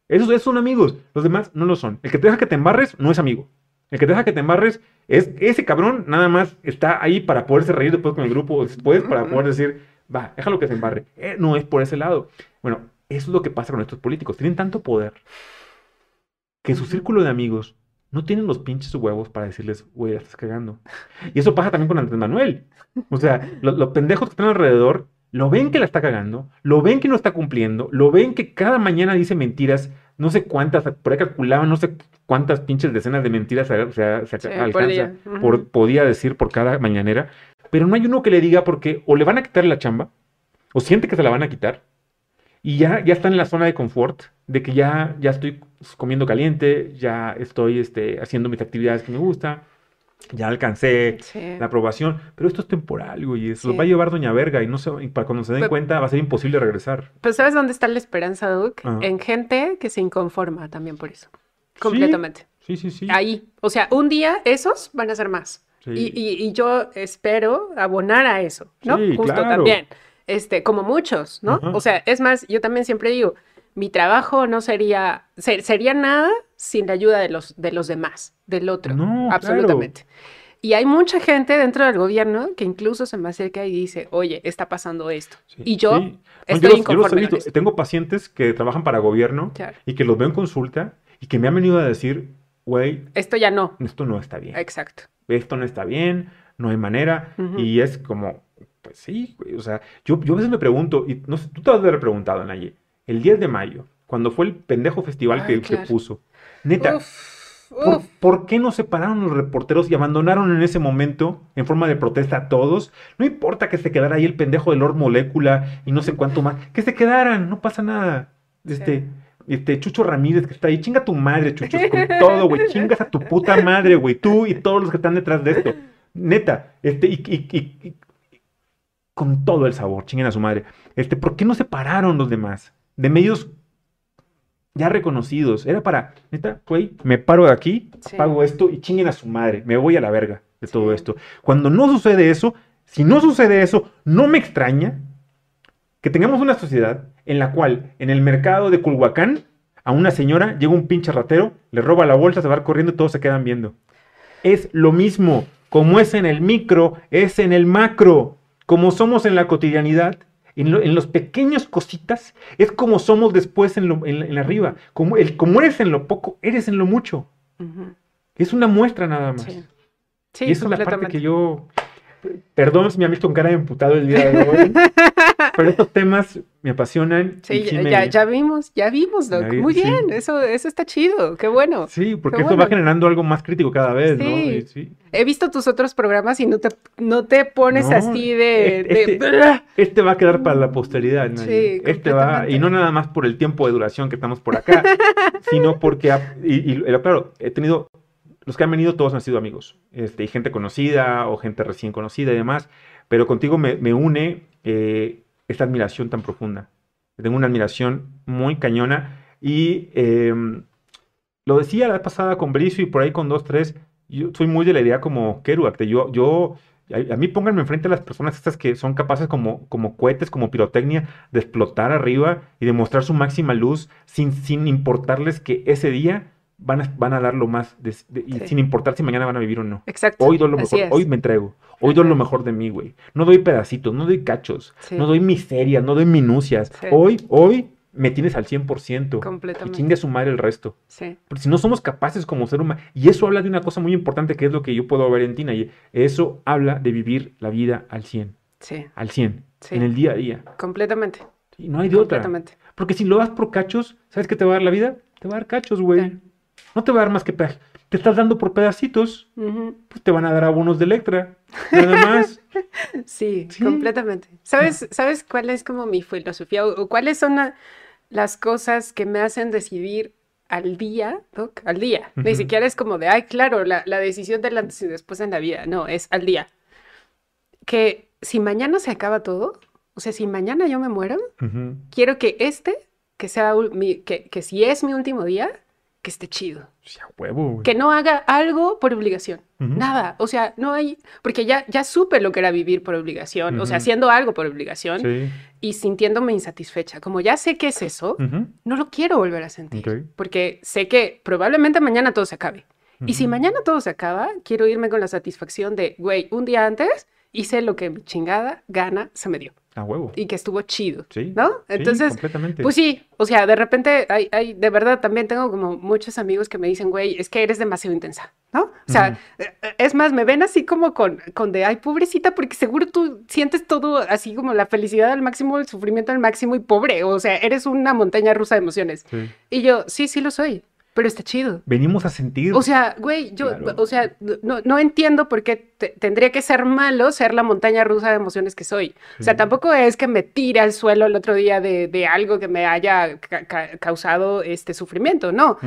Esos, esos son amigos. Los demás no lo son. El que te deja que te embarres no es amigo. El que te deja que te embarres es ese cabrón, nada más está ahí para poderse reír después con el grupo, después para poder decir, va, déjalo que se embarre. Eh, no es por ese lado. Bueno, eso es lo que pasa con estos políticos. Tienen tanto poder que su círculo de amigos no tienen los pinches huevos para decirles, güey, la estás cagando. Y eso pasa también con Andrés Manuel. O sea, los pendejos que están alrededor lo ven que la está cagando, lo ven que no está cumpliendo, lo ven que cada mañana dice mentiras, no sé cuántas, por ahí calculaban, no sé cuántas pinches decenas de mentiras se, alcanza, por, podía decir por cada mañanera, pero no hay uno que le diga porque o le van a quitar la chamba, o siente que se la van a quitar, y ya, ya está en la zona de confort, de que ya, ya estoy comiendo caliente, ya estoy este, haciendo mis actividades que me gustan, ya alcancé la aprobación, pero esto es temporal, güey, eso lo va a llevar Doña Verga y no se, para cuando se den cuenta va a ser imposible regresar. Pues ¿sabes dónde está la esperanza, Doug? En gente que se inconforma también por eso, completamente. Sí, sí, sí. Ahí, o sea, un día esos van a ser más. Y, y, yo espero abonar a eso, ¿no? Justo también, este, como muchos, ¿no? O sea, es más, yo también siempre digo, mi trabajo no sería, sería nada sin la ayuda de los, de los demás, del otro. No, absolutamente. Y hay mucha gente dentro del gobierno que incluso se me acerca y dice, oye, está pasando esto. y yo estoy inconforme Tengo pacientes que trabajan para gobierno y que los veo en consulta y que me han venido a decir, güey. Esto ya no. Esto no está bien. Exacto. Esto no está bien, no hay manera. Y es como, pues sí, güey. O sea, yo, yo a veces me pregunto, y no sé, tú te has de haber preguntado, Nayi, el 10 de mayo, cuando fue el pendejo festival que, se puso. Neta, ¿por, qué no separaron los reporteros y abandonaron en ese momento en forma de protesta a todos? No importa que se quedara ahí el pendejo de Lord Molécula y no sé cuánto más. Que se quedaran, no pasa nada. Este, este, Chucho Ramírez que está ahí, chinga tu madre, Chucho, con todo, güey, chingas a tu puta madre, güey, tú y todos los que están detrás de esto. Neta, este, y, y con todo el sabor, chinguen a su madre. Este, ¿por qué no separaron los demás? De medios ya reconocidos. Era para, neta, güey, me paro de aquí, pago esto y chinguen a su madre. Me voy a la verga de todo esto. Cuando no sucede eso, si no sucede eso, no me extraña que tengamos una sociedad en la cual en el mercado de Culhuacán a una señora llega un pinche ratero, le roba la bolsa, se va corriendo y todos se quedan viendo. Es lo mismo. Como es en el micro, es en el macro. como somos en la cotidianidad, en, los pequeños cositas, es como somos después en, lo, en, arriba. Como, el, como eres en lo poco, eres en lo mucho. Es una muestra nada más. Sí. y esa es la parte que yo Perdón si me han visto con cara de emputado el día de hoy. pero estos temas me apasionan. Sí, ya, ya, vimos, ya vimos, Doc. Muy bien, eso, eso está chido, qué bueno. Sí, porque esto va generando algo más crítico cada vez, ¿no? sí. He visto tus otros programas y no te, no te pones así de este, este, va a quedar para la posteridad, ¿no? Sí, este va, y no nada más por el tiempo de duración que estamos por acá, sino porque, y, y claro, he tenido los que han venido todos han sido amigos, este, y gente conocida o gente recién conocida y demás, pero contigo me, une eh, esta admiración tan profunda. Tengo una admiración muy cañona y em, lo decía la pasada con Bricio y por ahí con dos, tres, yo soy muy de la idea como Kerouac, yo, yo a, mí pónganme enfrente a las personas estas que son capaces como, como cohetes, como pirotecnia, de explotar arriba y de mostrar su máxima luz sin, sin importarles que ese día van a, van a dar lo más, sin importar si mañana van a vivir o no. Exacto. Hoy doy lo mejor, hoy me entrego, hoy doy lo mejor de mí, güey. No doy pedacitos, no doy cachos, no doy miserias, no doy minucias. Hoy, hoy me tienes al 100%. Completamente. Y chingue a su madre el resto. Sí. Porque si no somos capaces como ser humano, y eso habla de una cosa muy importante que es lo que yo puedo ver en Tina, y eso habla de vivir la vida al 100. Sí. Al 100. Sí. En el día a día. Completamente. Y no hay de otra. Completamente. Porque si lo das por cachos, ¿sabes qué te va a dar la vida? Te va a dar cachos, güey. No te va a dar más que te estás dando por pedacitos, pues te van a dar abonos de Electra, nada más. sí, completamente. ¿Sabes, ¿Sabes cuál es como mi filosofía o, cuáles son las cosas que me hacen decidir al día, Doc? Al día. Ni siquiera es como de, ay, claro, la, decisión del antes y después en la vida. No, es al día. Que si mañana se acaba todo, o sea, si mañana yo me muero, quiero que este, que sea mi, que, que si es mi último día, que esté chido. huevo, Que no haga algo por obligación. Nada. O sea, no hay. Porque ya, ya supe lo que era vivir por obligación. O sea, haciendo algo por obligación. Y sintiéndome insatisfecha. Como ya sé qué es eso, no lo quiero volver a sentir. Porque sé que probablemente mañana todo se acabe. Y si mañana todo se acaba, quiero irme con la satisfacción de, güey, un día antes hice lo que mi chingada gana se me dio. A huevo. Y que estuvo chido. Sí. ¿No? Entonces, completamente. pues sí, o sea, de repente, hay, hay, de verdad, también tengo como muchos amigos que me dicen, güey, es que eres demasiado intensa, ¿no? O sea, eh, es más, me ven así como con, con de, ay, pobrecita, porque seguro tú sientes todo así como la felicidad al máximo, el sufrimiento al máximo y pobre, o sea, eres una montaña rusa de emociones. Y yo, sí, sí lo soy. Pero está chido. Venimos a sentir. O sea, güey, yo, o sea, no, no, entiendo por qué tendría que ser malo ser la montaña rusa de emociones que soy. O sea, tampoco es que me tire al suelo el otro día de, de algo que me haya causado este sufrimiento, no.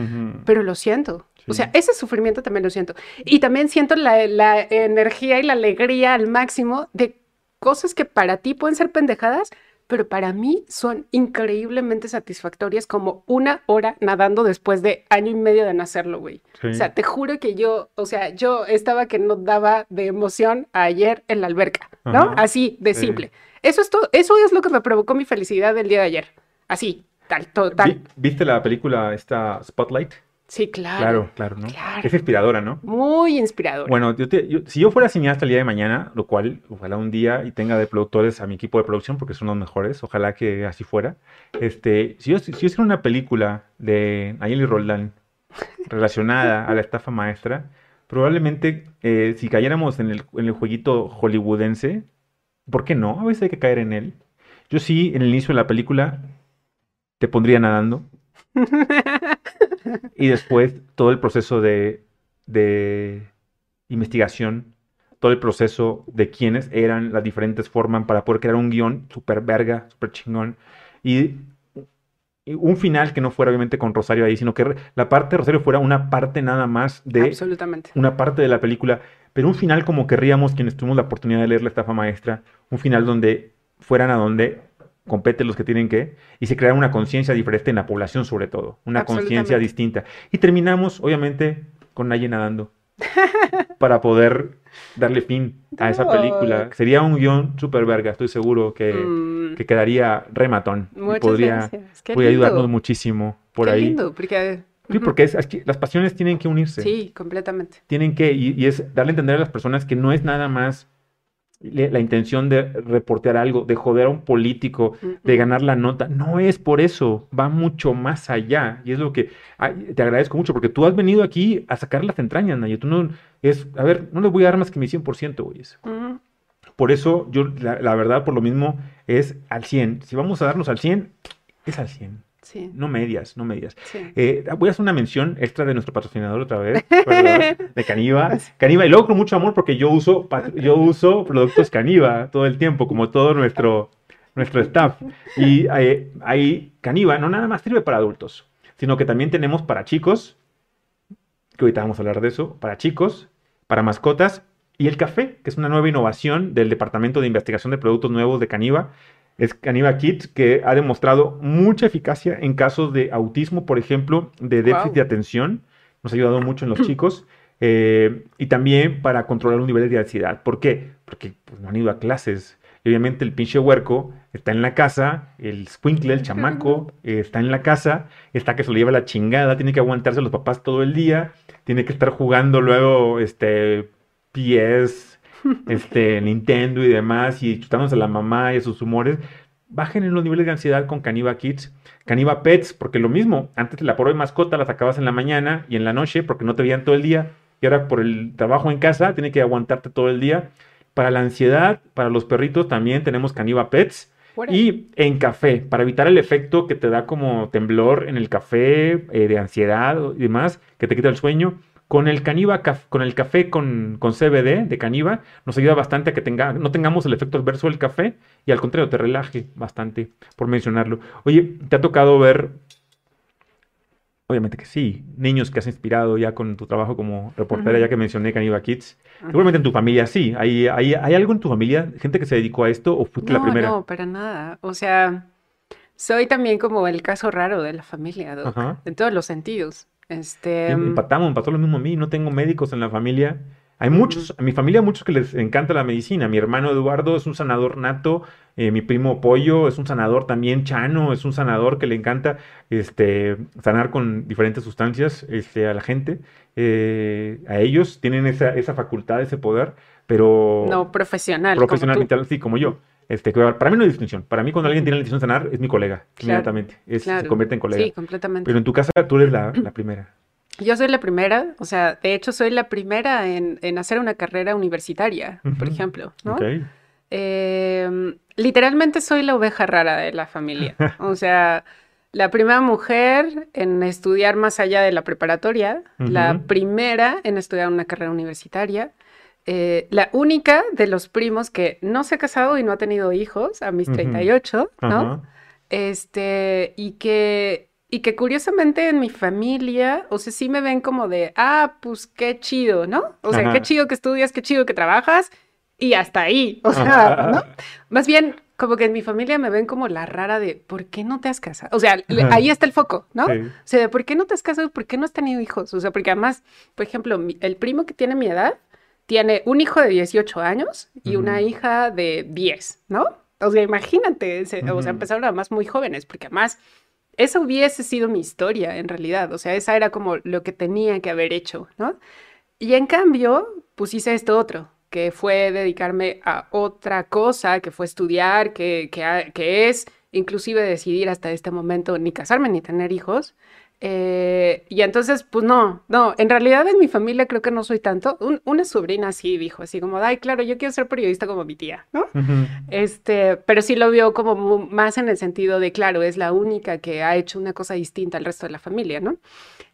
Pero lo siento. O sea, ese sufrimiento también lo siento. Y también siento la, la energía y la alegría al máximo de cosas que para ti pueden ser pendejadas, pero para mí son increíblemente satisfactorias como una hora nadando después de año y medio de nacerlo, güey. O sea, te juro que yo, o sea, yo estaba que no daba de emoción ayer en la alberca, ¿no? Así, de simple. Eso es todo, eso es lo que me provocó mi felicidad del día de ayer. Así, tal, total. ¿Viste la película esta Spotlight? Sí, claro. Claro, claro, ¿no? Es inspiradora, ¿no? Muy inspiradora. Bueno, si yo fuera cineasta el día de mañana, lo cual ojalá un día y tenga de productores a mi equipo de producción, porque son los mejores, ojalá que así fuera. Este, si yo, si yo hiciera una película de Ayeli Roldán relacionada a la estafa maestra, probablemente eh, si cayéramos en el, en el jueguito hollywoodense, ¿por qué no? A veces hay que caer en él. Yo sí, en el inicio de la película, te pondría nadando. y después todo el proceso de, investigación, todo el proceso de quiénes eran, las diferentes formas para poder crear un guion súper verga, súper chingón. Y, un final que no fuera obviamente con Rosario ahí, sino que la parte de Rosario fuera una parte nada más de Absolutamente. una parte de la película, pero un final como querríamos quienes tuvimos la oportunidad de leer la estafa maestra, un final donde fueran a donde compete los que tienen que, y se crea una conciencia diferente en la población sobre todo, una conciencia distinta. Y terminamos, obviamente, con nadie nadando, para poder darle fin a esa película. Sería un guion súper verga, estoy seguro que, mm. que quedaría rematón. Muchas podría, podría ayudarnos muchísimo por ahí. Lindo, porque... Sí, porque es, las pasiones tienen que unirse. Sí, completamente. Tienen que, y, y es darle a entender a las personas que no es nada más la intención de reportear algo, de joder a un político, de ganar la nota. No es por eso, va mucho más allá. Y es lo que te agradezco mucho, porque tú has venido aquí a sacar las entrañas, Naya. Tú no es, a ver, no les voy a dar más que mi 100%, güey. Por eso yo, la, verdad, por lo mismo, es al 100. Si vamos a darnos al 100, es al 100. No medias, no medias. Eh, voy a hacer una mención extra de nuestro patrocinador otra vez, de Caniva. Caniva, y luego con mucho amor porque yo uso, yo uso productos Caniva todo el tiempo, como todo nuestro, nuestro staff. Y eh, ahí Caniva no nada más sirve para adultos, sino que también tenemos para chicos, que ahorita vamos a hablar de eso, para chicos, para mascotas, y el café, que es una nueva innovación del Departamento de Investigación de Productos Nuevos de Caniva, es Caniva Kids, que ha demostrado mucha eficacia en casos de autismo, por ejemplo, de déficit de atención. Nos ha ayudado mucho en los chicos. Eh, y también para controlar los niveles de ansiedad. ¿Por qué? Porque pues, no han ido a clases. Y obviamente el pinche huerco está en la casa, el squinkle, el chamaco, está en la casa, está que se lo lleva la chingada, tiene que aguantarse a los papás todo el día, tiene que estar jugando luego este PS, este, Nintendo y demás, y chutándose a la mamá y a sus humores, bajen en los niveles de ansiedad con Caniva Kids, Caniva Pets, porque lo mismo, antes la prueba de mascota la sacabas en la mañana y en la noche porque no te veían todo el día, y ahora por el trabajo en casa tiene que aguantarte todo el día. Para la ansiedad, para los perritos también tenemos Caniva Pets. Y en café, para evitar el efecto que te da como temblor en el café, eh, de ansiedad y demás, que te quita el sueño, con el caniva, con el café con, CBD de caniva, nos ayuda bastante a que tenga, no tengamos el efecto adverso del café y al contrario, te relaje bastante, por mencionarlo. Oye, ¿te ha tocado ver, obviamente que sí, niños que has inspirado ya con tu trabajo como reportera, ya que mencioné Caniva Kids? Seguramente en tu familia sí. ¿Hay, hay, hay algo en tu familia, gente que se dedicó a esto o fuiste la primera? No, para nada. O sea, soy también como el caso raro de la familia, en todos los sentidos. Este... Mm, empatamos, empató lo mismo a mí, no tengo médicos en la familia. Hay muchos, a mi familia muchos que les encanta la medicina. Mi hermano Eduardo es un sanador nato, eh, mi primo Pollo es un sanador también, Chano es un sanador que le encanta este, sanar con diferentes sustancias este, a la gente. Eh, a ellos tienen esa, esa facultad, ese poder, pero... No, profesional. Profesional, sí, como yo. Este, para mí no hay distinción. Para mí, cuando alguien tiene la decisión de sanar, es mi colega, inmediatamente. Se convierte en colega. Sí, completamente. Pero en tu casa, tú eres la, primera. Yo soy la primera, o sea, de hecho, soy la primera en, hacer una carrera universitaria, por ejemplo, ¿no? Em, literalmente soy la oveja rara de la familia. O sea, la primera mujer en estudiar más allá de la preparatoria, la primera en estudiar una carrera universitaria, eh, la única de los primos que no se ha casado y no ha tenido hijos a mis 38, ¿no? Este, y que, y que curiosamente en mi familia, o sea, sí me ven como de, ah, pues qué chido, ¿no? O sea, qué chido que estudias, qué chido que trabajas, y hasta ahí, o sea, ¿no? Más bien, como que en mi familia me ven como la rara de, ¿por qué no te has casado? O sea, ahí está el foco, ¿no? O sea, ¿por qué no te has casado? ¿Por qué no has tenido hijos? O sea, porque además, por ejemplo, el primo que tiene mi edad, tiene un hijo de 18 años y una hija de 10, ¿no? O sea, imagínate, o sea, empezaron además muy jóvenes, porque además esa hubiese sido mi historia en realidad, o sea, esa era como lo que tenía que haber hecho, ¿no? Y en cambio, pues hice esto otro, que fue dedicarme a otra cosa, que fue estudiar, que, que, que es inclusive decidir hasta este momento ni casarme ni tener hijos. Eh, y entonces, pues no, no, en realidad en mi familia creo que no soy tanto. una sobrina sí dijo, así como, ay, claro, yo quiero ser periodista como mi tía, ¿no? Este, pero sí lo vio como más en el sentido de, claro, es la única que ha hecho una cosa distinta al resto de la familia, ¿no?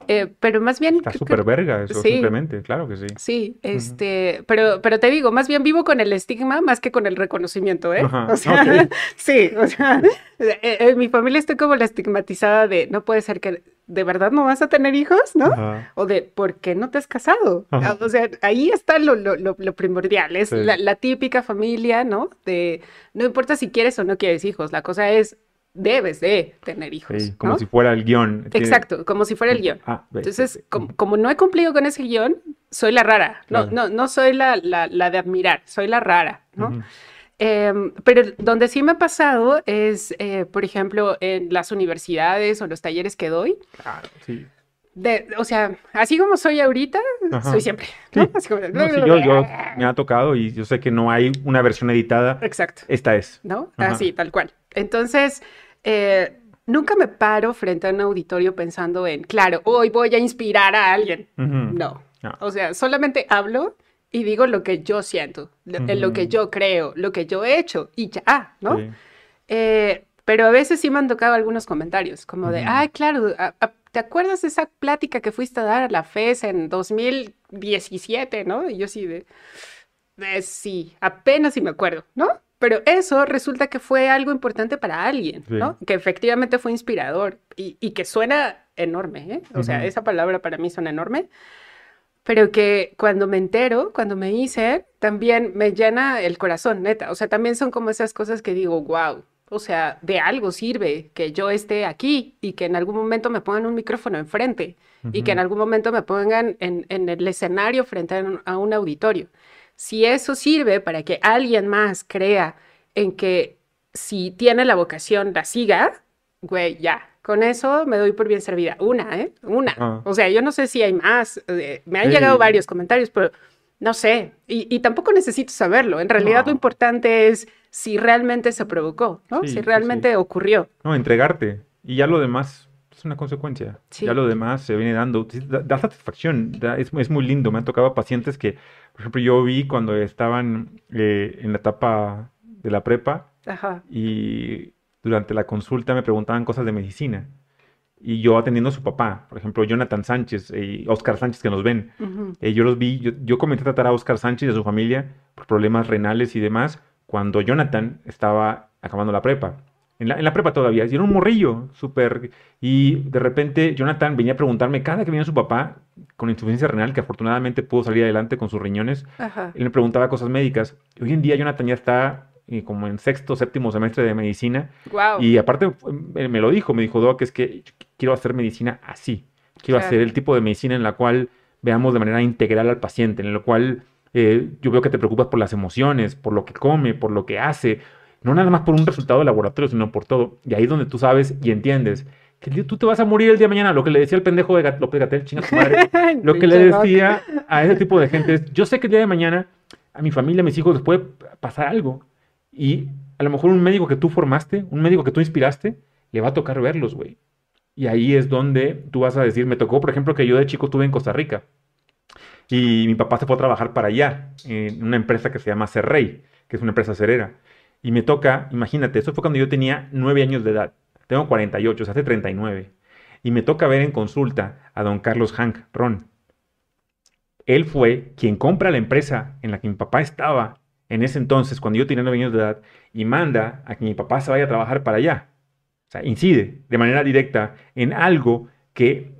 Eh, pero más bien... Está súper verga eso, simplemente, claro que sí. Sí, este, pero, pero te digo, más bien vivo con el estigma más que con el reconocimiento, ¿eh? O sea, sí, o sea, eh, en mi familia estoy como la estigmatizada de, no puede ser que de verdad no vas a tener hijos, ¿no? O de, ¿por qué no te has casado? O sea, ahí está lo, lo, primordial, es la, típica familia, ¿no? De, no importa si quieres o no quieres hijos, la cosa es, debes de tener hijos. Sí, como si fuera el guion. Exacto, como si fuera el guion. Ah, Entonces, como, no he cumplido con ese guion, soy la rara. No, no, no soy la, la, de admirar, soy la rara, ¿no? Em, pero donde sí me ha pasado es, eh, por ejemplo, en las universidades o los talleres que doy. Claro, sí. de, o sea, así como soy ahorita, soy siempre. yo, me ha tocado y yo sé que no hay una versión editada. Exacto. Esta es. ¿No? Así, tal cual. Entonces, eh, nunca me paro frente a un auditorio pensando en, claro, hoy voy a inspirar a alguien. no. O sea, solamente hablo y digo lo que yo siento, en lo que yo creo, lo que yo he hecho y ya, ¿no? Eh, pero a veces sí me han tocado algunos comentarios, como de, ay, claro, ¿te acuerdas de esa plática que fuiste a dar a la FES en 2017, ¿no? Y yo sí de, sí, apenas sí me acuerdo, ¿no? Pero eso resulta que fue algo importante para alguien, ¿no? Que efectivamente fue inspirador y, que suena enorme, ¿eh? O sea, esa palabra para mí suena enorme, pero que cuando me entero, cuando me hice, también me llena el corazón, neta. O sea, también son como esas cosas que digo, wow, o sea, de algo sirve que yo esté aquí y que en algún momento me pongan un micrófono enfrente y que en algún momento me pongan en, el escenario frente a un, auditorio. Si eso sirve para que alguien más crea en que si tiene la vocación la siga, güey, ya, con eso me doy por bien servida. Una, ¿eh? Una. O sea, yo no sé si hay más. Eh, me han llegado varios comentarios, pero no sé. Y, tampoco necesito saberlo. En realidad lo importante es si realmente se provocó, ¿no? si realmente ocurrió. No, entregarte. Y ya lo demás es una consecuencia. Ya lo demás se viene dando. Da, satisfacción, es, muy lindo. Me han tocado pacientes que, por ejemplo, yo vi cuando estaban eh, en la etapa de la prepa y durante la consulta me preguntaban cosas de medicina. Y yo atendiendo a su papá, por ejemplo, Jonathan Sánchez y Oscar Sánchez que nos ven. Eh, yo los vi, yo, yo comencé a tratar a Oscar Sánchez y a su familia por problemas renales y demás cuando Jonathan estaba acabando la prepa. En la, prepa todavía, y era un morrillo, súper... Y de repente Jonathan venía a preguntarme, cada que venía su papá con insuficiencia renal, que afortunadamente pudo salir adelante con sus riñones, él me preguntaba cosas médicas. Hoy en día Jonathan ya está eh, como en sexto, séptimo semestre de medicina. Y aparte me lo dijo, me dijo, Doc, es que quiero hacer medicina así. Quiero hacer el tipo de medicina en la cual veamos de manera integral al paciente, en la cual eh, yo veo que te preocupas por las emociones, por lo que come, por lo que hace, no nada más por un resultado de laboratorio, sino por todo. Y ahí es donde tú sabes y entiendes que tú te vas a morir el día de mañana. Lo que le decía el pendejo de López Gatel, chinga tu madre. lo que le decía a ese tipo de gente es, yo sé que el día de mañana a mi familia, a mis hijos les puede pasar algo. Y a lo mejor un médico que tú formaste, un médico que tú inspiraste, le va a tocar verlos, güey. Y ahí es donde tú vas a decir, me tocó, por ejemplo, que yo de chico estuve en Costa Rica. Y mi papá se fue a trabajar para allá, en una empresa que se llama Cerrey, que es una empresa cerera. Y me toca, imagínate, eso fue cuando yo tenía nueve años de edad. Tengo 48, o sea, hace 39. Y me toca ver en consulta a don Carlos Hank Ron. Él fue quien compra la empresa en la que mi papá estaba en ese entonces, cuando yo tenía nueve años de edad, y manda a que mi papá se vaya a trabajar para allá. O sea, incide de manera directa en algo que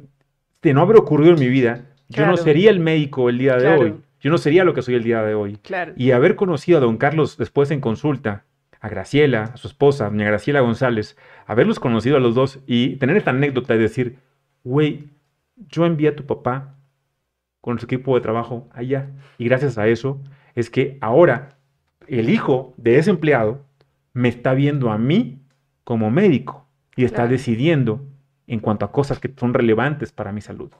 de no haber ocurrido en mi vida, yo no sería el médico el día de hoy. Yo no sería lo que soy el día de hoy. Y haber conocido a don Carlos después en consulta, a Graciela, a su esposa, doña Graciela González, haberlos conocido a los dos y tener esta anécdota de decir, güey, yo envié a tu papá con su equipo de trabajo allá. Y gracias a eso es que ahora el hijo de ese empleado me está viendo a mí como médico y está decidiendo en cuanto a cosas que son relevantes para mi salud.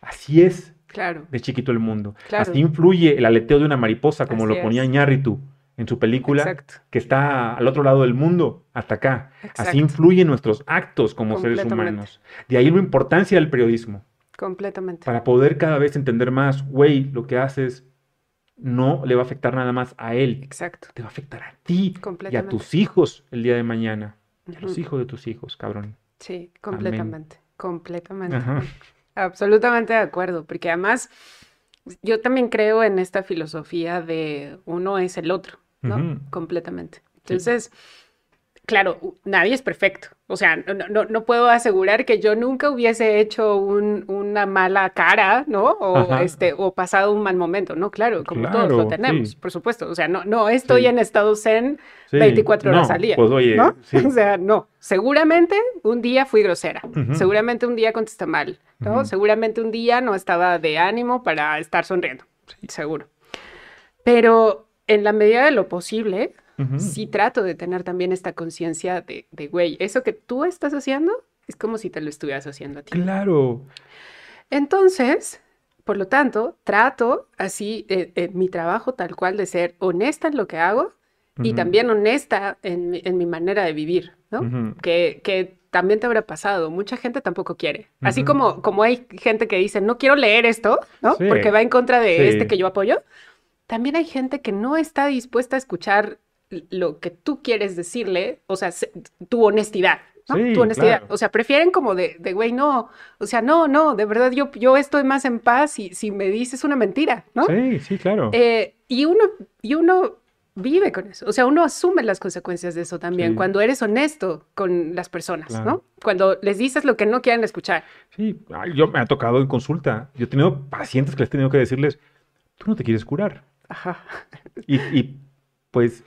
Así es claro. de chiquito el mundo. Así influye el aleteo de una mariposa, como lo ponía Ñarritu en su película, que está al otro lado del mundo, hasta acá. Así influyen nuestros actos como seres humanos. De ahí la importancia del periodismo. Completamente. Para poder cada vez entender más, güey, lo que haces no le va a afectar nada más a él. Exacto. Te va a afectar a ti y a tus hijos el día de mañana. A los hijos de tus hijos, cabrón. Sí, completamente. Completamente. Absolutamente de acuerdo, porque además yo también creo en esta filosofía de uno es el otro, ¿no? Completamente. Entonces, claro, nadie es perfecto. O sea, no, no, puedo asegurar que yo nunca hubiese hecho una mala cara, ¿no? O, este, o pasado un mal momento, ¿no? Claro, como todos lo tenemos, por supuesto. O sea, no, no estoy en estado zen 24 horas al día. Pues oye, ¿no? O sea, no. Seguramente un día fui grosera. Seguramente un día contesté mal, ¿no? Seguramente un día no estaba de ánimo para estar sonriendo. Seguro. Pero en la medida de lo posible, sí trato de tener también esta conciencia de, güey, eso que tú estás haciendo es como si te lo estuvieras haciendo a ti. Claro. Entonces, por lo tanto, trato así eh, eh, mi trabajo tal cual de ser honesta en lo que hago y también honesta en, mi manera de vivir, ¿no? que, que, también te habrá pasado. Mucha gente tampoco quiere. Así como, como hay gente que dice, no quiero leer esto, ¿no? Porque va en contra de este que yo apoyo. También hay gente que no está dispuesta a escuchar lo que tú quieres decirle, o sea, tu honestidad, ¿no? tu honestidad. O sea, prefieren como de, de, güey, no, o sea, no, no, de verdad yo, yo estoy más en paz si, si me dices una mentira, ¿no? Sí, sí, claro. Eh, y uno, y uno vive con eso. O sea, uno asume las consecuencias de eso también cuando eres honesto con las personas, ¿no? Cuando les dices lo que no quieren escuchar. Sí, yo me ha tocado en consulta. Yo he tenido pacientes que les he tenido que decirles, tú no te quieres curar. Ajá. Y, pues,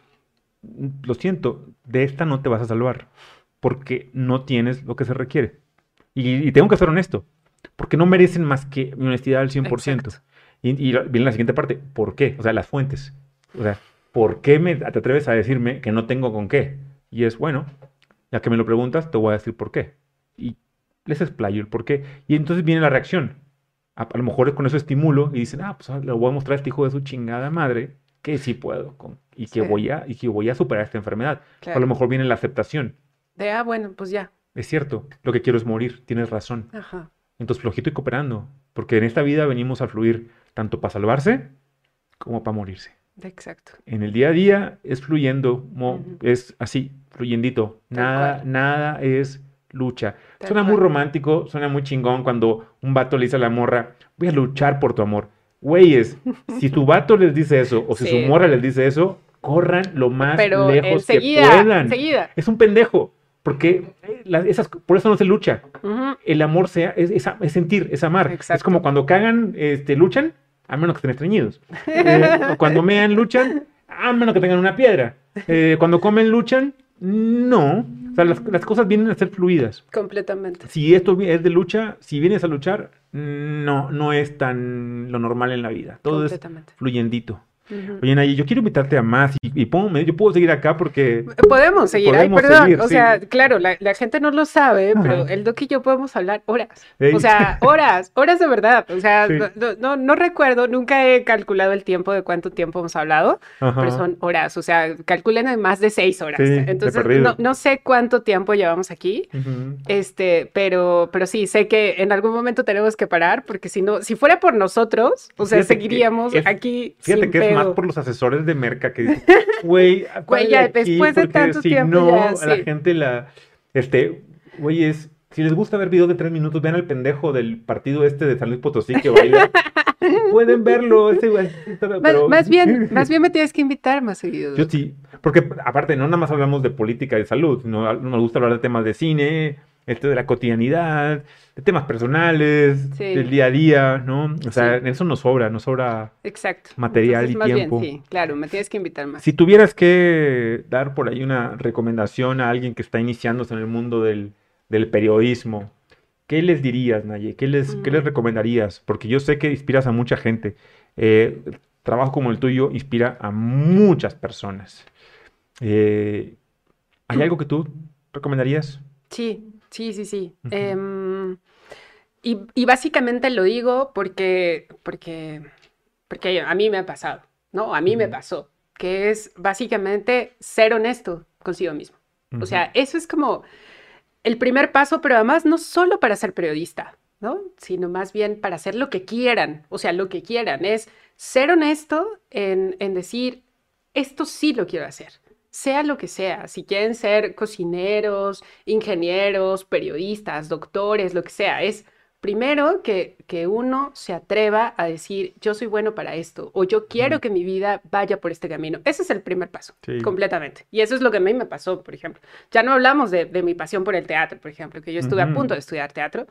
lo siento, de esta no te vas a salvar porque no tienes lo que se requiere. Y, tengo que ser honesto, porque no merecen más que mi honestidad al 100%. Y, y viene la siguiente parte, ¿por qué? O sea, las fuentes. O sea, ¿por qué me, te atreves a decirme que no tengo con qué? Y es, bueno, ya que me lo preguntas, te voy a decir por qué. Y les explayo el por qué. Y entonces viene la reacción. A, lo mejor con eso estimulo y dicen, ah, pues ah, le voy a mostrar a este hijo de su chingada madre que sí puedo con, y, que voy a, y que voy a superar esta enfermedad. A lo mejor viene la aceptación. De, ah, bueno, pues ya. Es cierto, lo que quiero es morir, tienes razón. Ajá. Entonces, flojito y cooperando, porque en esta vida venimos a fluir tanto para salvarse como para morirse. Exacto. En el día a día es fluyendo, es así, fluyendito. nada, nada es lucha. suena muy romántico, suena muy chingón cuando un vato le dice a la morra, voy a luchar por tu amor. Güeyes, si tu vato les dice eso o si su morra les dice eso, corran lo más lejos que puedan. Es un pendejo. Porque eh, esas, por eso no se lucha. El amor sea, es, es, sentir, es amar. Es como cuando cagan, este, luchan, a menos que estén estreñidos. Eh, cuando mean, luchan, a menos que tengan una piedra. Eh, cuando comen, luchan, no. O sea, las, cosas vienen a ser fluidas. Completamente. Si esto es de lucha, si vienes a luchar, no, no es tan lo normal en la vida. Todo es fluyendito. Oye, Nayi, yo quiero invitarte a más y, yo puedo seguir acá porque... Podemos seguir, ay, perdón, o sea, claro, la, gente no lo sabe, pero el Doc y yo podemos hablar horas, o sea, horas, horas de verdad, o sea, no, no, recuerdo, nunca he calculado el tiempo de cuánto tiempo hemos hablado, pero son horas, o sea, calculen en más de seis horas, entonces no, sé cuánto tiempo llevamos aquí, este, pero, pero sí, sé que en algún momento tenemos que parar, porque si no, si fuera por nosotros, o sea, seguiríamos aquí. Fíjate que es más por los asesores de Merca que dicen, güey, ya después de tanto si tiempo. no, a la gente la, este, güey, es, si les gusta ver videos de tres minutos, vean al pendejo del partido este de San Luis Potosí que baila. Pueden verlo, ese güey. Más, bien, más bien me tienes que invitar más seguido. Yo sí, porque aparte no nada más hablamos de política y de salud, no nos gusta hablar de temas de cine, este de la cotidianidad, de temas personales, del día a día, ¿no? O sea, en eso nos sobra, nos sobra Exacto. material y tiempo. sí, claro, me tienes que invitar más. Si tuvieras que dar por ahí una recomendación a alguien que está iniciándose en el mundo del, periodismo, ¿qué les dirías, Naye? ¿Qué les, ¿Qué les mm. recomendarías? Porque yo sé que inspiras a mucha gente. Eh, trabajo como el tuyo inspira a muchas personas. Eh, ¿Hay algo que tú recomendarías? Sí, Sí, sí, sí. Em, y, básicamente lo digo porque, porque, porque a mí me ha pasado, ¿no? A mí me pasó, que es básicamente ser honesto consigo mismo. O sea, eso es como el primer paso, pero además no solo para ser periodista, ¿no? Sino más bien para hacer lo que quieran, o sea, lo que quieran, es ser honesto en, en decir, esto sí lo quiero hacer sea lo que sea, si quieren ser cocineros, ingenieros, periodistas, doctores, lo que sea, es primero que, que uno se atreva a decir, yo soy bueno para esto, o yo quiero que mi vida vaya por este camino. Ese es el primer paso, completamente. Y eso es lo que a mí me pasó, por ejemplo. Ya no hablamos de, mi pasión por el teatro, por ejemplo, que yo estuve a punto de estudiar teatro,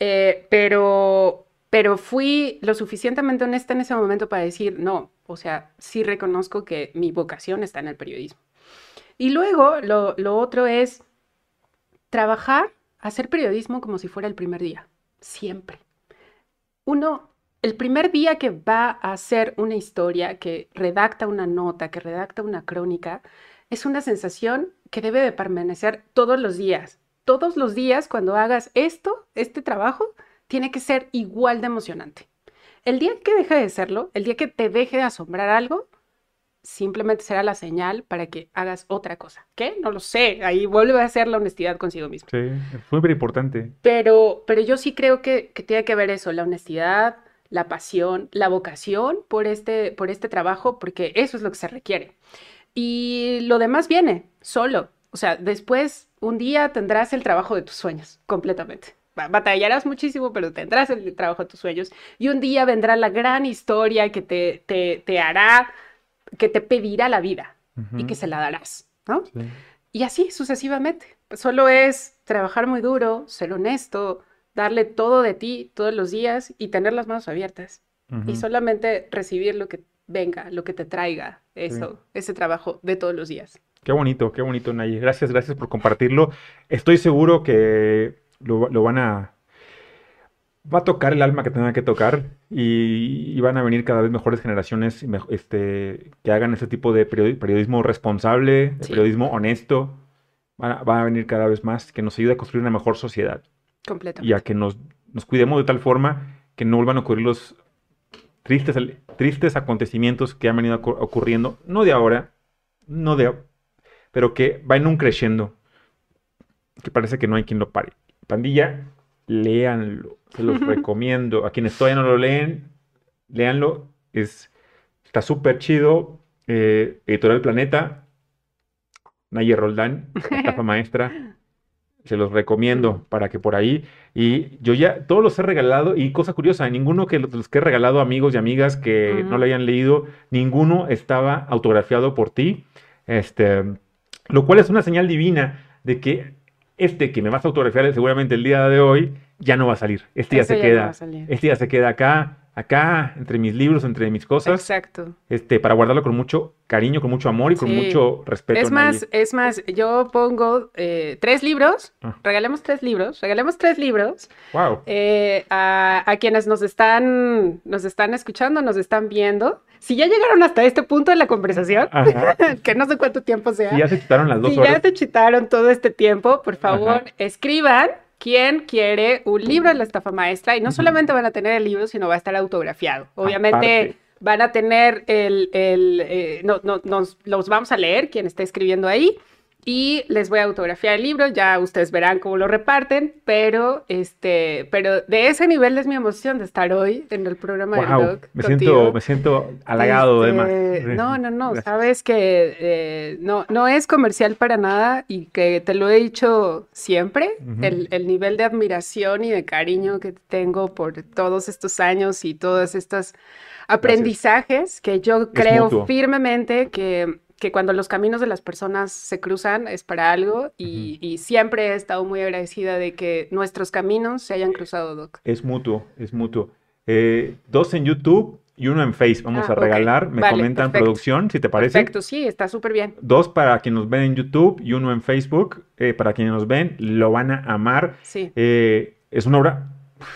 eh, pero, pero fui lo suficientemente honesta en ese momento para decir, no, o sea, sí reconozco que mi vocación está en el periodismo. Y luego lo, otro es trabajar, hacer periodismo como si fuera el primer día, siempre. Uno, el primer día que va a hacer una historia, que redacta una nota, que redacta una crónica, es una sensación que debe de permanecer todos los días. todos los días cuando hagas esto, este trabajo, tiene que ser igual de emocionante. El día que deje de serlo, el día que te deje de asombrar algo, simplemente será la señal para que hagas otra cosa. ¿Qué? No lo sé. Ahí vuelve a ser la honestidad consigo mismo. Sí, es muy importante. Pero, pero yo sí creo que, que tiene que ver eso, la honestidad, la pasión, la vocación por este, por este trabajo, porque eso es lo que se requiere. Y lo demás viene solo. O sea, después un día tendrás el trabajo de tus sueños, completamente. Batallarás muchísimo, pero tendrás el trabajo de tus sueños. Y un día vendrá la gran historia que te, te, hará, que te pedirá la vida y que se la darás, ¿no? Y así sucesivamente. Solo es trabajar muy duro, ser honesto, darle todo de ti todos los días y tener las manos abiertas. Y solamente recibir lo que venga, lo que te traiga eso, ese trabajo de todos los días. Qué bonito, qué bonito, Nayi. Gracias, gracias por compartirlo. Estoy seguro que lo, van a... Va a tocar el alma que tenga que tocar y, van a venir cada vez mejores generaciones este, que hagan ese tipo de periodismo responsable, de periodismo honesto. Va a, a venir cada vez más, que nos ayude a construir una mejor sociedad. Completo. Y a que nos, nos cuidemos de tal forma que no vuelvan a ocurrir los tristes, tristes acontecimientos que han venido ocurriendo, no de ahora, no de pero que va en un creciendo, que parece que no hay quien lo pare. Pandilla, léanlo, se los recomiendo. A quienes todavía no lo leen, léanlo, es, está súper chido. Eh, Editorial Planeta, Nayer Roldán, estafa maestra. Se los recomiendo para que por ahí. Y yo ya todos los he regalado. Y cosa curiosa, ninguno que los que he regalado amigos y amigas que no lo hayan leído, ninguno estaba autografiado por ti. Este, lo cual es una señal divina de que este que me vas a autografiar seguramente el día de hoy ya no va a salir. Este ya se queda. este ya se queda acá, acá, entre mis libros, entre mis cosas. Exacto. Este, para guardarlo con mucho cariño, con mucho amor y con mucho respeto. Es más, es más, yo pongo eh, tres libros, ah. regalemos tres libros, regalemos tres libros. Wow. Eh, a, a, quienes nos están, nos están escuchando, nos están viendo si ya llegaron hasta este punto de la conversación, que no sé cuánto tiempo sea. Si ya se chitaron las dos si horas. ya se chitaron todo este tiempo, por favor, escriban quién quiere un libro de la estafa maestra y no solamente van a tener el libro, sino va a estar autografiado. Obviamente van a tener el, el eh, no, no, nos los vamos a leer, quien está escribiendo ahí y les voy a autografiar el libro, ya ustedes verán cómo lo reparten, pero este, pero de ese nivel es mi emoción de estar hoy en el programa wow, del Doc. Me siento, me siento halagado además. Este, no, no, no, sabes que eh, no, no es comercial para nada y que te lo he dicho siempre, el, el, nivel de admiración y de cariño que tengo por todos estos años y todos estos aprendizajes que yo creo firmemente que que cuando los caminos de las personas se cruzan es para algo y, siempre he estado muy agradecida de que nuestros caminos se hayan cruzado, Doc. Es mutuo, es mutuo. Eh, dos en YouTube y uno en Face. Vamos ah, a regalar, me comentan producción, si te parece. Perfecto, sí, está súper bien. Dos para quienes nos ven en YouTube y uno en Facebook. Eh, para quienes nos ven, lo van a amar. Sí. Eh, es una obra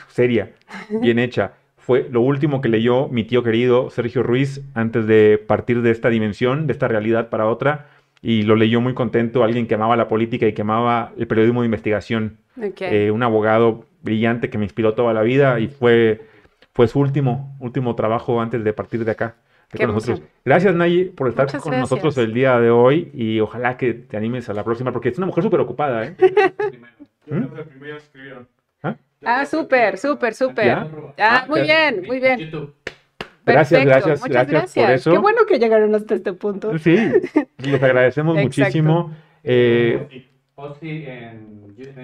seria, bien hecha fue lo último que leyó mi tío querido Sergio Ruiz antes de partir de esta dimensión, de esta realidad para otra, y lo leyó muy contento, alguien que amaba la política y que amaba el periodismo de investigación, eh, un abogado brillante que me inspiró toda la vida y fue, fue su último, último trabajo antes de partir de acá. nosotros. Gracias, Nayi, por estar con nosotros el día de hoy y ojalá que te animes a la próxima, porque es una mujer súper ocupada. ¿eh? ¿Mm? Ah, súper, súper, súper. Ah, ah, muy bien, muy bien. Gracias, gracias, gracias, por eso. Qué bueno que llegaron hasta este punto. Sí, les agradecemos muchísimo. Eh,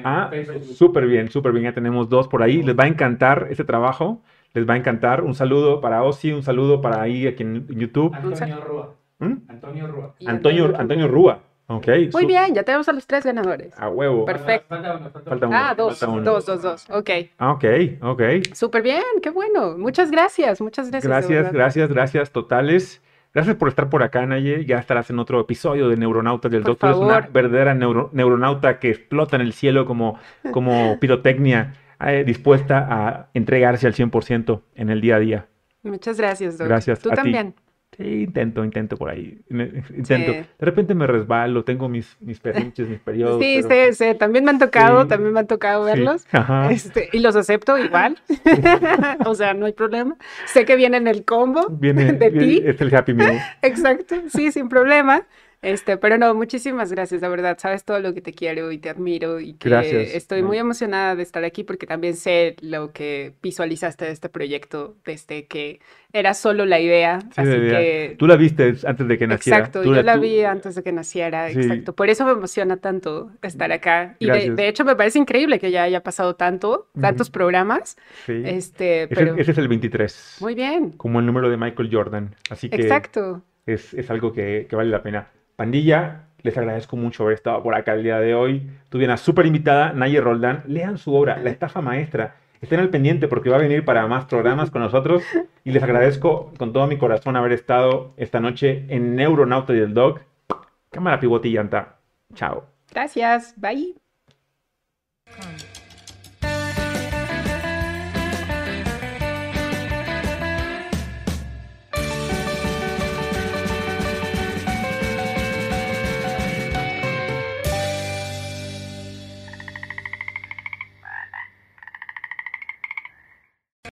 ah, súper bien, súper bien. Ya tenemos dos por ahí. Les va a encantar este trabajo. Les va a encantar. Un saludo para Osi, un saludo para ahí aquí en YouTube. Antonio Rúa. ¿Mm? Antonio Rúa. Antonio, Antonio Rúa. Ok. Muy bien, ya tenemos a los tres ganadores. A huevo. Perfecto. Falta uno, ah, dos, dos, dos, dos. Ok. Ah, ok, ok. Súper bien, qué bueno. Muchas gracias, muchas gracias. Gracias, gracias, gracias totales. Gracias por estar por acá, Naye. Ya estarás en otro episodio de Neuronautas del Doctor. Es una verdadera neuronauta que explota en el cielo como, como pirotecnia, eh, dispuesta a entregarse al 100% en el día a día. Muchas gracias, doctor. Gracias. Tú también. Sí, intento, intento por ahí. Intento. De repente me resbalo, tengo mis, mis perrinches, mis periodos. Sí, sí, sí. También me han tocado, también me han tocado verlos. Este, y los acepto igual. o sea, no hay problema. Sé que viene en el combo viene, de ti. Es el Happy Meal. Exacto, sí, sin problema. Este, pero no, muchísimas gracias, la verdad. Sabes todo lo que te quiero y te admiro y que estoy muy emocionada de estar aquí porque también sé lo que visualizaste de este proyecto desde que era solo la idea. así que tú la viste antes de que naciera. Exacto, yo la, vi antes de que naciera, exacto. Por eso me emociona tanto estar acá. Y de, hecho me parece increíble que ya haya pasado tanto, tantos programas. Sí. Este, pero... ese, es el 23. Muy bien. Como el número de Michael Jordan. Así que Exacto. Es, es algo que, que vale la pena. Pandilla, les agradezco mucho haber estado por acá el día de hoy. Tuve una súper invitada, Naye Roldán. Lean su obra, La estafa maestra. Estén al pendiente porque va a venir para más programas con nosotros. Y les agradezco con todo mi corazón haber estado esta noche en Neuronauta y el Dog. Cámara pivote y. Chao. Gracias. Bye.